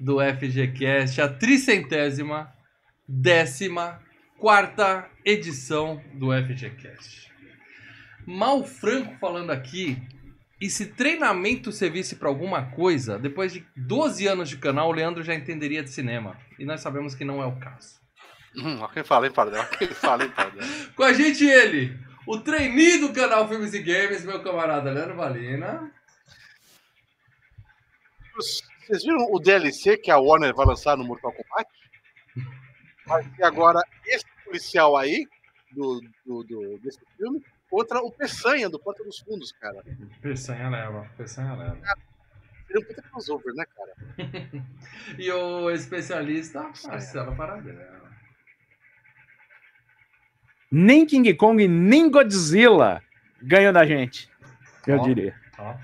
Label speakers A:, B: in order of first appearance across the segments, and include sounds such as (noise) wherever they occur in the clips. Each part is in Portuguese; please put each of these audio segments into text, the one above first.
A: do FGCast, a tricentésima, décima, quarta edição do FGCast. Mal Franco falando aqui, e se treinamento servisse para alguma coisa, depois de 12 anos de canal, o Leandro já entenderia de cinema. E nós sabemos que não é o caso.
B: Hum, quem fala, hein, Pardel? Ó quem fala, hein?
A: Com a gente ele, o trainee do canal Filmes e Games, meu camarada Leandro Valina.
B: Vocês viram o DLC que a Warner vai lançar no Mortal Kombat? Vai ter agora esse policial aí, do, do, do- desse filme, contra o Peçanha, do Porta dos Fundos, cara.
A: Peçanha leva, Peçanha leva.
B: Seria um puta crossover, né, cara? (laughs)
A: E o especialista, Marcelo Paradela.
C: Nem King Kong, nem Godzilla ganham da gente. Eu diria.
A: Ó.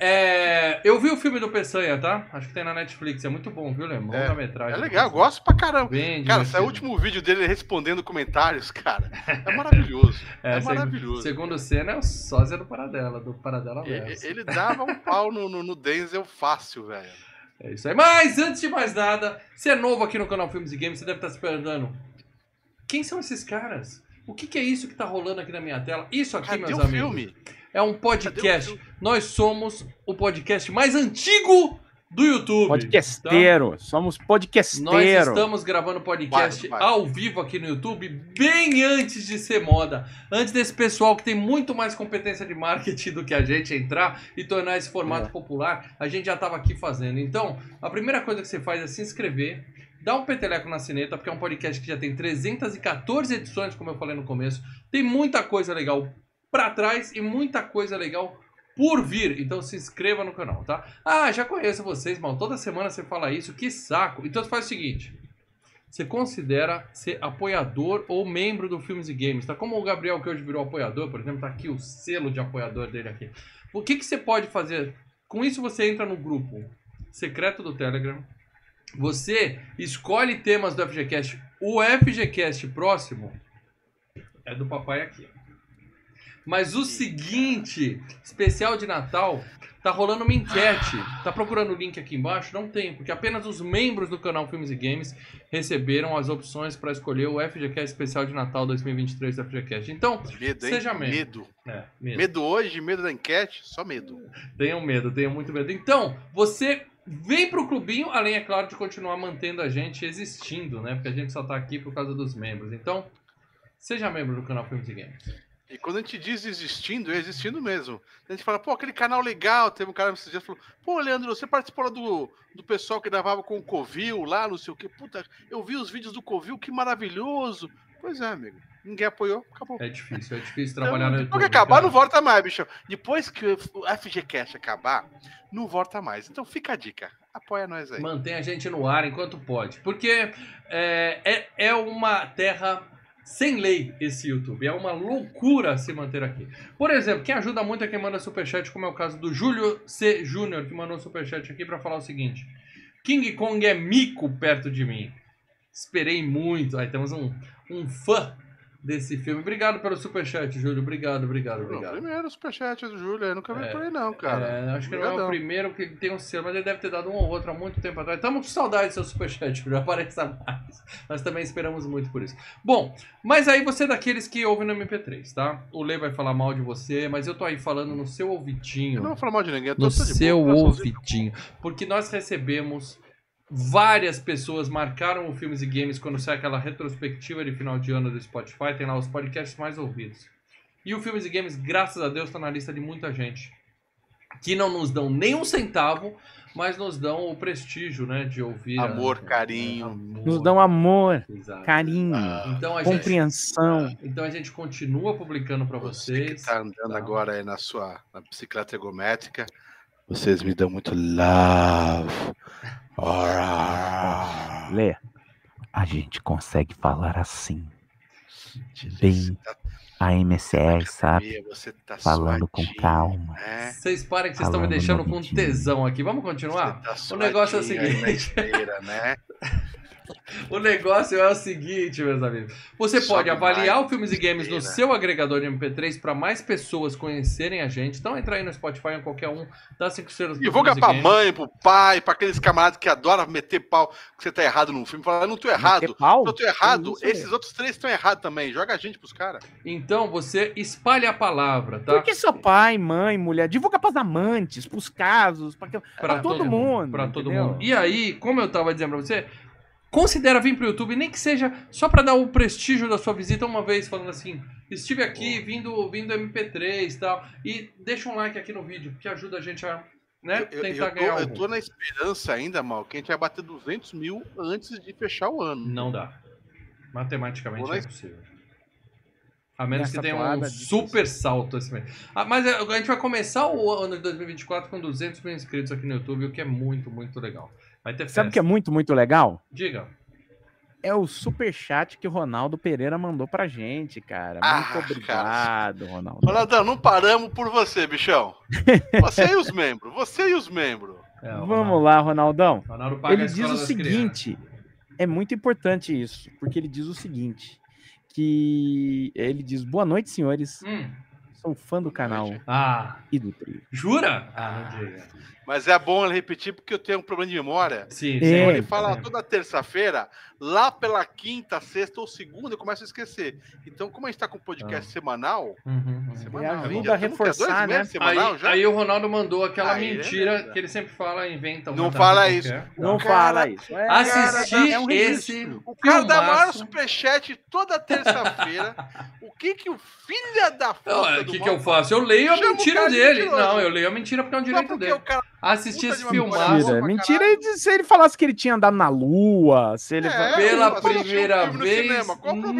A: É, eu vi o filme do Peçanha, tá? Acho que tem na Netflix. É muito bom, viu, Lembro?
B: É,
A: metragem.
B: É legal, eu gosto pra caramba.
A: Bem
B: Cara, esse é o último vídeo dele respondendo comentários, cara. É maravilhoso. (laughs) É,
A: seg-
B: maravilhoso.
A: Segundo cena, é o sósia do Paradela, do Paradela Verso.
B: Ele dava um pau no, no, no Denzel fácil, velho. (laughs)
A: É isso aí. Mas antes de mais nada, se é novo aqui no canal Filmes e Games, você deve estar se perguntando: quem são esses caras? O que, que é isso que tá rolando aqui na minha tela? Isso aqui,
B: Cadê
A: meus
B: o
A: amigos,
B: filme?
A: É um podcast. Nós somos o podcast mais antigo do YouTube.
C: Podcasteiro. Somos
A: Nós
C: podcasteiro.
A: estamos gravando podcast
B: Vai, vai.
A: ao vivo aqui no YouTube, bem antes de ser moda. Antes desse pessoal que tem muito mais competência de marketing do que a gente entrar e tornar esse formato
C: É.
A: popular, a gente já estava aqui fazendo. Então, a primeira coisa que você faz é se inscrever, dá um peteleco na sineta, porque é um podcast que já tem 314 edições, como eu falei no começo. Tem muita coisa legal pra trás e muita coisa legal por vir. Então se inscreva no canal, tá? Ah, já conheço vocês, mal. Toda semana você fala isso, que saco. Então faz o seguinte. Você considera ser apoiador ou membro do Filmes e Games, tá? Como o Gabriel que hoje virou apoiador, por exemplo, tá aqui o selo de apoiador dele aqui. O que, que você pode fazer? Com isso você entra no grupo secreto do Telegram. Você escolhe temas do FGCast. O FGCast próximo é do papai aqui. Mas o seguinte, especial de Natal, tá rolando uma enquete. Tá procurando o link aqui embaixo? Não tem, porque apenas os membros do canal Filmes e Games receberam as opções para escolher o FGCast especial de Natal 2023 do FGCast. Então,
B: Medo?
A: Seja membro.
B: medo.
A: é, medo.
B: Medo hoje, medo da enquete, só medo.
A: Tenham medo, tenham muito medo. Então, você vem pro clubinho, além, é claro, de continuar mantendo a gente existindo, né? Porque a gente só tá aqui por causa dos membros. Então, seja membro do canal Filmes e Games.
B: E quando a gente diz existindo, é existindo mesmo. A gente fala, pô, aquele canal legal. Teve um cara esses dias falou, pô, Leandro, você participou lá do, do pessoal que gravava com o Covil lá, não sei o quê. Puta, eu vi os vídeos do Covil, que maravilhoso. Pois é, amigo. Ninguém apoiou, acabou.
A: É difícil, é difícil
B: Então,
A: trabalhar no
B: depois
A: YouTube.
B: acabar,
A: cara.
B: não volta mais, bicho. Depois que o FGCast acabar, não volta mais. Então fica a dica. Apoia nós aí.
A: Mantém a gente no ar enquanto pode. Porque é, é, é uma terra sem lei esse YouTube. É uma loucura se manter aqui. Por exemplo, quem ajuda muito é quem manda superchat, como é o caso do Júlio C. Júnior, que mandou superchat aqui pra falar o seguinte: King Kong é mico perto de mim. Esperei muito. Aí temos um, um fã desse filme. Obrigado pelo superchat, Júlio. Obrigado, obrigado,
B: Não,
A: obrigado.
B: primeiro superchat do Júlio, eu nunca vi
A: É,
B: por aí não, cara.
A: É, acho que não é o
B: Obrigadão.
A: primeiro que tem um selo, mas ele deve ter dado um ou outro há muito tempo atrás. Estamos com saudade do seu superchat, já (laughs) apareça mais. Nós também esperamos muito por isso. Bom, mas aí você é daqueles que ouvem no MP3, tá? O Lê vai falar mal de você, mas eu tô aí falando no seu
B: Eu
A: ouvidinho.
B: não vou falar mal de ninguém, eu tô,
A: no seu ouvidinho. Porque nós recebemos várias pessoas marcaram o Filmes e Games quando sai aquela retrospectiva de final de ano do Spotify, tem lá os podcasts mais ouvidos. E o Filmes e Games, graças a Deus, está na lista de muita gente. Que não nos dão nem um centavo, mas nos dão o prestígio, né, de ouvir. a-
B: Amor, carinho.
A: amor.
C: Nos dão amor,
A: Exato.
C: carinho,
A: Então a, gente,
C: compreensão.
A: então a gente continua publicando para
B: Você
A: vocês.
B: que tá andando
A: tá?
B: agora aí na sua na bicicleta ergométrica, vocês me dão muito love.
C: Lê. A gente consegue falar assim. Bem,
B: tá-
C: A MCR, sabe?
B: Você tá
C: Falando com
B: suadinho,
C: calma.
B: né?
A: Vocês parem que vocês estão me deixando com tesão aqui. Vamos continuar?
B: Tá
A: o negócio é o seguinte.
B: né? (laughs) (laughs)
A: O negócio é o seguinte, meus amigos. Você
B: Sobe
A: pode avaliar o Filmes e Games no seu agregador de MP3 para mais pessoas conhecerem a gente. Então entra aí no Spotify ou qualquer um, dá cinco estrelas
B: Divulga
A: e
B: pra
A: Games.
B: mãe, pro pai, pra aqueles camaradas que adoram meter pau que você tá errado num filme. Fala, eu não tô errado.
C: Meter pau?
B: Eu tô errado.
C: Isso,
B: Esses outros três estão errados também. Joga a gente pros caras.
A: Então você espalhe a palavra, tá?
C: Por que seu pai, mãe, mulher? Divulga pras amantes, pros casos, pra, que- pra todo, mundo.
A: Pra todo
C: entendeu?
A: mundo. E aí, como eu tava dizendo pra você, considera vir pro YouTube, nem que seja só pra dar o prestígio da sua visita uma vez, falando assim, estive aqui vindo, vindo MP3 e tal, e deixa um like aqui no vídeo, que ajuda a gente a né,
B: Eu,
A: tentar
B: eu tô,
A: ganhar
B: eu tô na esperança ainda, mal, que a gente vai bater 200 mil antes de fechar o ano.
A: Não dá. Matematicamente é impossível. A menos
C: Nessa
A: que tenha um super salto esse mês. Ah, mas a a gente vai começar o ano de 2024 com 200 mil inscritos aqui no YouTube, o que é muito, muito legal. Vai ter festa.
C: Sabe o que é muito, muito legal?
A: Diga.
C: É o superchat que o Ronaldo Pereira mandou pra gente, cara.
B: Ah,
C: Muito
B: cara.
C: obrigado, Ronaldo.
B: Ronaldão, não paramos por você, bichão. (laughs) Você e os membros. Você e os membros.
A: É,
C: Vamos lá, Ronaldão.
A: Ronaldo paga a
C: Ele diz o seguinte: é muito importante isso, porque ele diz o seguinte: que ele diz boa noite, senhores.
A: crianças. Hum.
C: Sou fã do canal.
A: Ah,
C: e do trio.
A: jura? Ah, não diga.
B: Mas é bom ele repetir porque eu tenho um problema de memória.
A: Sim,
C: É,
A: sim.
B: Ele fala
A: né?
B: toda terça-feira, lá pela quinta, sexta ou segunda, eu começo a esquecer. Então, como a gente tá com podcast semanal,
A: Uhum, uhum.
B: semanal,
C: ajuda
B: hein? Já
C: a reforçar,
B: dois meses
C: né?
B: semanal
A: Aí,
B: já?
A: aí o Ronaldo mandou aquela
B: Aí,
A: mentira
B: beleza.
A: que ele sempre fala, inventa
B: Não fala isso.
C: Não
B: Cara,
C: fala isso. É,
A: Assisti
C: é um
A: esse.
B: O cara dá maior superchat toda terça-feira. (laughs) o que que o filho da
A: Não,
B: puta do
A: que, que eu faço? Eu leio a
B: Chama
A: mentira dele.
B: mentiroso.
A: Não, eu leio a mentira porque é um direito dele.
B: o cara
A: Assisti
B: puta
A: esse filmaço
B: boa
C: Mentira, mentira é de- se ele falasse que ele tinha andado na lua, se ele.
B: É,
A: pela
B: assisti um
A: primeira
B: filme no
A: vez
B: cinema,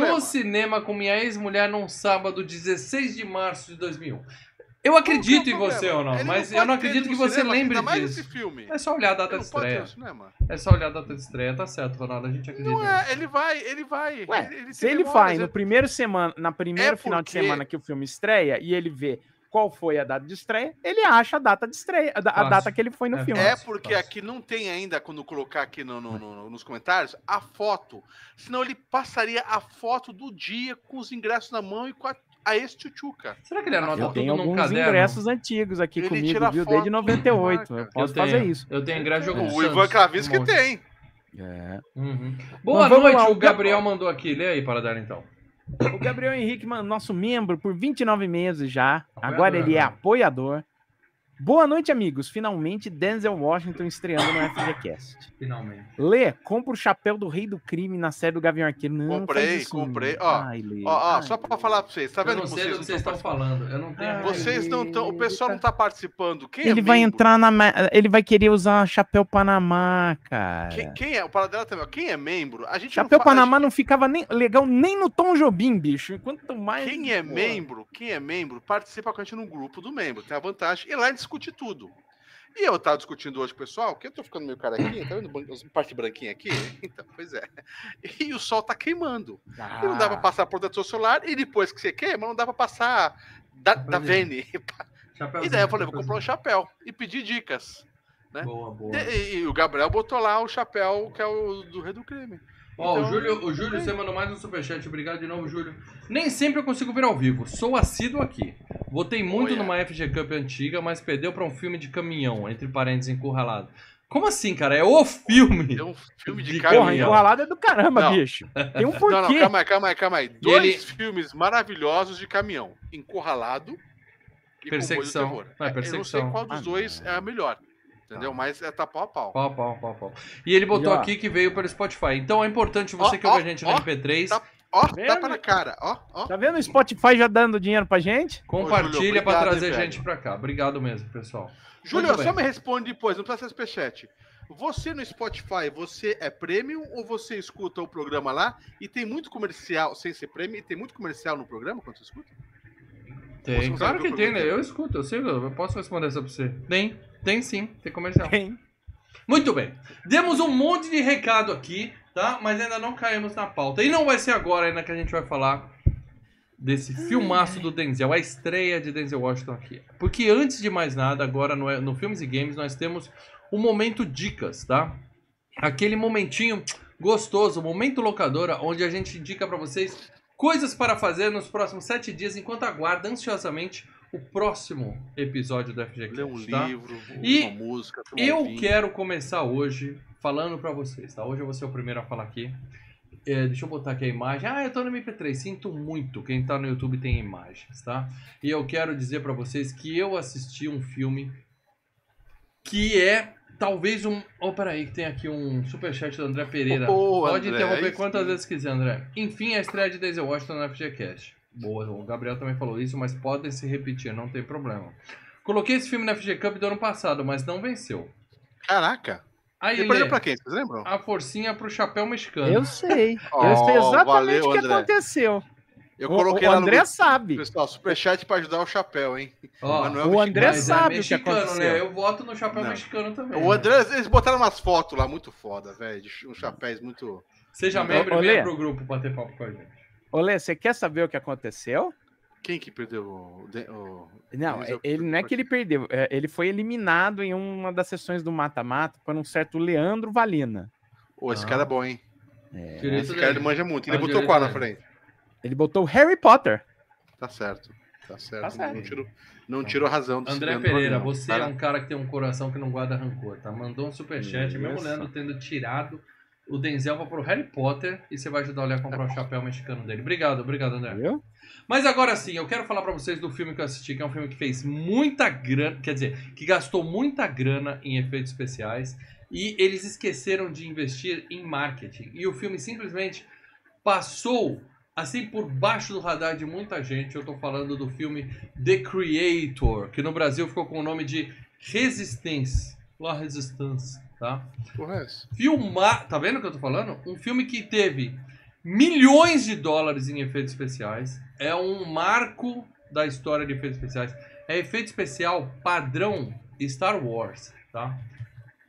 A: no cinema com minha ex-mulher num sábado 16 de março de 2001. Eu acredito
B: é
A: em você ou não,
B: Ele
A: mas eu não acredito que você
B: cinema,
A: lembre
B: ainda mais
A: disso.
B: esse filme.
A: É só olhar a data
B: Ele
A: de estreia. É só olhar a data de estreia, tá certo, Ronaldo, a gente acredita.
B: Não é, ele vai, ele vai.
C: Ué,
B: ele
C: se
B: tem
C: ele vai no primeiro semana, na primeiro
B: É
C: final de
B: porque-
C: semana que o filme estreia e ele vê qual foi a data de estreia, ele acha a data de estreia, a, data que ele foi no
A: É
C: filme.
B: É porque
A: fácil.
B: aqui não tem ainda, quando colocar aqui no- no- no- nos comentários, a foto. Senão ele passaria a foto do dia com os ingressos na mão e com a, a ex-tchutchuca.
A: Será que ele anota
C: Eu
A: tudo
C: tenho
A: num
C: alguns
A: caderno?
C: ingressos antigos aqui
B: Ele
C: comigo, viu?
B: foto
C: Desde
B: e
C: 98.
B: marca.
C: Eu posso
A: eu tenho,
C: fazer isso.
A: Eu tenho ingresso de jogo do
B: O Ivan
A: um monte.
B: tem.
C: É.
A: Uhum. Boa
C: vamos
A: noite,
C: lá,
A: o
C: o Gab-
A: Gabriel mandou aqui. Lê aí para dar então.
C: O Gabriel Henrique, nosso membro por 29 meses já.
A: Apoiador
C: Agora ele é
A: agora.
C: apoiador. Boa noite, amigos. Finalmente Denzel Washington estreando no FGCast.
A: Finalmente.
C: Lê, compra o chapéu do rei do crime na série do Gavião Arqueiro. Não,
B: Comprei,
C: isso,
B: comprei.
C: não.
B: Ó,
C: Ai, Lê.
B: Ó, ó,
C: Ai,
B: só pra
C: Lê.
B: falar pra vocês, tá
A: eu
B: vendo
A: não
B: que
A: sei do
B: vocês
A: que vocês
B: não
A: estão falando. Eu não tenho.
C: Ai,
B: Vocês não estão. O pessoal não tá participando. Quem
C: Ele
B: é
C: vai
B: membro?
C: entrar na. Ele vai querer usar chapéu Panamá, cara.
B: Quem, quem é? O Paradela também. Quem é membro? A gente
C: Chapéu
B: não fa- a
C: Panamá não ficava nem legal nem no Tom Jobim, bicho. Quanto mais.
B: Quem é
C: Pô.
B: membro, quem é membro, participa com a gente no grupo do membro. Tem a vantagem. E lá discute tudo. E eu tava discutindo hoje com o pessoal, que eu tô ficando meio carequinha, tá vendo parte branquinha aqui? (laughs) Então, pois é. E o sol tá queimando. E não dá pra
C: Ah,
B: passar protetor solar, e depois que você queima, não dá pra passar da, da Vene. (laughs) E daí eu falei, vou comprar um chapéu e pedir dicas. né?
A: Boa, boa.
B: E, e- e o Gabriel botou lá o chapéu que é o do Rei do Crime.
A: Ó, o
B: Então,
A: Júlio, o Júlio, você mandou mais um superchat. Obrigado de novo, Júlio. Nem sempre eu consigo ver ao vivo. Sou assíduo aqui. Votei muito
B: Olha.
A: numa FG Cup antiga, mas perdeu pra um filme de caminhão, entre parênteses, encurralado. Como assim, cara? É o filme.
B: É um filme de
A: De
C: Porra,
B: caminhão.
C: encurralado é do caramba,
B: Não.
C: bicho. Tem um (laughs)
B: Não,
C: porquê.
B: não, calma aí, calma aí, calma aí. Dois
A: ele-
B: filmes maravilhosos de caminhão. Encurralado e
A: Perseguição.
B: Comboio do Terror.
A: Não, é
B: Eu não sei
A: perseguição.
B: qual dos
C: Ah,
B: dois
C: não.
B: é a melhor. Entendeu?
A: Tá.
B: Mas é tá pau a pau.
A: Pau, pau, pau, pau. E ele botou
C: E,
A: aqui que veio pelo Spotify. Então é importante você
B: Ó,
A: que ouve a gente no
B: ó,
A: MP3,
B: tá- Ó,
C: Vendo?
B: tapa na cara. Ó, ó.
C: Tá vendo o Spotify já dando dinheiro pra gente?
A: compartilha
B: Ô, Júlio,
A: pra
B: obrigado,
A: trazer
B: hein,
A: gente
B: velho.
A: pra cá. Obrigado mesmo, pessoal.
B: Júlio, só me responde depois, não precisa ser superchat. Você no Spotify, você é premium ou você escuta o programa lá e tem muito comercial, sem ser premium, e tem muito comercial no programa quando você escuta?
A: Tem, claro que tem, né? Eu escuto, eu sei, eu posso responder essa pra você. Tem, tem sim, tem comercial.
C: Tem.
A: Muito bem. Demos um monte de recado aqui. tá? Mas ainda não caímos na pauta. E não vai ser agora ainda que a gente vai falar desse filmaço do Denzel, a estreia de Denzel Washington aqui. Porque antes de mais nada, agora no, no Filmes e Games, nós temos o Momento Dicas, tá? Aquele momentinho gostoso, momento locadora, onde a gente indica pra vocês coisas para fazer nos próximos sete dias, enquanto aguarda ansiosamente o próximo episódio do FGCast,
B: Ler um
A: tá?
B: livro,
A: E
B: uma música. um
A: Eu
B: vinho.
A: quero começar hoje falando pra vocês, tá? Hoje eu vou ser o primeiro a falar aqui. É, deixa eu botar aqui a imagem. Ah, eu tô no MP3. Sinto muito. Quem tá no YouTube tem imagens, tá? E eu quero dizer pra vocês que eu assisti um filme que é talvez um. Oh, peraí, que tem aqui um superchat do André Pereira.
B: Ô,
A: Pode
B: André,
A: interromper
B: aí
A: quantas vezes quiser, André. Enfim, a estreia de Denzel Washington no FGCast. Boa, o Gabriel também falou isso, mas podem se repetir, não tem problema. Coloquei esse filme na FG Cup do ano passado, mas não venceu.
B: Caraca.
A: Aí,
B: Ele perdeu pra quem? Vocês lembram?
A: a forcinha pro chapéu mexicano.
C: Eu sei. eu
B: Oh,
C: sei exatamente o que
B: André.
C: aconteceu.
B: Eu
C: O-
B: coloquei
C: o,
B: lá no
C: André
B: grupo.
C: sabe.
B: Pessoal, superchat pra ajudar o chapéu, hein? É
C: o André
A: mas
C: sabe
A: é
C: o que
A: mexicano,
C: aconteceu.
A: né? Eu voto no chapéu
B: Não.
A: mexicano também.
B: O André, eles botaram umas fotos lá muito foda, velho. de Uns chapéus muito.
A: Seja membro e venha pro grupo bater papo com a gente.
C: Olê, você quer saber o que aconteceu?
B: Quem que perdeu o. o-
C: Não,
B: Denzel-
C: ele não é que ele perdeu. é, Ele foi eliminado em uma das sessões do mata-mata por um certo Leandro Valina.
B: Ô, esse
A: Ah.
B: cara é bom, hein?
C: É,
B: Esse cara ele manja muito. Ele
A: Ah,
B: botou qual na frente?
C: Ele botou o Harry Potter.
B: Tá certo. Tá certo.
C: Tá certo.
B: Não tirou, não tirou a razão do
A: André Pereira, você é um cara que tem um coração que não guarda rancor, tá? Mandou um superchat, mesmo
C: Isso.
A: Leandro tendo tirado o Denzel pra pro Harry Potter e você vai ajudar o Léo a comprar o chapéu mexicano dele. Obrigado, obrigado, André.
C: Viu?
A: Mas agora sim, eu quero falar pra vocês do filme que eu assisti, que é um filme que fez muita grana, quer dizer, que gastou muita grana em efeitos especiais e eles esqueceram de investir em marketing. E o filme simplesmente passou assim por baixo do radar de muita gente. Eu tô falando do filme The Creator, que no Brasil ficou com o nome de Resistance. La Resistance, tá?
B: Porra, é
A: filmar. Tá vendo o que eu tô falando? Um filme que teve milhões de dólares em efeitos especiais. É um marco da história de efeitos especiais. É efeito especial padrão Star Wars, tá?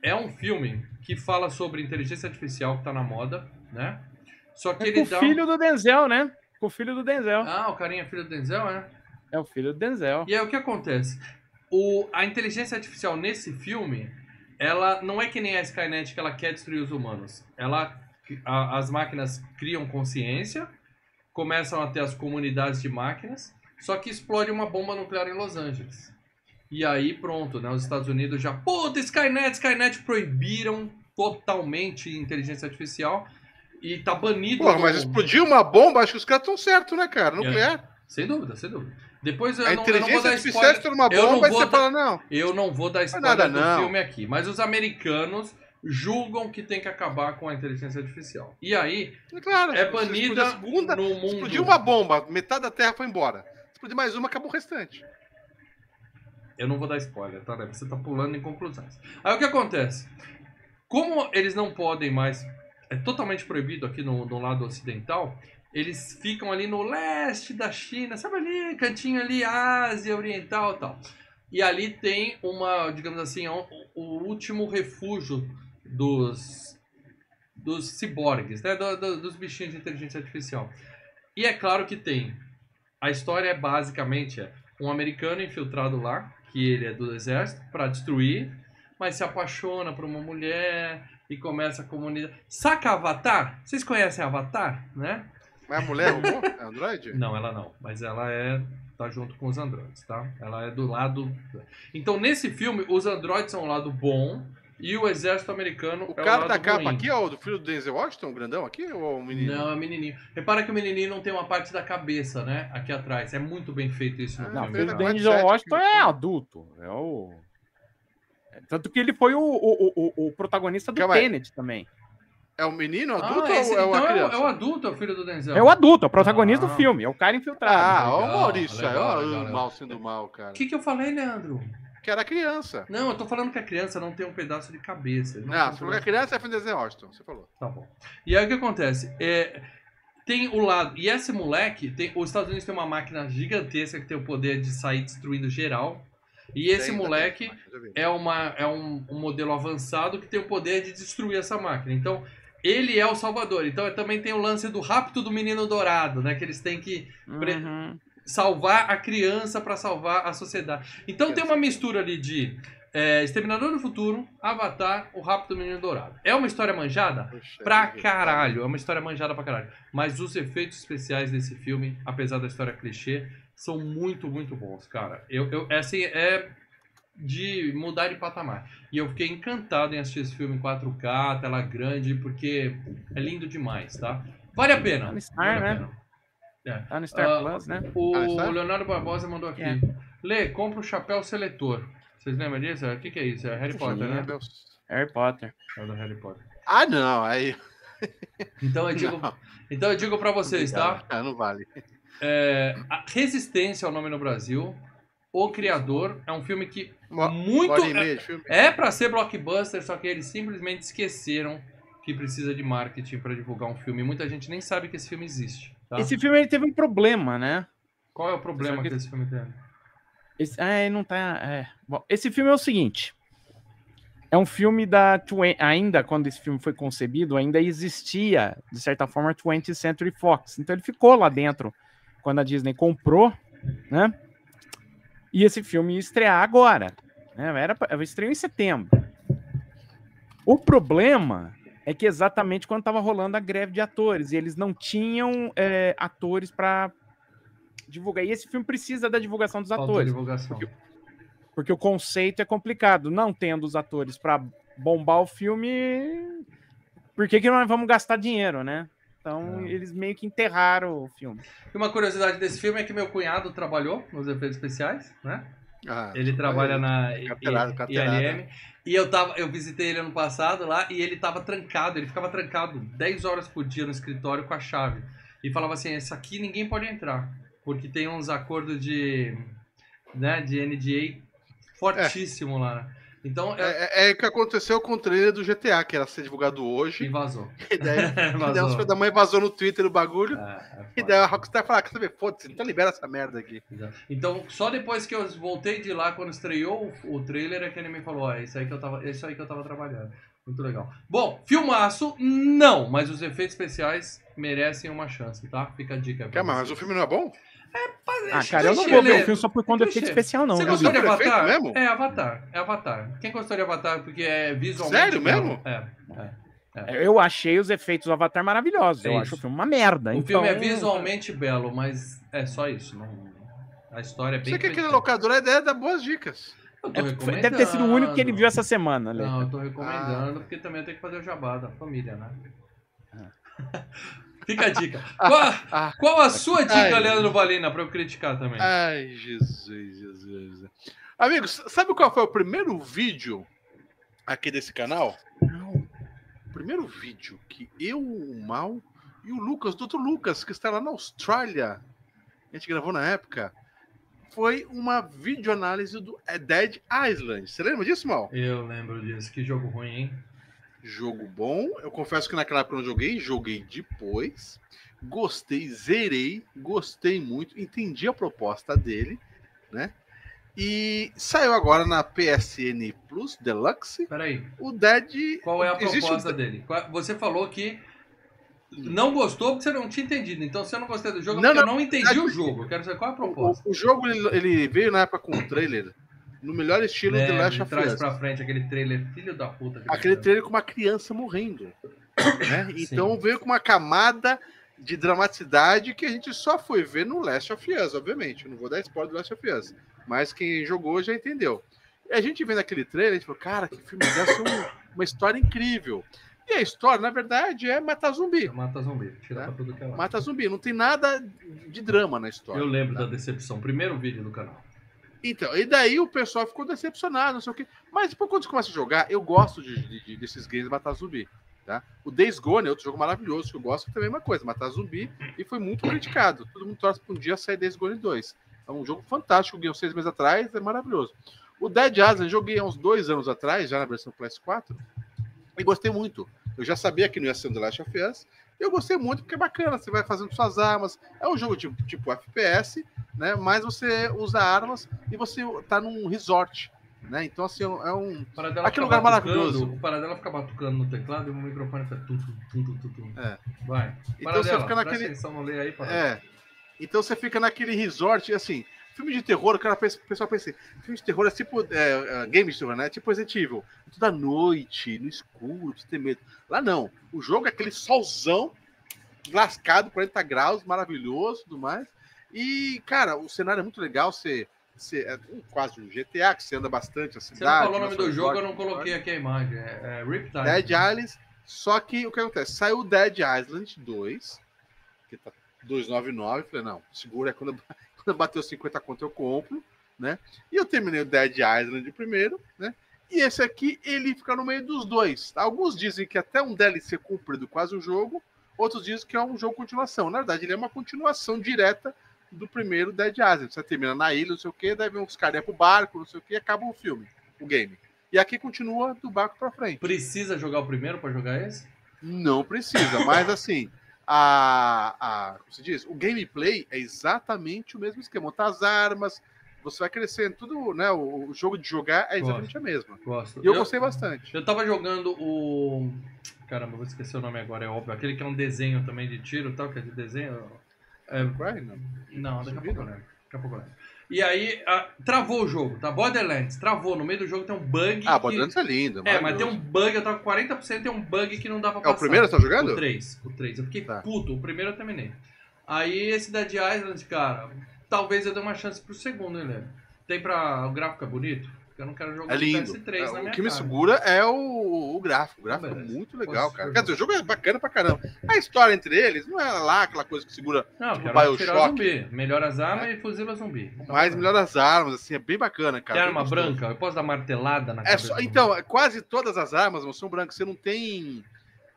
A: É um filme que fala sobre inteligência artificial que tá na moda, né? Só que
C: É
A: ele
C: com o
A: dá. um-
C: filho do Denzel, né? Com o filho do Denzel.
A: Ah, o carinha é filho do Denzel, é?
C: É o filho do Denzel.
A: E aí o que acontece? O, a inteligência artificial nesse filme, ela não é que nem a Skynet que ela quer destruir os humanos. Ela, a- as máquinas criam consciência, começam a ter as comunidades de máquinas, só que explode uma bomba nuclear em Los Angeles. E aí pronto, né? Os Estados Unidos já, puta, Skynet, Skynet proibiram totalmente inteligência artificial e tá banido.
B: Porra, mas explodiu uma bomba, acho que os caras estão certos, né, cara? Nuclear.
A: Sem dúvida, sem dúvida. Depois eu
B: A
A: não, eu não vou
B: inteligência
A: dar spoiler.
B: uma
A: Eu não
B: bomba
A: vou dar-
B: fala, não.
A: Eu não vou dar spoiler
B: nada,
A: do
B: não.
A: filme aqui, mas os americanos julgam que tem que acabar com a inteligência artificial. E aí,
B: É claro.
A: é banida
B: segunda,
A: no mundo.
B: explodiu uma bomba, metade da Terra foi embora. Explodiu mais uma, acabou o restante.
A: Eu não vou dar spoiler, tá? né? Você tá pulando em conclusões. Aí o que acontece? Como eles não podem mais. É totalmente proibido aqui no, no lado ocidental. Eles ficam ali no leste da China, sabe ali, cantinho ali, Ásia Oriental e tal. E ali tem uma, digamos assim, o, último refúgio dos, dos ciborgues, né? Do- do- dos bichinhos de inteligência artificial. E é claro que tem. A história é basicamente é, um americano infiltrado lá, que ele é do exército, para destruir, mas se apaixona por uma mulher e começa a comunidade. Saca Avatar? Vocês conhecem Avatar, né?
B: Mas a mulher roubou? É Android? (laughs)
A: Não, ela não, mas ela é tá junto com os androides, tá? Ela é do lado Então, nesse filme, os androides são o lado bom e o exército americano
B: O
A: é o
B: cara
A: lado
B: da capa
A: ruim.
B: aqui é o do filho do Denzel Washington, o grandão aqui, ou o menino?
A: Não, é o menininho. Repara que o menininho não tem uma parte da cabeça, né? Aqui atrás. É muito bem feito isso no
B: Ah,
C: Não, o
A: filme.
C: filho do. Denzel
B: Sete
C: Washington é adulto. É o. é, Tanto que ele foi o, o, o, o protagonista do
B: Calma.
C: Tenet também.
B: É o menino,
A: Ah,
B: adulto
A: esse-
B: ou é
A: então é, o-
B: criança?
A: é o adulto, é o filho do Denzel.
C: É o adulto, é o protagonista
A: Ah.
C: do filme. É o cara infiltrado.
B: Ah, ó o
A: Legal,
B: Maurício,
A: legal,
B: o
A: legal.
B: mal sendo mal, cara.
A: O que, que eu falei, Leandro?
B: Que era criança.
A: Não, eu tô falando que a criança não tem um pedaço de cabeça.
B: Não,
A: um
B: você falou que a criança é filho do Denzel Washington, você falou.
A: Tá bom. E aí o que acontece? É, tem o lado. E esse moleque, tem, os Estados Unidos tem uma máquina gigantesca que tem o poder de sair destruindo geral. E esse moleque
B: tem,
A: é, uma, é um, um modelo avançado que tem o poder de destruir essa máquina. Então, ele é o salvador. Então também tem o lance do rapto do menino dourado, né? Que eles têm que pre-
C: Uhum.
A: salvar a criança para salvar a sociedade. Então tem uma mistura ali de é, Exterminador do Futuro, Avatar, o rapto do menino dourado. É uma história manjada?
B: Poxa
A: Pra caralho, é uma história manjada pra caralho. Mas os efeitos especiais desse filme, apesar da história clichê, são muito, muito bons, cara. Eu, eu, é assim, é de mudar de patamar. E eu fiquei encantado em assistir esse filme em 4K, tela grande, porque é lindo demais, tá? Vale a pena.
C: Tá no Star,
A: vale a
C: né?
A: pena.
C: Tá no Star
A: Ah,
C: Plus, né?
A: O
B: Ah, está?
A: Leonardo Barbosa mandou aqui.
C: É.
A: Lê, compra o chapéu seletor. Vocês lembram disso? O que, que é isso? É Harry Potter, né?
C: Harry Potter.
A: É do Harry Potter.
B: Ah, não, aí.
A: Então eu digo, (laughs)
B: Não.
A: então eu digo pra vocês, tá?
B: Ah, não vale.
A: É, a Resistência é o nome no Brasil. O Criador é um filme que
B: Uma,
A: muito
B: uma filme.
A: é pra ser blockbuster, só que eles simplesmente esqueceram que precisa de marketing pra divulgar um filme. Muita gente nem sabe que esse filme existe. tá?
C: Esse filme ele teve um problema, né?
A: Qual é o problema
C: que-
A: que esse filme tem?
C: Esse, ele não tá. É. Bom, esse filme é o seguinte. É um filme da. Twen- Ainda quando esse filme foi concebido, ainda existia, de certa forma, 20th Century Fox. Então ele ficou lá dentro quando a Disney comprou, né? E esse filme ia estrear agora. Né? Era, pra- estreou em setembro. O problema é que exatamente quando estava rolando a greve de atores, e eles não tinham é, atores para divulgar. E esse filme precisa da divulgação dos
A: Falta
C: atores.
A: divulgação.
C: Porque o conceito é complicado. Não tendo os atores para bombar o filme, por que, que nós vamos gastar dinheiro, né? Então,
A: É.
C: eles meio que enterraram o filme.
A: E uma curiosidade desse filme é que meu cunhado trabalhou nos efeitos especiais, né?
B: Ah,
A: Ele trabalha na I-
B: Carteirada,
A: I-
B: carteirada.
A: ILM. E eu, tava, eu visitei ele ano passado lá e ele tava trancado. Ele ficava trancado 10 horas por dia no escritório com a chave. E falava assim: Essa aqui ninguém pode entrar. Porque tem uns acordos de, né, de NDA fortíssimo lá. Então, é,
B: É, é, o que aconteceu com o trailer do GTA, que era ser divulgado
A: e
B: hoje.
A: vazou. (laughs)
B: E daí, (laughs) e daí os
A: vazou.
B: filhos da mãe vazou no Twitter o bagulho.
A: É, é
B: E daí a Rockstar falou: ah, quer saber? Foda-se, então libera essa merda aqui.
A: Então, só depois que eu voltei de lá, quando estreou o, trailer, é que ele me falou, ó, é isso aí que eu tava, é isso aí que eu tava trabalhando. Muito legal. Bom, filmaço, não, mas os efeitos especiais merecem uma chance, tá? Fica a dica.
B: Calma, mas o filme não é bom?
C: Ah, cara, eu não vou ver
A: né?
C: o filme só por conta do efeito especial, não.
A: Você
C: viu,
A: gostou de Avatar?
B: mesmo?
A: É Avatar, é Avatar. Quem gostou de Avatar porque é visualmente...
B: Sério mesmo?
A: É, é.
C: Vitor? Eu achei os efeitos do Avatar maravilhosos. Eu
A: É
C: acho
A: isso.
C: o filme uma merda.
A: O
C: então...
A: filme é visualmente belo, mas é só isso. Não... A história é bem...
B: Você que é aquele locador, a ideia dá boas dicas.
A: Eu tô
C: É, deve ter sido o único que ele viu essa semana, Lê.
A: Não, eu tô recomendando, porque também eu tenho que fazer o jabá da família, né? (laughs) Fica a dica. (laughs) Qual,
B: Ah.
A: qual a sua dica,
B: Ai.
A: Leandro Valina, pra eu criticar também?
B: Ai, Jesus, Jesus. Amigos, sabe qual foi o primeiro vídeo aqui desse canal?
C: Não.
B: O primeiro vídeo que eu, o Mal e o Lucas, o Dr. Lucas, que está lá na Austrália, a gente gravou na época, foi uma videoanálise do Dead Island. Você lembra disso, Mal?
A: Eu lembro disso. Que jogo ruim, hein?
B: Jogo bom. Eu confesso que naquela época eu não joguei, joguei depois. Gostei, zerei, gostei muito, entendi a proposta dele, né? E saiu agora na PSN Plus Deluxe
A: Peraí.
B: o Dead.
A: Qual é a proposta
B: um-
A: dele? Você falou que não gostou porque você não tinha entendido. Então, se eu não gostei do jogo, é
B: Não, não,
A: eu não entendi o jogo. Eu quero saber qual é a
B: O,
A: proposta.
B: o jogo ele, ele veio na época com o trailer no melhor estilo
A: É,
B: de Last of Us.
A: pra frente, aquele trailer filho da puta. que
B: Aquele trailer com uma criança morrendo. né? (coughs) Então veio com uma camada de dramaticidade que a gente só foi ver no Last of Us, obviamente. Eu não vou dar spoiler do Last of Us. Mas quem jogou já entendeu. E a gente vendo aquele trailer, a gente falou, cara, que filme ser um- uma história incrível. E a história, na verdade, é matar zumbi.
A: Mata zumbi. Tira
B: Tá.
A: pra tudo que é lá.
B: Mata zumbi. Não tem nada de drama na história.
A: Eu lembro
B: tá?
A: da decepção. Primeiro vídeo do canal.
B: Então, e daí o pessoal ficou decepcionado, não sei o quê. Mas depois, quando você começa a jogar, eu gosto de, de- de- desses games matar zumbi. Tá? O Days Gone é outro jogo maravilhoso que eu gosto, que também é a mesma coisa, matar zumbi, e foi muito criticado. Todo mundo torce para um dia sair Days Gone 2. É um jogo fantástico, ganhei uns seis meses atrás, é maravilhoso. O Dead Island joguei há uns dois anos atrás, já na versão PS4, e gostei muito. Eu já sabia que não ia ser um The Last of Us, eu gostei muito porque é bacana, você vai fazendo suas armas, é um jogo tipo, tipo FPS, né? Mas você usa armas e você tá num resort, Né? Então, assim, é um- é Aquele lugar maravilhoso.
A: O Paradela fica batucando no teclado e o microfone fica tum, tum, tum, tum.
B: É.
A: Vai.
B: Então
A: Paradela,
B: você fica naquele.
A: atenção lei aí, Paradela.
B: É. Então você fica naquele resort, assim, filme de terror, o cara pensa, o pessoal pensa assim, filme de terror é tipo é, é, game de terror, né? Tipo Resident Evil. Toda noite, no escuro, pra você ter medo. Lá não. O jogo é aquele solzão, lascado, 40 graus, maravilhoso e tudo mais. E, cara, o cenário é muito legal, você. você é quase um GTA, que você anda bastante a
A: Você
B: cidade.
A: não falou o nome do jogo, eu não coloquei aqui a imagem. É, é Riptide.
B: Dead Island. Só que o que acontece? Saiu o Dead Island 2, que tá 299. Falei, não, segura, é quando, (laughs) quando bateu 50 conto eu compro, né? E eu terminei o Dead Island primeiro, né? E esse aqui, ele fica no meio dos dois. Alguns dizem que até um DLC cumprido quase o jogo, outros dizem que é um jogo continuação. Na verdade, ele é uma continuação direta do primeiro Dead Island. Você termina na ilha, não sei o quê, daí vem uns caras pro barco, não sei o quê, e acaba o filme, o game. E aqui continua do barco pra frente.
A: Precisa jogar o primeiro pra jogar esse?
B: Não precisa, mas assim, a, a como se diz, o gameplay é exatamente o mesmo esquema. Montar as armas, você vai crescendo, tudo, né? O, o jogo de jogar é exatamente a mesma.
A: Gosto.
B: E eu gostei bastante.
A: Eu tava jogando o. Caramba, vou esquecer o nome agora, é óbvio. Aquele que é um desenho também de tiro e tal, que é de desenho. É,
B: Vai, não.
A: não, daqui a pouco eu lembro. Daqui a pouco eu lembro. E aí, a- travou o jogo, tá? Borderlands, travou. No meio do jogo tem um bug.
B: Ah,
A: que-
B: Borderlands é lindo.
A: É, mas tem um bug, eu tava com 40%, tem um bug que não dá pra
B: É
A: passar.
B: o primeiro que você tá jogando?
A: O 3, o 3. Eu fiquei
B: Tá.
A: puto, o primeiro eu terminei. Aí esse Dead Island, cara, talvez eu dê uma chance pro segundo, hein, Léo? Tem pra. O gráfico é bonito? Porque eu não quero jogar
B: É lindo.
A: PS3
B: É,
A: na minha
B: o que me segura é o, o gráfico. O gráfico é muito legal, cara. Quer dizer, o jogo é bacana pra caramba. A história entre eles não é lá aquela coisa que segura
A: Não,
B: tipo Bioshock.
A: zumbi. Melhora as armas e fuzila zumbi. Tá
B: mais
A: bacana.
B: melhor as armas, assim, é bem bacana, cara.
A: Tem arma branca? Eu posso dar martelada na
B: É
A: cabeça
B: só, então, é quase todas as armas são brancas. Você não tem.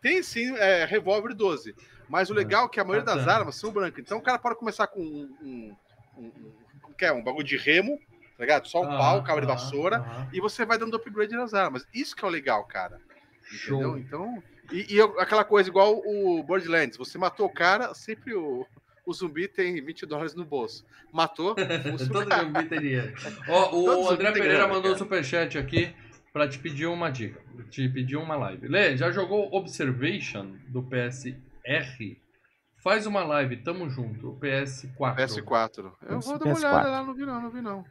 B: Tem sim é, revólver 12. Mas o legal é que a maioria das armas são brancas. Então o cara pode começar com um. um, um, um, é, um bagulho de remo, tá ligado? Só um
A: Aham,
B: pau, cabo de
A: aham,
B: vassoura.
A: aham.
B: E você vai dando upgrade nas armas. Isso que é o legal, cara.
A: Show.
B: Entendeu? Então. E, e eu- aquela coisa igual o Borderlands. Você matou o cara, sempre o. O zumbi tem 20 dólares no bolso. Matou, (laughs) o
A: Todo
B: cara.
A: zumbi tem dinheiro. (laughs) Ó,
B: Todo
A: o
B: zumbi
A: André Pereira
B: grana,
A: mandou um
B: cara.
A: superchat aqui pra te pedir uma dica. Te pedir uma live. Lê, já jogou Observation do PSR? Faz uma live, tamo junto. O PS4.
B: PS4. Eu vou dar uma
C: PS4.
B: olhada lá, não vi não, não vi não.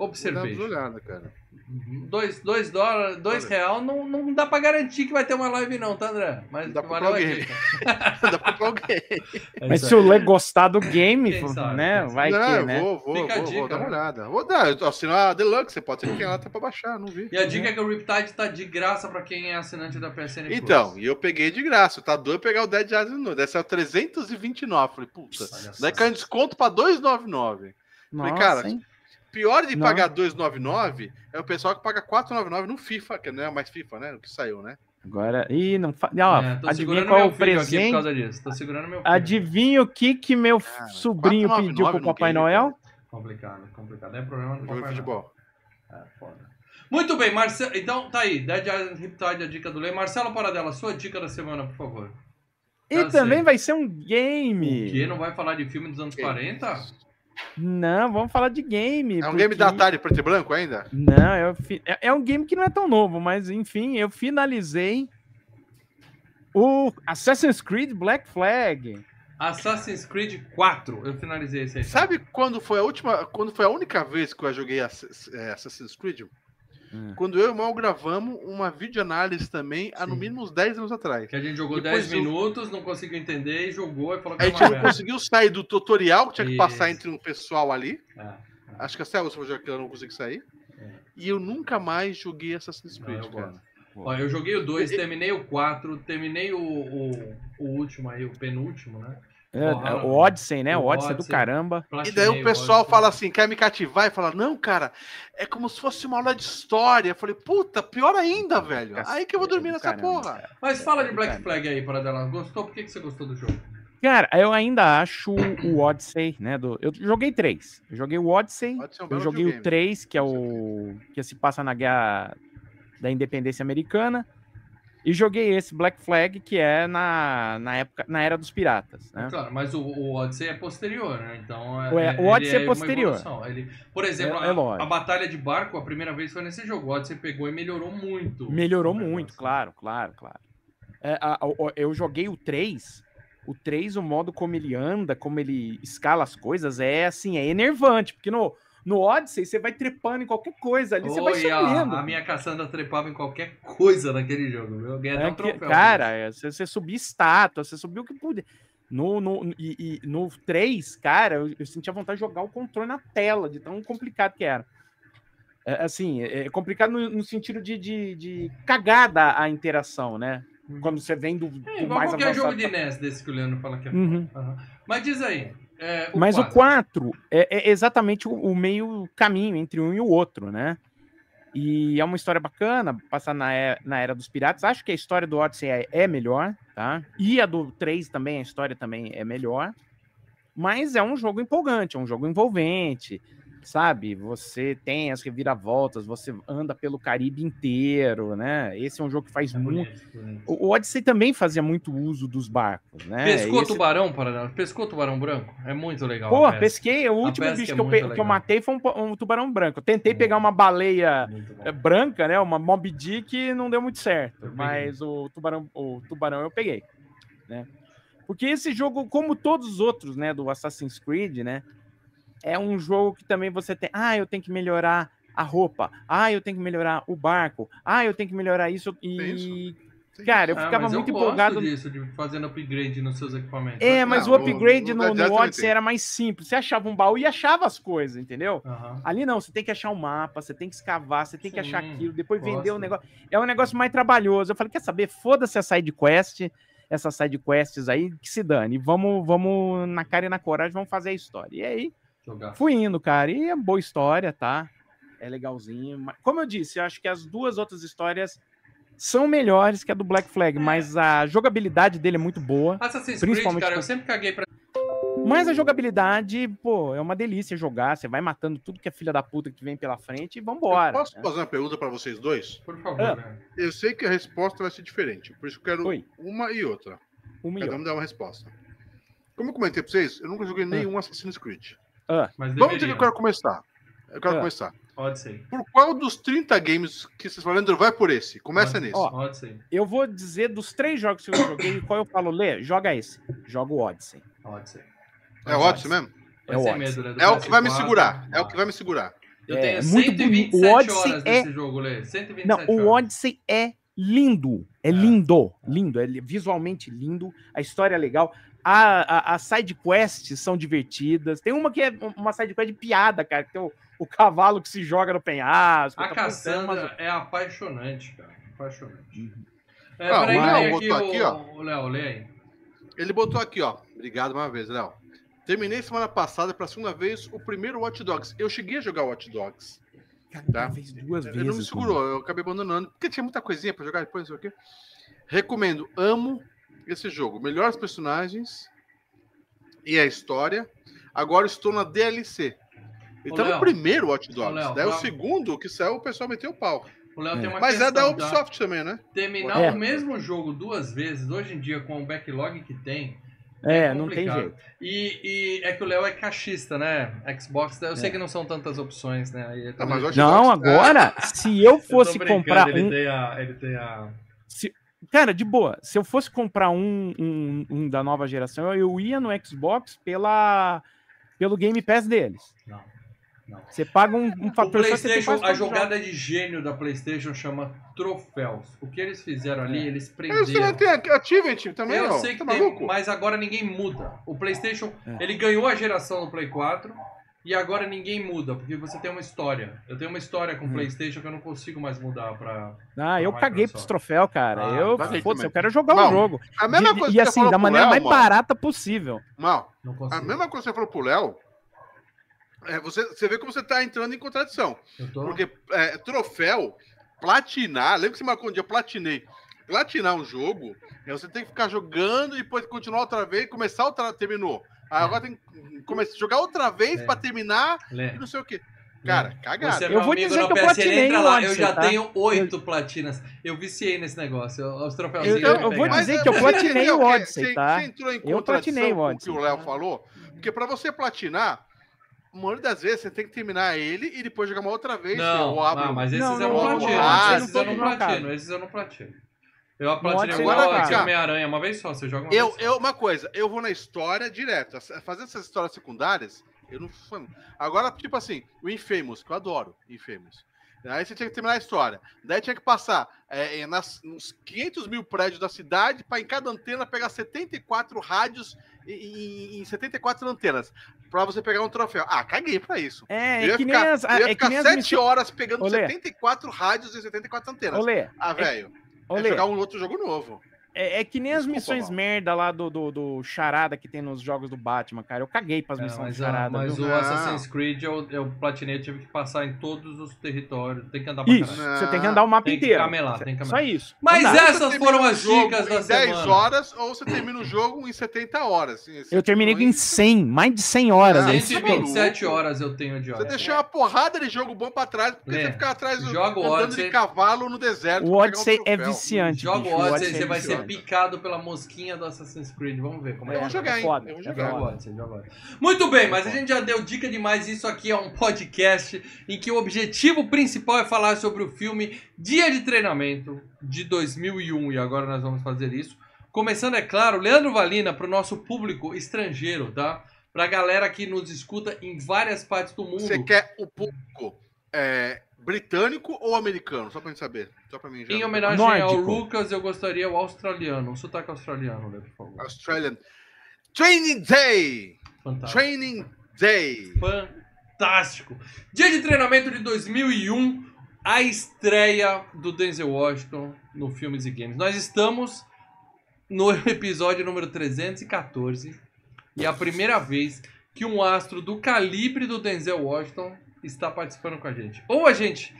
B: Vou
A: Observation.
B: olhada, cara.
A: Uhum. Dois, dois dólares, dois
B: Olha.
A: real, não, não dá pra garantir que vai ter uma live não, tá, André? Mas
B: Dá pra
A: valeu a
B: comprar alguém.
A: dica. (laughs)
B: Dá pra comprar alguém. (laughs)
C: Mas se o Lê gostar do game,
A: sabe,
C: né? Vai
B: não,
C: que, né?
B: vou, vou,
A: Fica a
B: vou, vou
A: dica,
B: dar uma
A: né?
B: olhada. Vou dar, eu assino a Deluxe, você pode ser que tem lá até pra baixar, não vi.
A: E a dica é que o Riptide tá de graça pra quem é assinante da PSN Plus.
B: Então, e eu peguei de graça, tá doido pegar o Dead Island no. Dessa é o 329. Falei, puta, daí caiu um desconto pra 299.
C: Nossa,
B: cara,
C: hein?
B: Pior de
C: Não.
B: pagar 299 é o pessoal que paga 499 no FIFA, que não é mais FIFA, né? O que saiu, né?
C: Agora. Ih, não fa... Ó,
A: É, tô
C: adivinha
A: segurando
C: qual é
A: meu
C: o
A: filho aqui por
C: presente?
A: causa disso. Tô segurando meu filho.
C: Adivinha o que que meu
B: Cara,
C: sobrinho
B: 499
C: pediu pro Papai Noel?
A: Complicado, complicado. É problema do Papai Noel.
B: futebol.
A: É, foda. Muito bem, Marcelo. Então, tá aí. Dead Island Riptide, a dica do Lei. Marcelo Paradela, sua dica da semana, por favor.
C: E também vai ser um
A: O
C: game.
A: quê? Não vai falar de filme dos anos
B: Que
A: 40?
C: Não, vamos falar de game.
B: É um game da
C: porque-
B: Atari preto e branco ainda?
C: Não, eu fi- é, é um game que não é tão novo, mas enfim, eu finalizei o Assassin's Creed Black Flag.
A: Assassin's Creed 4. Eu finalizei esse aí.
B: Sabe quando foi a última, quando foi a única vez que eu joguei é, Assassin's Creed?
C: Hum.
B: Quando eu e o irmão gravamos uma videoanálise também, há no mínimo uns 10 anos atrás.
A: Que a gente jogou
B: Depois
A: 10
B: eu-
A: minutos, não conseguiu entender e jogou e falou que
B: A
A: era
B: gente
A: uma
B: não
A: merda.
B: conseguiu sair do tutorial que tinha que passar
A: Isso.
B: entre um pessoal ali.
A: É,
B: Acho que até a última jogo que eu não consegui sair.
A: É.
B: E eu nunca mais joguei Assassin's
A: Não,
B: Creed,
A: eu
B: cara.
A: Ó, eu joguei o 2, terminei o 4, terminei o, o, o último aí, o penúltimo, né?
C: É,
A: Porra,
C: o Odyssey, né?
A: o
C: Odyssey é do
A: Odyssey.
C: caramba.
B: E daí o pessoal fala assim, quer me cativar? E fala, não, cara, é como se fosse uma aula de história. Eu falei, puta, pior ainda, velho. Aí que eu vou dormir
C: Do
B: nessa
C: caramba,
B: porra.
C: cara.
A: Mas fala de Black. Flag aí, Paradela. Gostou? Por que, que você gostou do jogo?
C: Cara, eu ainda acho o Odyssey, né? Do... Eu joguei três. Eu joguei o Odyssey,
B: um
C: eu joguei o. 3, que é o. que se passa na guerra da independência americana. E joguei esse Black Flag, que é na, na época, na era dos piratas, né?
A: Claro, mas o, o Odyssey é posterior, né? Então é,
C: O- é- o Odyssey é
A: uma
C: posterior.
A: Ele, por exemplo,
C: É- é
A: a-
C: lógico.
A: a, batalha de barco, a primeira vez foi nesse jogo. O Odyssey pegou e melhorou muito.
C: Melhorou muito, claro, claro, claro. É, a- a- eu joguei o 3. O 3, o modo como ele anda, como ele escala as coisas, é assim, é enervante. Porque no, no Odyssey você vai trepando em qualquer coisa ali, você vai
A: Oi, a,
C: subindo.
A: a minha caçanda trepava em qualquer coisa naquele jogo. Eu ganhei até
C: É
A: um troféu.
C: cara, é, você, você subia estátua, você subia o que puder. No, no, e, e no 3, cara, eu, eu sentia vontade de jogar o controle na tela, de tão complicado que era. É, assim, é é complicado no, no sentido de, de, de cagada a interação, né? Quando você vem do,
A: É,
C: do
A: igual
C: mais
A: qualquer
C: avançado.
A: jogo de NES desse que o Leandro fala que é
C: Uhum.
A: Aham. Mas diz aí. É,
C: Mas o
A: quatro.
C: 4 é, é exatamente o, o meio caminho entre um e o outro, né? E é uma história bacana, passar na, é- na era dos piratas. Acho que a história do Odyssey é, é melhor, tá? E a do 3 também, a história também é melhor. Mas é um jogo empolgante, é um jogo envolvente, sabe? Você tem as reviravoltas, você anda pelo Caribe inteiro, né? Esse é um jogo que faz
A: É
C: muito.
A: bonito.
C: O Odyssey também fazia muito uso dos barcos, né?
A: Pescou
C: Esse-
A: tubarão, Paraná? Pescou tubarão branco? É muito legal.
C: Pô, pesquei. O último bicho
A: é
C: que, eu,
A: muito
C: pe- que eu matei foi um, um tubarão branco. Eu tentei
A: Hum.
C: pegar uma baleia
A: Muito
C: é, branca, né? Uma Mob Dick não deu muito certo. Mas o tubarão, o tubarão eu peguei, né? Porque esse jogo, como todos os outros, né, do Assassin's Creed, né, é um jogo que também você tem, ah, eu tenho que melhorar a roupa, ah, eu tenho que melhorar o barco, ah, eu tenho que melhorar isso e
B: Sim.
C: cara, eu
A: Ah,
C: ficava
A: mas
C: muito
A: gosto
C: empolgado.
A: disso, de fazendo upgrade nos seus equipamentos.
C: É, mas
B: Não,
C: o upgrade
B: no-
C: no, Odyssey era mais simples. Você achava um baú e achava as coisas, entendeu?
A: Aham.
C: Ali não, você tem que achar um mapa, você tem que escavar, você tem que achar
A: Sim,
C: aquilo, depois vender o
A: gosto.
C: negócio. É um negócio mais trabalhoso. Eu falei, quer saber? Foda-se a side quest, essas side quests aí, que se dane. Vamos, vamos na cara e na coragem, vamos fazer a história. E aí,
A: Jogar.
C: fui indo, cara. E é boa história, tá? É legalzinho. Como eu disse, eu acho que as duas outras histórias são melhores que a do Black Flag, mas a jogabilidade dele é muito boa.
A: Assassin's Creed,
C: Principalmente
A: cara, eu sempre caguei pra.
C: Mas a jogabilidade, pô, é uma delícia jogar. Você vai matando tudo que é filha da puta que vem pela frente e vambora.
B: Posso
C: né?
B: fazer uma pergunta para vocês dois?
A: Por favor,
C: Ah.
A: velho.
B: Eu sei que a resposta vai ser diferente, por isso eu quero
C: Oi.
B: uma e outra.
C: Um
B: Cada
C: milhão.
B: um dá uma resposta. Como eu comentei pra vocês, eu nunca joguei nenhum Assassin's Creed.
A: Mas
B: Vamos dizer que eu quero começar. Eu quero
C: Ah.
B: começar.
A: Odyssey.
B: Por qual dos 30 games que vocês falaram, Leandro, vai por esse? Começa
A: Ó,
B: nesse.
C: Ó,
A: Odyssey.
C: Eu vou dizer dos três jogos que eu joguei, qual eu falo, Lê, joga esse. Joga o Odyssey.
A: Odyssey.
B: é o Odyssey mesmo?
C: É o
A: ser
C: Odyssey.
A: medo, né,
B: É o que vai me
A: PS4.
B: segurar. É o que vai me segurar.
A: Eu
C: É,
A: tenho
C: muito bonito.
A: 127
C: O Odyssey
A: horas
C: é-
A: desse jogo, Lê. 127
C: Não, o
A: horas.
C: Odyssey é lindo. É,
A: É.
C: lindo. Lindo. É visualmente lindo. A história é legal. A, a, as side quests são divertidas. Tem uma que é uma side quest de piada, cara. Que tem o, o cavalo que se joga no penhasco.
A: A
C: tá
A: Cassandra
C: umas-
A: é apaixonante, cara. Apaixonante. É,
B: Ah,
A: peraí,
B: botou aqui, ó.
A: o Léo, lê aí.
B: Ele botou aqui, ó. Obrigado uma vez, Léo. Terminei semana passada pela segunda vez o primeiro Watch Dogs. Eu cheguei a jogar Watch Dogs.
C: Cara,
B: Tá.
C: fez duas
B: Ele
C: vezes.
B: não me segurou, eu acabei abandonando, porque tinha muita coisinha pra jogar depois, não sei o quê. Recomendo, amo esse jogo. Melhores personagens e a história. Agora estou na DLC. Então,
A: Léo.
B: no primeiro Watch Dogs.
A: Ô, Léo,
B: Daí o
A: pra-
B: segundo que saiu, o pessoal meteu o pau.
A: O Léo
C: É.
A: tem uma
B: Mas é da
A: tá?
B: Ubisoft também, né?
A: Terminar
C: É.
A: o mesmo jogo duas vezes, hoje em dia, com o backlog que tem,
C: É, não tem jeito.
A: E, e é que o Léo é caixista, né? Xbox, eu sei
C: É.
A: que não são tantas opções, né? Aí,
B: Ah, mas Watch
C: Não,
B: Dogs-
C: agora, se eu (laughs)
A: Eu
C: fosse
A: brincando,
C: comprar
A: ele
C: um.
A: Tem a, ele tem a...
C: se- cara, de boa, se eu fosse comprar um, um, um da nova geração, eu ia no Xbox pela, pelo Game Pass deles.
A: Não, não.
C: Você paga um, um fator só,
A: PlayStation,
C: quase
A: a jogada de gênio da PlayStation chama troféus. O que eles fizeram ali,
C: É.
A: eles
B: Mas você
A: prenderam.
B: não tem Achievement também,
A: Eu
B: ó.
A: sei que
B: tá
A: tem,
B: maluco?
A: mas agora ninguém muda. O PlayStation,
C: É.
A: ele ganhou a geração no Play 4 e agora ninguém muda, porque você tem uma história. Eu tenho uma história com o
C: Hum.
A: PlayStation que eu não consigo mais mudar pra.
C: Ah, eu
A: Pra
C: caguei pros troféus, cara.
A: Ah,
C: eu,
B: tá também.
C: eu quero jogar o
B: Não,
C: jogo.
B: A mesma
C: De-
B: coisa
C: e assim, da maneira
B: Léo,
C: mais
B: mano.
C: barata possível.
B: Mal, a mesma coisa que você falou pro Léo, é, você, você vê como você tá entrando em contradição.
A: Eu tô...
B: Porque é, troféu, platinar, lembra que você marcou um dia, platinej. Platinar um jogo, é você tem que ficar jogando e depois continuar outra vez, começar outra, terminou. Aí
A: É.
B: agora tem que começar, jogar outra vez
A: É.
B: pra terminar e não sei o quê. Cara, cagada.
A: Você é
C: Eu
A: meu
C: vou
A: amigo
C: dizer que eu
A: PSN,
C: platinei
A: lá.
C: Odyssey,
A: Eu já
C: tá?
A: tenho oito platinas. Eu viciei nesse negócio. Os
C: Eu,
A: troféuzinhos.
C: eu-
A: pra
C: eu vou dizer
B: Mas
C: que eu platinei o Odyssey,
B: você-
C: tá?
B: Você entrou em
C: Eu platinei
B: contradição
C: o
B: com o que o Léo falou, porque pra você platinar, maioria das vezes você tem que terminar ele e depois jogar uma outra vez.
A: Não,
B: ou abre
A: não, mas esses
C: Não,
A: eu
C: não,
A: platino.
B: ah,
A: esses eu não platino. Esses eu não platino. Eu platinei
B: vai ficar.
A: Homem-Aranha uma vez só. Você joga uma
B: Eu,
A: vez só.
B: eu, uma coisa, eu vou na história direto. Fazendo essas histórias secundárias, eu não. Agora, tipo assim, o Infamous, que eu adoro Infamous. Aí você tinha que terminar a história. Daí tinha que passar é, é, nas, nos 500 mil prédios da cidade para em cada antena pegar 74 rádios em, em 74 antenas. Pra você pegar um troféu. Ah, caguei pra isso.
C: É,
B: Eu
C: é
B: ia
C: que nem
B: ficar,
C: as,
B: eu ia
C: é que
B: ficar
C: nem as
B: 7
C: missões...
B: horas pegando
C: Olê.
B: 74 rádios e 74 antenas.
C: Olê,
B: Ah, velho. É
C: olê,
B: jogar um outro jogo novo.
C: É, é que nem as
B: Desculpa,
C: missões
B: Val.
C: merda lá do, do, do charada que tem nos jogos do Batman, cara. Eu caguei pras
A: É,
C: missões
A: mas ah,
C: charada.
A: mas
C: viu?
A: o. Assassin's Creed eu, eu platinei, eu tive que passar em todos os territórios. Tem que andar pra
C: Isso,
A: caralho.
C: você tem que andar o mapa
A: Tem que
C: inteiro.
A: camelar, tem que
C: Só
A: camelar.
C: isso.
A: Mas
C: Andar.
B: Você
A: essas foram as dicas da
B: em 10
A: semana.
B: horas, ou você termina o jogo em 70 horas. Assim, você
C: Eu terminei em 100, mais de 100 horas.
B: Ah,
C: é
B: esse
C: isso.
A: 127 horas eu tenho de
B: Você
A: hora.
B: deixou uma porrada de jogo bom pra trás, porque
A: É.
B: você fica atrás do, andando
A: Odyssey.
B: de cavalo no deserto.
C: O
B: um
C: Odyssey é viciante.
A: Joga
C: bicho,
A: o Odyssey,
C: Odyssey
A: você
C: é
A: vai ser
C: viciante.
A: picado pela mosquinha do Assassin's Creed. Vamos ver como é
B: Eu
A: que
B: vou
A: vai.
B: jogar, hein?
C: foda,
B: Eu vou
C: é
B: jogar.
A: Odyssey. Muito bem, mas a gente já deu dica demais. Isso aqui é um podcast em que o objetivo principal é falar sobre o filme Dia de Treinamento de 2001. E agora nós vamos fazer isso. Começando, é claro, Leandro Valina, para o nosso público estrangeiro, tá? Pra galera que nos escuta em várias partes do mundo.
B: Você quer o público é, britânico ou americano? Só pra gente saber. Só pra mim já.
A: Em homenagem ao
C: Nórdico.
A: Lucas, eu gostaria o australiano. O sotaque australiano, né, por favor.
B: Australian. Training Day!
A: Fantástico.
B: Training Day!
A: Fantástico. Dia de treinamento de 2001, a estreia do Denzel Washington no Filmes e Games. Nós estamos no episódio número 314 e é a primeira vez que um astro do calibre do Denzel Washington está participando com a gente. Ou a gente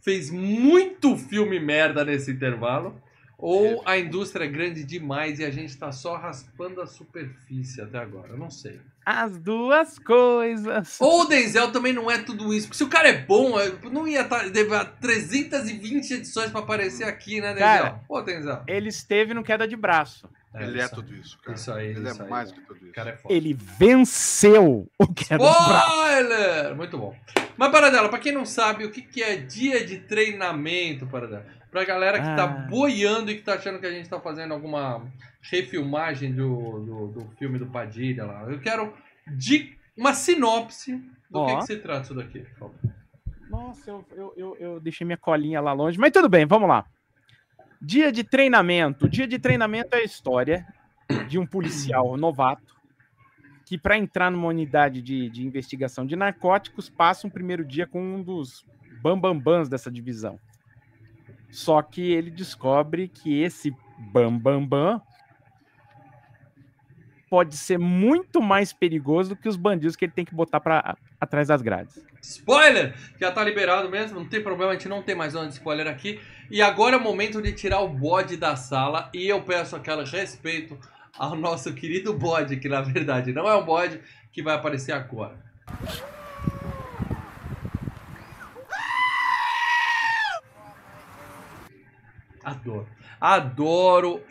A: fez muito filme merda nesse intervalo, ou a indústria é grande demais e a gente está só raspando a superfície até agora. Eu não sei.
C: As duas coisas.
A: Ou o Denzel também não é tudo isso. Porque se o cara é bom, eu não ia estar. Levar 320 edições pra aparecer aqui, né, Denzel?
C: Cara,
A: Ô, Denzel.
C: Ele esteve no queda de braço.
B: Ele é tudo isso, cara.
A: Isso aí,
B: Ele
A: isso
B: é
A: aí.
B: mais que tudo isso.
A: Cara é foda.
C: Ele venceu o queda.
A: Spoiler! Muito bom. Mas, Paradela, pra quem não sabe, o que, que é dia de treinamento, Paradela? Pra galera que tá
C: Ah.
A: boiando e que tá achando que a gente tá fazendo alguma refilmagem do, do, do filme do Padilha lá. Eu quero de uma sinopse do que,
C: Ó.
A: que se trata isso daqui.
C: Nossa, eu, eu, eu, eu deixei minha colinha lá longe, mas tudo bem, vamos lá. Dia de treinamento. Dia de treinamento é a história de um policial novato que, para entrar numa unidade de, de investigação de narcóticos, passa um primeiro dia com um dos bambambãs dessa divisão. Só que ele descobre que esse bambambam pode ser muito mais perigoso do que os bandidos que ele tem que botar para atrás das grades.
A: Spoiler! Já tá liberado mesmo, não tem problema, a gente não tem mais zona de spoiler aqui. E agora é o momento de tirar o bode da sala e eu peço aquele respeito ao nosso querido bode, que na verdade não é um bode, que vai aparecer agora. Adoro. Adoro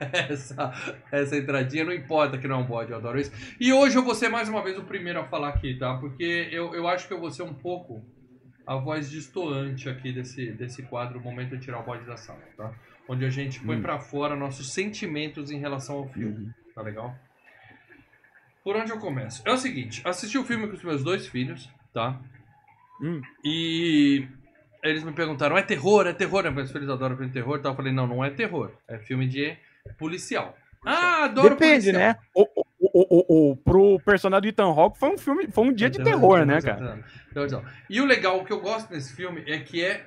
A: (laughs) essa, essa entradinha, não importa que não é um bode, eu adoro isso. E hoje eu vou ser mais uma vez o primeiro a falar aqui, tá? Porque eu, eu acho que eu vou ser um pouco a voz distoante aqui desse, desse quadro, o momento de tirar o bode da sala, tá? Onde a gente põe
C: Hum.
A: pra fora nossos sentimentos em relação ao filme, tá legal? Por onde eu começo? É o seguinte, assisti o filme com os meus dois filhos, tá?
C: Hum.
A: E eles me perguntaram, é terror? É terror? Meus filhos adoram filme de terror, tá? Eu falei, não, não é terror, é filme de policial. Ah, adoro
C: Depende,
A: policial.
C: né? O, o, o, o, o- pro personagem do Ethan Hawke foi um filme, foi um dia de terror, né, cara?
A: Então. E o legal, o que eu gosto desse filme é que é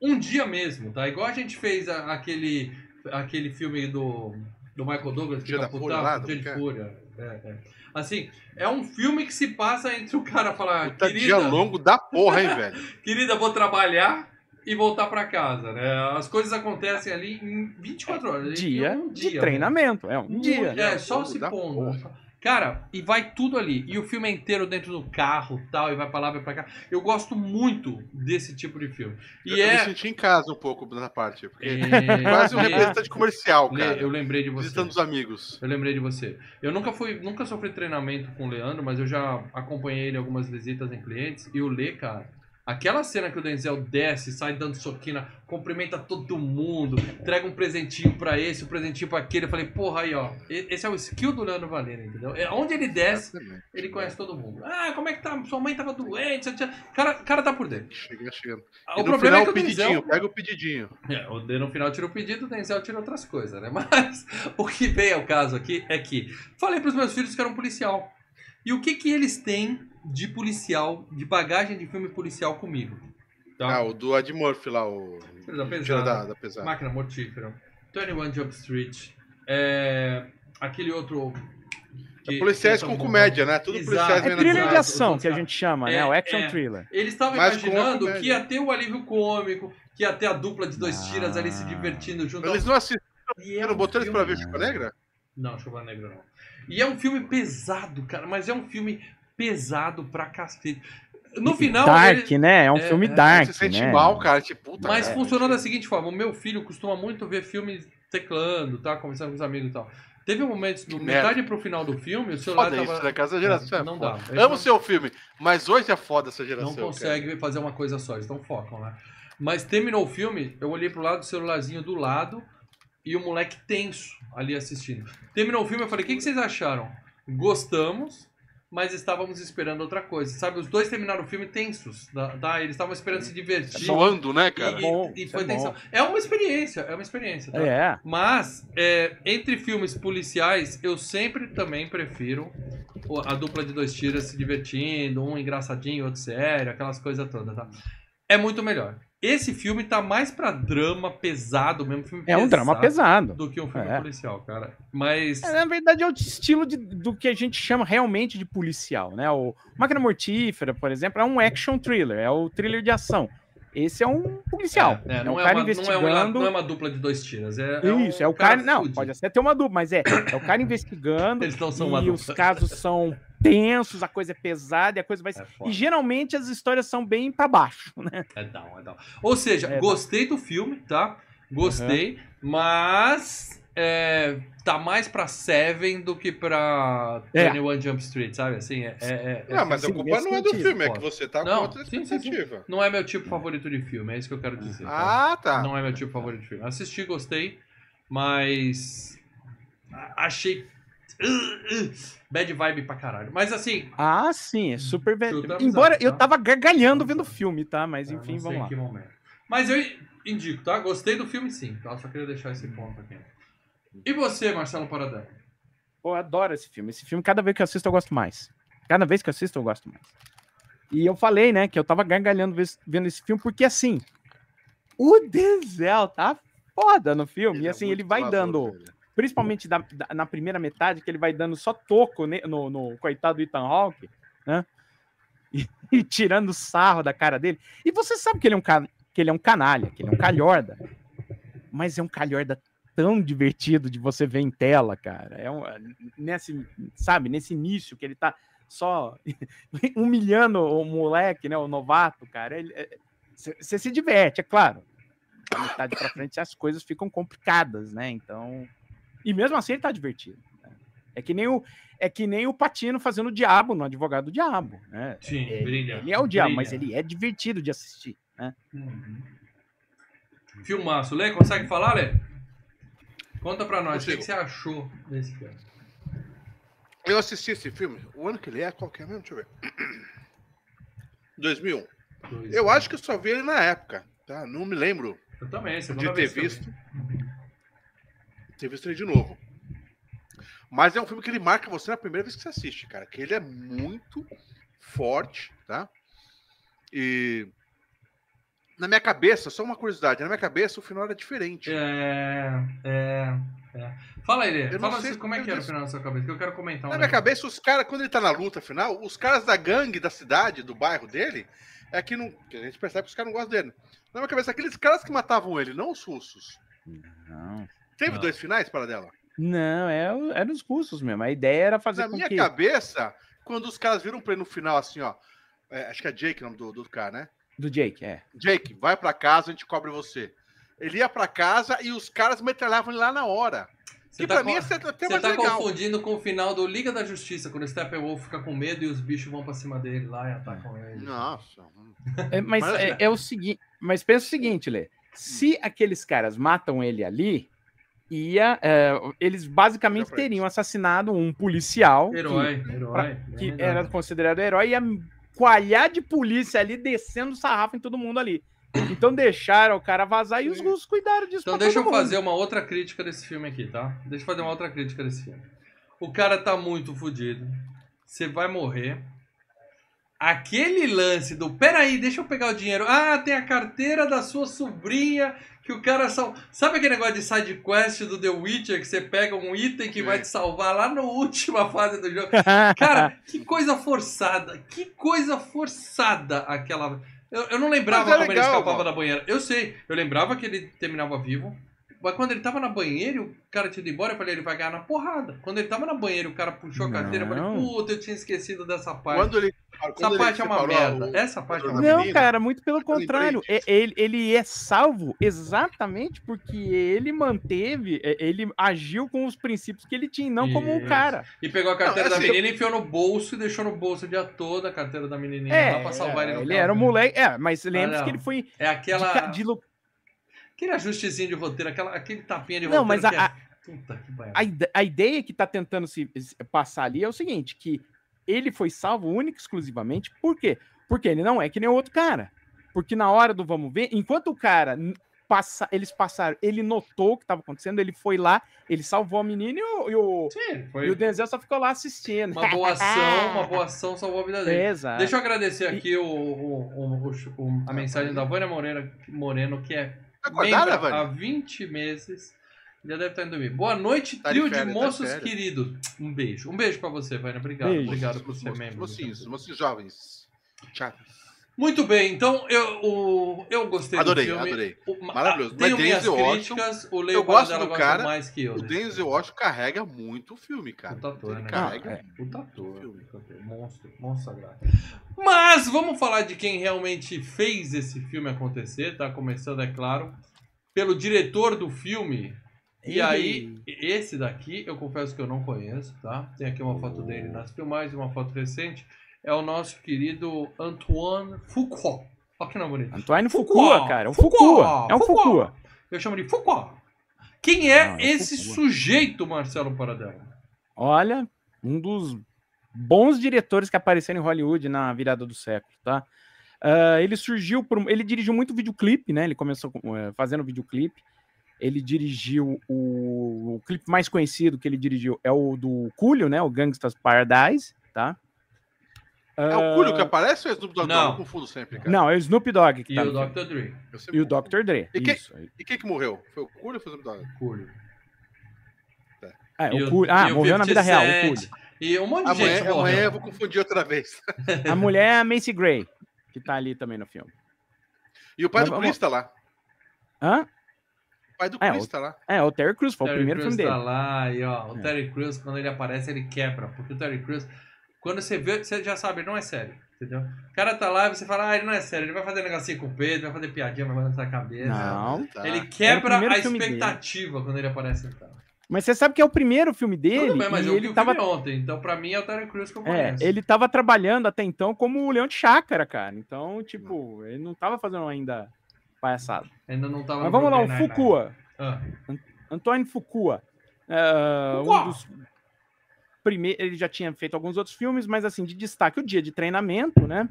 A: um dia mesmo, tá? Igual a gente fez a- aquele, aquele filme do, do Michael Douglas, que
B: Dia da
A: caputava,
B: Fúria lá,
A: Dia de
B: é?
A: Fúria. É, é. Assim, é um filme que se passa entre o cara falar,
B: Puta
A: querida,
B: dia longo da porra, hein, velho? (laughs)
A: querida, vou trabalhar e voltar pra casa, né? As coisas acontecem ali em 24 horas.
C: Dia
A: em um
C: de
A: dia,
C: treinamento, é um
A: um
C: dia.
A: É, só se pondo.
B: porra.
A: Cara, e vai tudo ali. E o filme é inteiro dentro do carro tal, e vai pra lá, vai pra cá. Eu gosto muito desse tipo de filme. E
B: eu, eu
A: é.
B: me senti em casa um pouco nessa parte. Porque
A: é... (laughs)
B: quase um representante comercial, cara.
A: eu lembrei de você.
B: Visitando os amigos.
A: Eu lembrei de você. Eu nunca fui, nunca sofri treinamento com o Leandro, mas eu já acompanhei ele em algumas visitas em clientes. E o Lê, cara, aquela cena que o Denzel desce, sai dando soquina, cumprimenta todo mundo, entrega um presentinho pra esse, um presentinho pra aquele. Eu falei, porra, aí, ó. Esse é o skill do Leandro Valera, entendeu? É, Onde ele desce,
B: Exatamente.
A: ele conhece todo mundo. Ah, como é que tá? Sua mãe tava doente. O cara, o cara tá por dentro.
B: Chega chegando.
A: O
B: e no
A: problema
B: final,
A: é que
B: o
A: o
B: pedidinho.
A: Denzel.
B: Pega o pedidinho.
A: É, o no final tira o pedido, o Denzel tira outras coisas, né? (laughs) Mas o que vem ao caso aqui é que falei pros meus filhos que era um policial. E o que que eles têm de policial, de bagagem de filme policial comigo? Tá?
B: Ah, o do Ed Murphy lá, o.
A: Tira da pesada.
B: Tira da, da pesada.
A: Máquina Mortífera. 21 Jump Street. É, aquele outro.
B: É policiais
A: que
B: com
A: é
B: comédia, né? Tudo
A: Exato.
B: policiais
C: É thriller de ação que a gente chama, né?
A: É,
C: O action
A: é.
C: thriller.
A: Eles estavam imaginando que ia ter o alívio cômico, que ia ter a dupla de dois
C: Ah.
A: tiras ali se divertindo junto.
B: Eles não assistiram,
A: E é
B: não
A: um
B: botou eles pra ver Chupa Negra?
A: Não, Chuva Negra não. E é um filme pesado, cara, mas é um filme pesado pra cacete. No final,
C: dark,
A: ele-
C: né? É um
A: é,
C: filme
A: é,
C: dark,
B: Você se sente
C: né?
B: mal, cara. Tipo, puta.
A: mas
B: cara.
A: funcionou da seguinte forma: o meu filho costuma muito ver filmes teclando, tá? Conversando com os amigos e tal. Teve momentos, do
B: Que merda.
A: metade pro final do filme, o celular
B: Foda
A: tava.
B: isso, né? cara? Essa geração é
A: Não
B: foda.
A: dá.
B: Amo
A: não-
B: o seu filme, mas hoje é foda essa geração.
A: Não
B: cara.
A: consegue fazer uma coisa só, eles não focam, né? Mas terminou o filme, eu olhei pro lado do celularzinho do lado e o moleque tenso ali assistindo. Terminou o filme, eu falei: o que, que vocês acharam? Gostamos, mas estávamos esperando outra coisa. Sabe, os dois terminaram o filme tensos, tá? Eles estavam esperando se divertir.
B: Zoando, né,
A: E,
B: cara?
A: e-
C: bom,
A: e
C: isso
A: foi
C: é
A: tensão.
C: bom.
A: É uma experiência, é uma experiência, tá?
C: É.
A: Mas, é, entre filmes policiais, eu sempre também prefiro a dupla de dois tiras se divertindo, um engraçadinho, outro sério, aquelas coisas todas, tá? É muito melhor. Esse filme tá mais pra drama pesado mesmo, filme
C: É um drama pesado.
A: do que um filme
C: É.
A: policial, cara. Mas
C: É, na verdade, é o estilo de- do que a gente chama realmente de policial, né? O Máquina Mortífera, por exemplo, é um action thriller, é o thriller de ação. Esse é um policial.
A: É,
C: É,
A: não,
C: um
A: é
C: cara
A: uma, não, é
C: investigando.
A: uma, não é uma dupla de dois tiras. É,
C: Isso,
A: um
C: é o cara. não,
A: fudido.
C: pode até ter uma dupla, mas é, é o cara (coughs) investigando.
A: Eles não são uma
C: e
A: dupla.
C: os casos são tensos, a coisa é pesada e a coisa vai.
A: É
C: e geralmente as histórias são bem pra baixo, (laughs) né?
A: É down, é down. Ou seja,
C: É
A: gostei do filme, tá? Gostei, mas é, tá mais pra Seven do que pra
C: É.
A: 21 Jump Street, sabe? Assim, é, é- é- é-
B: Não, mas a culpa não é do
C: sentido,
B: filme, é que você tá
A: Não,
B: com outra
A: sim, sim, sim.
B: expectativa.
A: não é meu tipo favorito de filme, é isso que eu quero dizer. tá?
B: Ah, tá.
A: Não é meu tipo favorito de filme. Assisti, gostei, mas achei bad vibe pra caralho. Mas assim,
C: Ah, sim, é super. ve-
A: Chuta
C: Embora eu tava gargalhando vendo o filme, tá? Mas
A: eu
C: enfim, vamos lá.
A: Mas eu indico, tá? Gostei do filme sim, tá? Só queria deixar esse ponto aqui. E você, Marcelo Paradão?
C: Pô, eu adoro esse filme. Esse filme, cada vez que eu assisto, eu gosto mais. Cada vez que eu assisto, eu gosto mais. E eu falei, né, que eu tava gargalhando vendo esse filme, porque assim, o Denzel tá foda no filme. e
B: é
C: assim,
B: muito
C: ele vai dando,
B: velho.
C: Principalmente da- da- na primeira metade, que ele vai dando só toco ne- no, no coitado do Ethan Hawke, né? E, (laughs) e tirando sarro da cara dele. E você sabe que ele é um, que ele é um canalha, que ele é um calhorda. Mas é um calhorda tão divertido de você ver em tela, cara. É um, nesse, sabe, nesse início que ele tá só (laughs) humilhando o moleque, né, o novato, cara. Você se diverte, é claro. Da metade pra frente as coisas ficam complicadas, né? Então, e mesmo assim ele tá divertido. né? É que nem o é que nem o Patino fazendo o diabo no Advogado do Diabo, né?
A: Sim,
C: Ele,
A: brilha.
C: ele é o diabo,
A: brilha.
C: mas ele é divertido de assistir, né?
A: Uhum. Filmaço. Lê, consegue falar, Lê? Conta pra nós, o que, que você achou desse filme?
B: Eu assisti esse filme, o ano que ele é, qual que é mesmo? Deixa eu ver. 2001. (clears throat)
A: Dois.
B: Eu acho que eu só vi ele na época, tá? Não me lembro
A: Eu também,
B: de
A: segunda
B: ter visto. Ter visto ele de novo. Mas é um filme que ele marca você na primeira vez que você assiste, cara. Que ele é muito forte, tá? E na minha cabeça, só uma curiosidade, na minha cabeça o final era diferente.
A: É, é, é. Fala aí, Lê.
B: Eu não
A: Fala
B: sei
A: assim, como é que era o final na sua cabeça, que eu quero comentar um
B: Na minha
A: negócio.
B: cabeça, os caras, quando ele tá na luta final, os caras da gangue da cidade, do bairro dele, é que não. que a gente percebe que os caras não gostam dele. Na minha cabeça, aqueles caras que matavam ele, não os russos.
C: Não.
B: Teve
A: Não.
B: dois finais para dela?
C: Não, é, era os russos mesmo. A ideia era fazer
B: Na
C: com
B: minha
C: que...
B: cabeça, quando os caras viram pra ele no final, assim, ó. é, acho que é Jake o nome do, do cara, né?
C: Do Jake, é.
B: Jake, vai pra casa, a gente cobre você. Ele ia pra casa e os caras metralhavam ele lá na hora.
A: Você
B: que
A: tá,
B: pra
A: co-
B: mim é até
A: você tá
B: legal.
A: confundindo com o final do Liga da Justiça, quando o Steppenwolf fica com medo e os bichos vão pra cima dele lá e atacam ele.
B: Nossa.
C: É, mas
B: Mas,
C: é, é o seguinte, mas pensa o seguinte, Lê. Se aqueles caras matam ele ali, ia, é, eles basicamente
B: pra
C: teriam assassinado um policial que-
A: Herói, herói.
C: que, era considerado herói, ia coalhar de polícia ali, descendo sarrafo em todo mundo ali. Então deixaram o cara vazar e os russos cuidaram disso.
A: Então
C: pra
A: deixa eu
C: mundo.
A: fazer uma outra crítica desse filme aqui, tá? Deixa eu fazer uma outra crítica desse filme. O cara tá muito fudido. Você vai morrer. Aquele lance do peraí, deixa eu pegar o dinheiro. Ah, tem a carteira da sua sobrinha que o cara sal... Sabe aquele negócio de side quest do The Witcher que você pega um item que vai te salvar lá na última (laughs) fase do jogo? (laughs) Cara, que coisa forçada. Que coisa forçada aquela. Eu, eu não lembrava
B: é
A: como ele
B: legal,
A: escapava
B: mano.
A: da banheira. Eu sei, eu lembrava que ele terminava vivo. Mas quando ele tava na banheira e o cara tinha ido embora, eu falei, ele vai ganhar na porrada. Quando ele tava na banheira e o cara puxou a carteira, eu falei,
C: Não.
A: puta, eu tinha esquecido dessa parte.
B: Quando ele.
A: Essa
B: quando ele
A: parte é uma merda.
B: o-
A: Essa parte é uma
B: da
A: merda.
C: Não,
B: menina,
C: cara, muito pelo contrário. É-. Ele, ele é salvo exatamente porque ele manteve, é, ele agiu com os princípios que ele tinha, não como um
A: Isso.
C: cara.
A: E pegou a carteira
B: Não,
A: da
B: assim,
A: menina, enfiou no bolso e deixou no bolso o dia todo a carteira da menininha
C: É,
A: lá pra salvar ele no
C: ele
A: carro.
C: era um moleque. É, mas lembre-se
A: não.
C: que ele foi
A: É
C: de,
A: aquela.
C: de lu-
A: Aquele ajustezinho de roteiro, aquela, aquele tapinha de
C: Não,
A: roteiro.
C: mas a-
A: é-
C: a-
A: Puta
C: a, a ideia que tá tentando se passar ali é o seguinte, que ele foi salvo único e exclusivamente por quê? Porque ele não é que nem o outro cara. Porque na hora do vamos ver, enquanto o cara passa, eles passaram, ele notou o que estava acontecendo, ele foi lá, ele salvou a menina e o, e o,
A: Sim,
C: e o Denzel só ficou lá assistindo.
A: uma boa (laughs) ação, uma boa ação salvou a vida dele.
C: Exato.
A: Deixa eu agradecer aqui o, o- o- o- a mensagem da Vânia Moreno, Moreno, que é
B: Tá acordada,
A: membro
B: Vânia?
A: há 20 meses. Já deve estar indo dormir. Boa noite,
B: Tá
A: trio de,
B: férias, tá de
A: moços
B: férias.
A: queridos. Um beijo. Um beijo pra você, Vânia. Obrigado.
C: Beijo.
A: Obrigado por ser membro.
B: mocinhos, mocinhos jovens. Chatos.
A: Muito bem, então eu, o- eu gostei
B: Adorei,
A: do filme.
B: adorei.
A: O-
B: Maravilhoso.
A: Tenho
B: Mas
A: minhas
B: Denzel Washington,
A: críticas. O Leo
B: eu gosto do
A: gosta
B: cara,
A: mais que eu.
B: O
A: desse
B: Denzel Washington carrega muito o filme, cara.
A: Puta ator,
B: Ele
A: né?
B: carrega.
C: Ah, é.
B: Muito o
A: ator,
B: filme.
A: puta ator, monstro, monstro sagrado. Mas vamos falar de quem realmente fez esse filme acontecer, tá? Começando, é claro, pelo diretor do filme. E aí, esse daqui, eu confesso que eu não conheço, tá? Tem aqui uma foto dele nas filmagens, uma foto recente. É o nosso querido Antoine Fuqua. Olha que nome bonito.
C: Antoine
A: Fuqua,
C: Foucault, cara. É um
A: Fuqua,
C: Foucault. É um
A: Fuqua.
C: Foucault.
A: Eu chamo de Fuqua. Quem é
C: Não, é
A: esse
C: Fuqua.
A: sujeito, Marcelo Paradela?
C: Olha, um dos bons diretores que apareceram em Hollywood na virada do século, tá? Ah, ele surgiu por. Ele dirigiu muito videoclipe, né? Ele começou com, eh, fazendo videoclipe. Ele dirigiu o, o clipe mais conhecido que ele dirigiu é o do Coolio, né? O Gangsta's Paradise, tá?
B: É o Cúlio que aparece ou é o Snoop Dogg?
A: Não.
B: Eu confundo sempre, cara.
C: Não, é o Snoop Dogg que
A: E
C: tá
A: o
C: no filme.
A: Dr. Dre.
C: E o. Dr. Dre.
B: E quem-. E quem que morreu? Foi o Cúlio ou foi o Snoop Dogg?
A: Coolio.
C: Ah,
A: E
C: o Coolio. Ah,
A: e o
C: morreu na vida
A: 50
C: real, o Coolio.
A: E um monte de
B: Amanhã,
A: gente
B: amanhã
A: morreu.
B: eu vou confundir outra vez. (laughs)
C: A mulher é a Macy Gray, que tá ali também no filme.
B: E o pai
C: Mas
B: do Chris tá lá.
C: Hã?
B: O pai do
C: É,
B: Chris
C: o-
B: tá lá.
C: É, o Terry Crews, foi o
A: Terry
C: primeiro
A: Crews
C: filme
A: tá
C: dele.
A: lá e ó, o
C: É.
A: Terry Crews, quando ele aparece, ele quebra. Porque o Terry Crews, quando você vê, você já sabe, ele não é sério. Entendeu? O cara tá lá e você fala, ah, ele não é sério, ele vai fazer negocinho com o peito, vai fazer piadinha, vai balançar a cabeça.
C: Não.
B: Tá.
A: Ele quebra
C: primeiro
A: a
C: filme dele.
A: expectativa quando ele aparece no cara.
C: Mas você sabe que é o primeiro filme dele
A: Tudo bem, mas
C: e
A: eu vi
C: ele
A: o
C: tava
A: filme ontem, então pra mim é o Terry Crews que eu
C: É,
A: conheço.
C: ele tava trabalhando até então como o Leão de Chácara, cara. Então, tipo, ele não tava fazendo ainda palhaçada.
A: Ainda não tava
C: Mas vamos lá, o. Fukua.
A: Ah,
C: Antônio Fukua. É,
A: Fukua.
C: um dos primeiros, ele já tinha feito alguns outros filmes, mas assim, de destaque, o Dia de Treinamento, né?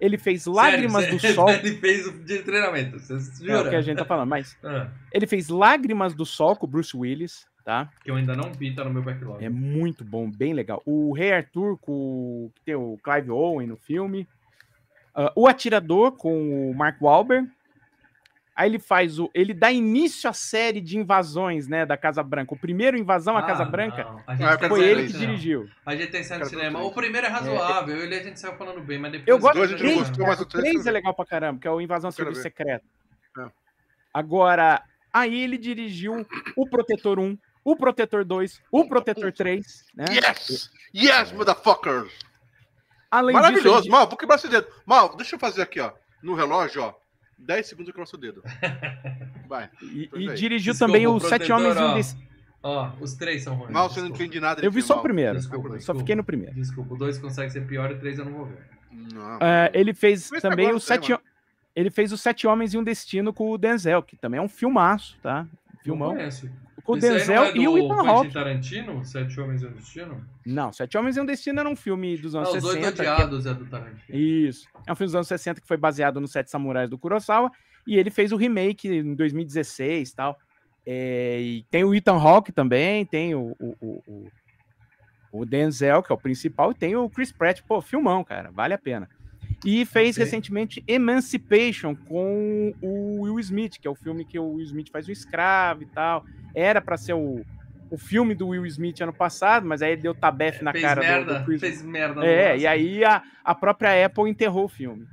C: Ele fez Lágrimas
A: sério,
C: do
A: sério,
C: Sol, (laughs)
A: Ele fez o dia de treinamento, você
C: é
A: jura?
C: o que a gente tá falando, mas (laughs)
A: Ah,
C: ele fez Lágrimas do Sol com o Bruce Willis, tá?
A: que eu ainda não vi, tá no meu backlog.
C: É muito bom, bem legal. O Rei Arthur, com o- que tem o Clive Owen no filme. Ah, o Atirador, com o Mark Wahlberg. Aí ele faz o. Ele dá início à série de invasões, né? Da Casa Branca. O primeiro invasão à
A: Ah,
C: Casa Branca
A: não. A gente tá
C: foi
A: dizendo
C: ele que
A: não.
C: dirigiu.
A: A gente tem de
B: Cara,
A: cinema.
B: tudo
A: O primeiro é razoável, ele a gente saiu falando bem, mas depois.
C: Eu gosto do
B: a
C: 3,
B: gostou, mas o
C: o
B: três
C: 3
B: eu
C: é legal pra caramba, que é o Invasão Serviço. Secreto.
B: É.
C: Agora, aí ele dirigiu O Protetor 1, o Protetor 2, o Protetor 3, né?
B: Yes! Yes, motherfuckers!
C: Além
B: Maravilhoso.
C: disso,
B: Mal, vou quebrar seu dedo. Mal, deixa eu fazer aqui, ó. No relógio, ó. 10 segundos eu quebrar seu dedo. (laughs) Vai.
C: e, e
B: é.
C: dirigiu
A: Desculpa,
C: também
A: o
C: os Sete Homens e um
A: ó.
C: Des...
A: Ó, os três são ruins.
B: Mal, você não entende nada.
C: Eu vi só o
B: Mal.
C: primeiro.
A: Desculpa,
C: Só
A: desculpa.
C: fiquei no primeiro.
A: Desculpa, o dois consegue ser pior e o três eu não vou ver.
B: Não.
C: É, ele fez
B: Mas
C: também os
B: não sei,
C: Sete...
B: mano.
C: Ele fez os Sete Homens e um Destino com o Denzel, que também é um filmaço, tá?
A: Não
C: Filmão.
A: conheço.
C: Com o
A: não
C: Denzel
A: é
C: e o Ethan Hawke.
A: Tarantino? Sete Homens e um Destino?
C: Não, Sete Homens e um Destino era um filme dos anos
A: os Oito
C: 60. que-
A: Odiados é do Tarantino.
C: Isso. É um filme dos anos 60 que foi baseado nos Sete Samurais do Kurosawa. E ele fez o remake em 2016 e tal. É, e tem o Ethan Hawke também, tem o, o, o- o Denzel, que é o principal, e tem o Chris Pratt. Pô, filmão, cara, vale a pena. E fez
A: Ok.
C: recentemente Emancipation com o Will Smith, que é o filme que o Will Smith faz o escravo e tal. Era pra ser o, o filme do Will Smith ano passado, mas aí ele deu tabefe na
A: fez
C: cara do-
A: merda,
C: do, Chris
A: fez merda. no
C: é, e aí a, a própria Apple enterrou o filme.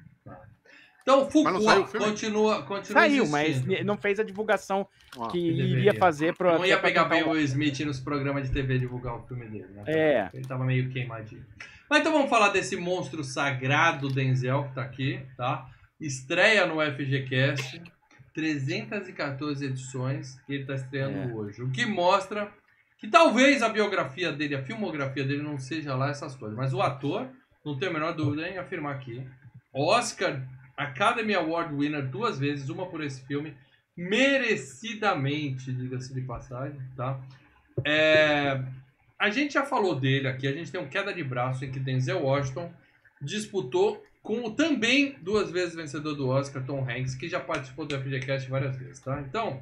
A: Então,
B: Mas
A: Foucault
B: filme?
A: continua, continua
C: Saiu, mas
A: existindo.
C: não fez a divulgação
B: Ó.
C: que iria fazer para.
A: Não ia pegar bem o Will Smith nos programas de TV divulgar o filme dele, né?
C: É.
A: Ele tava meio queimadinho. Mas então vamos falar desse monstro sagrado Denzel que tá aqui, tá? Estreia no FGCast, 314 edições que ele tá estreando
C: É.
A: hoje. O que mostra que talvez a biografia dele, a filmografia dele não seja lá essas coisas. Mas o ator, não tenho a menor dúvida em afirmar aqui. Oscar Academy Award winner duas vezes, uma por esse filme, merecidamente, diga-se de passagem, tá? É, a gente já falou dele aqui, a gente tem um queda de braço em que Denzel Washington disputou com o também duas vezes vencedor do Oscar, Tom Hanks, que já participou do FGCast várias vezes, tá? Então,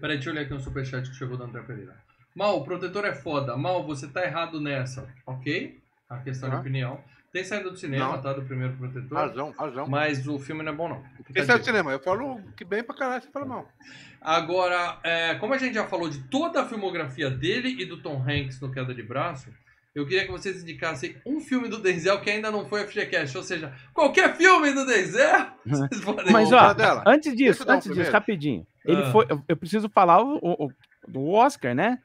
A: peraí, deixa eu ler aqui um superchat que chegou do André Pereira. Mal, o protetor é foda. Mal, você tá errado nessa, ok? A questão de
B: Aham.
A: opinião. Tem saído do cinema,
B: Não.
A: tá? Do primeiro protetor.
B: Razão, razão.
A: Mas o filme não é bom, não. Fica
B: Esse é
A: a
B: o
A: dica.
B: cinema. Eu falo que bem pra caralho, você fala mal.
A: Agora, é, como a gente já falou de toda a filmografia dele e do Tom Hanks no Queda de Braço, eu queria que vocês indicassem um filme do Denzel que ainda não foi FGCast. Ou seja, qualquer filme do Denzel, (laughs) vocês podem...
C: Mas ó,
B: dela.
C: antes disso,
B: dar um
C: antes disso,
B: primeiro.
C: rapidinho. Ele
A: Ah.
C: foi. eu- Eu preciso falar o- o- do Oscar, né?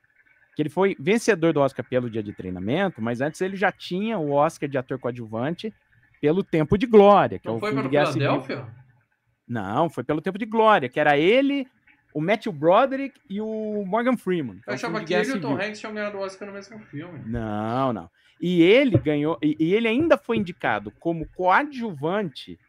C: Que ele foi vencedor do Oscar pelo dia de treinamento, mas antes ele já tinha o Oscar de ator coadjuvante pelo Tempo de Glória, que é
A: não
C: o
A: foi
C: filme
A: para
C: de Guerra? Não, foi pelo Tempo de Glória, que era ele, o Matthew Broderick e o Morgan Freeman. é
A: Eu achava que ele e o Tom. Hanks tinham ganhado o Oscar no mesmo filme.
C: Não, não. E ele ganhou, e, e ele ainda foi indicado como coadjuvante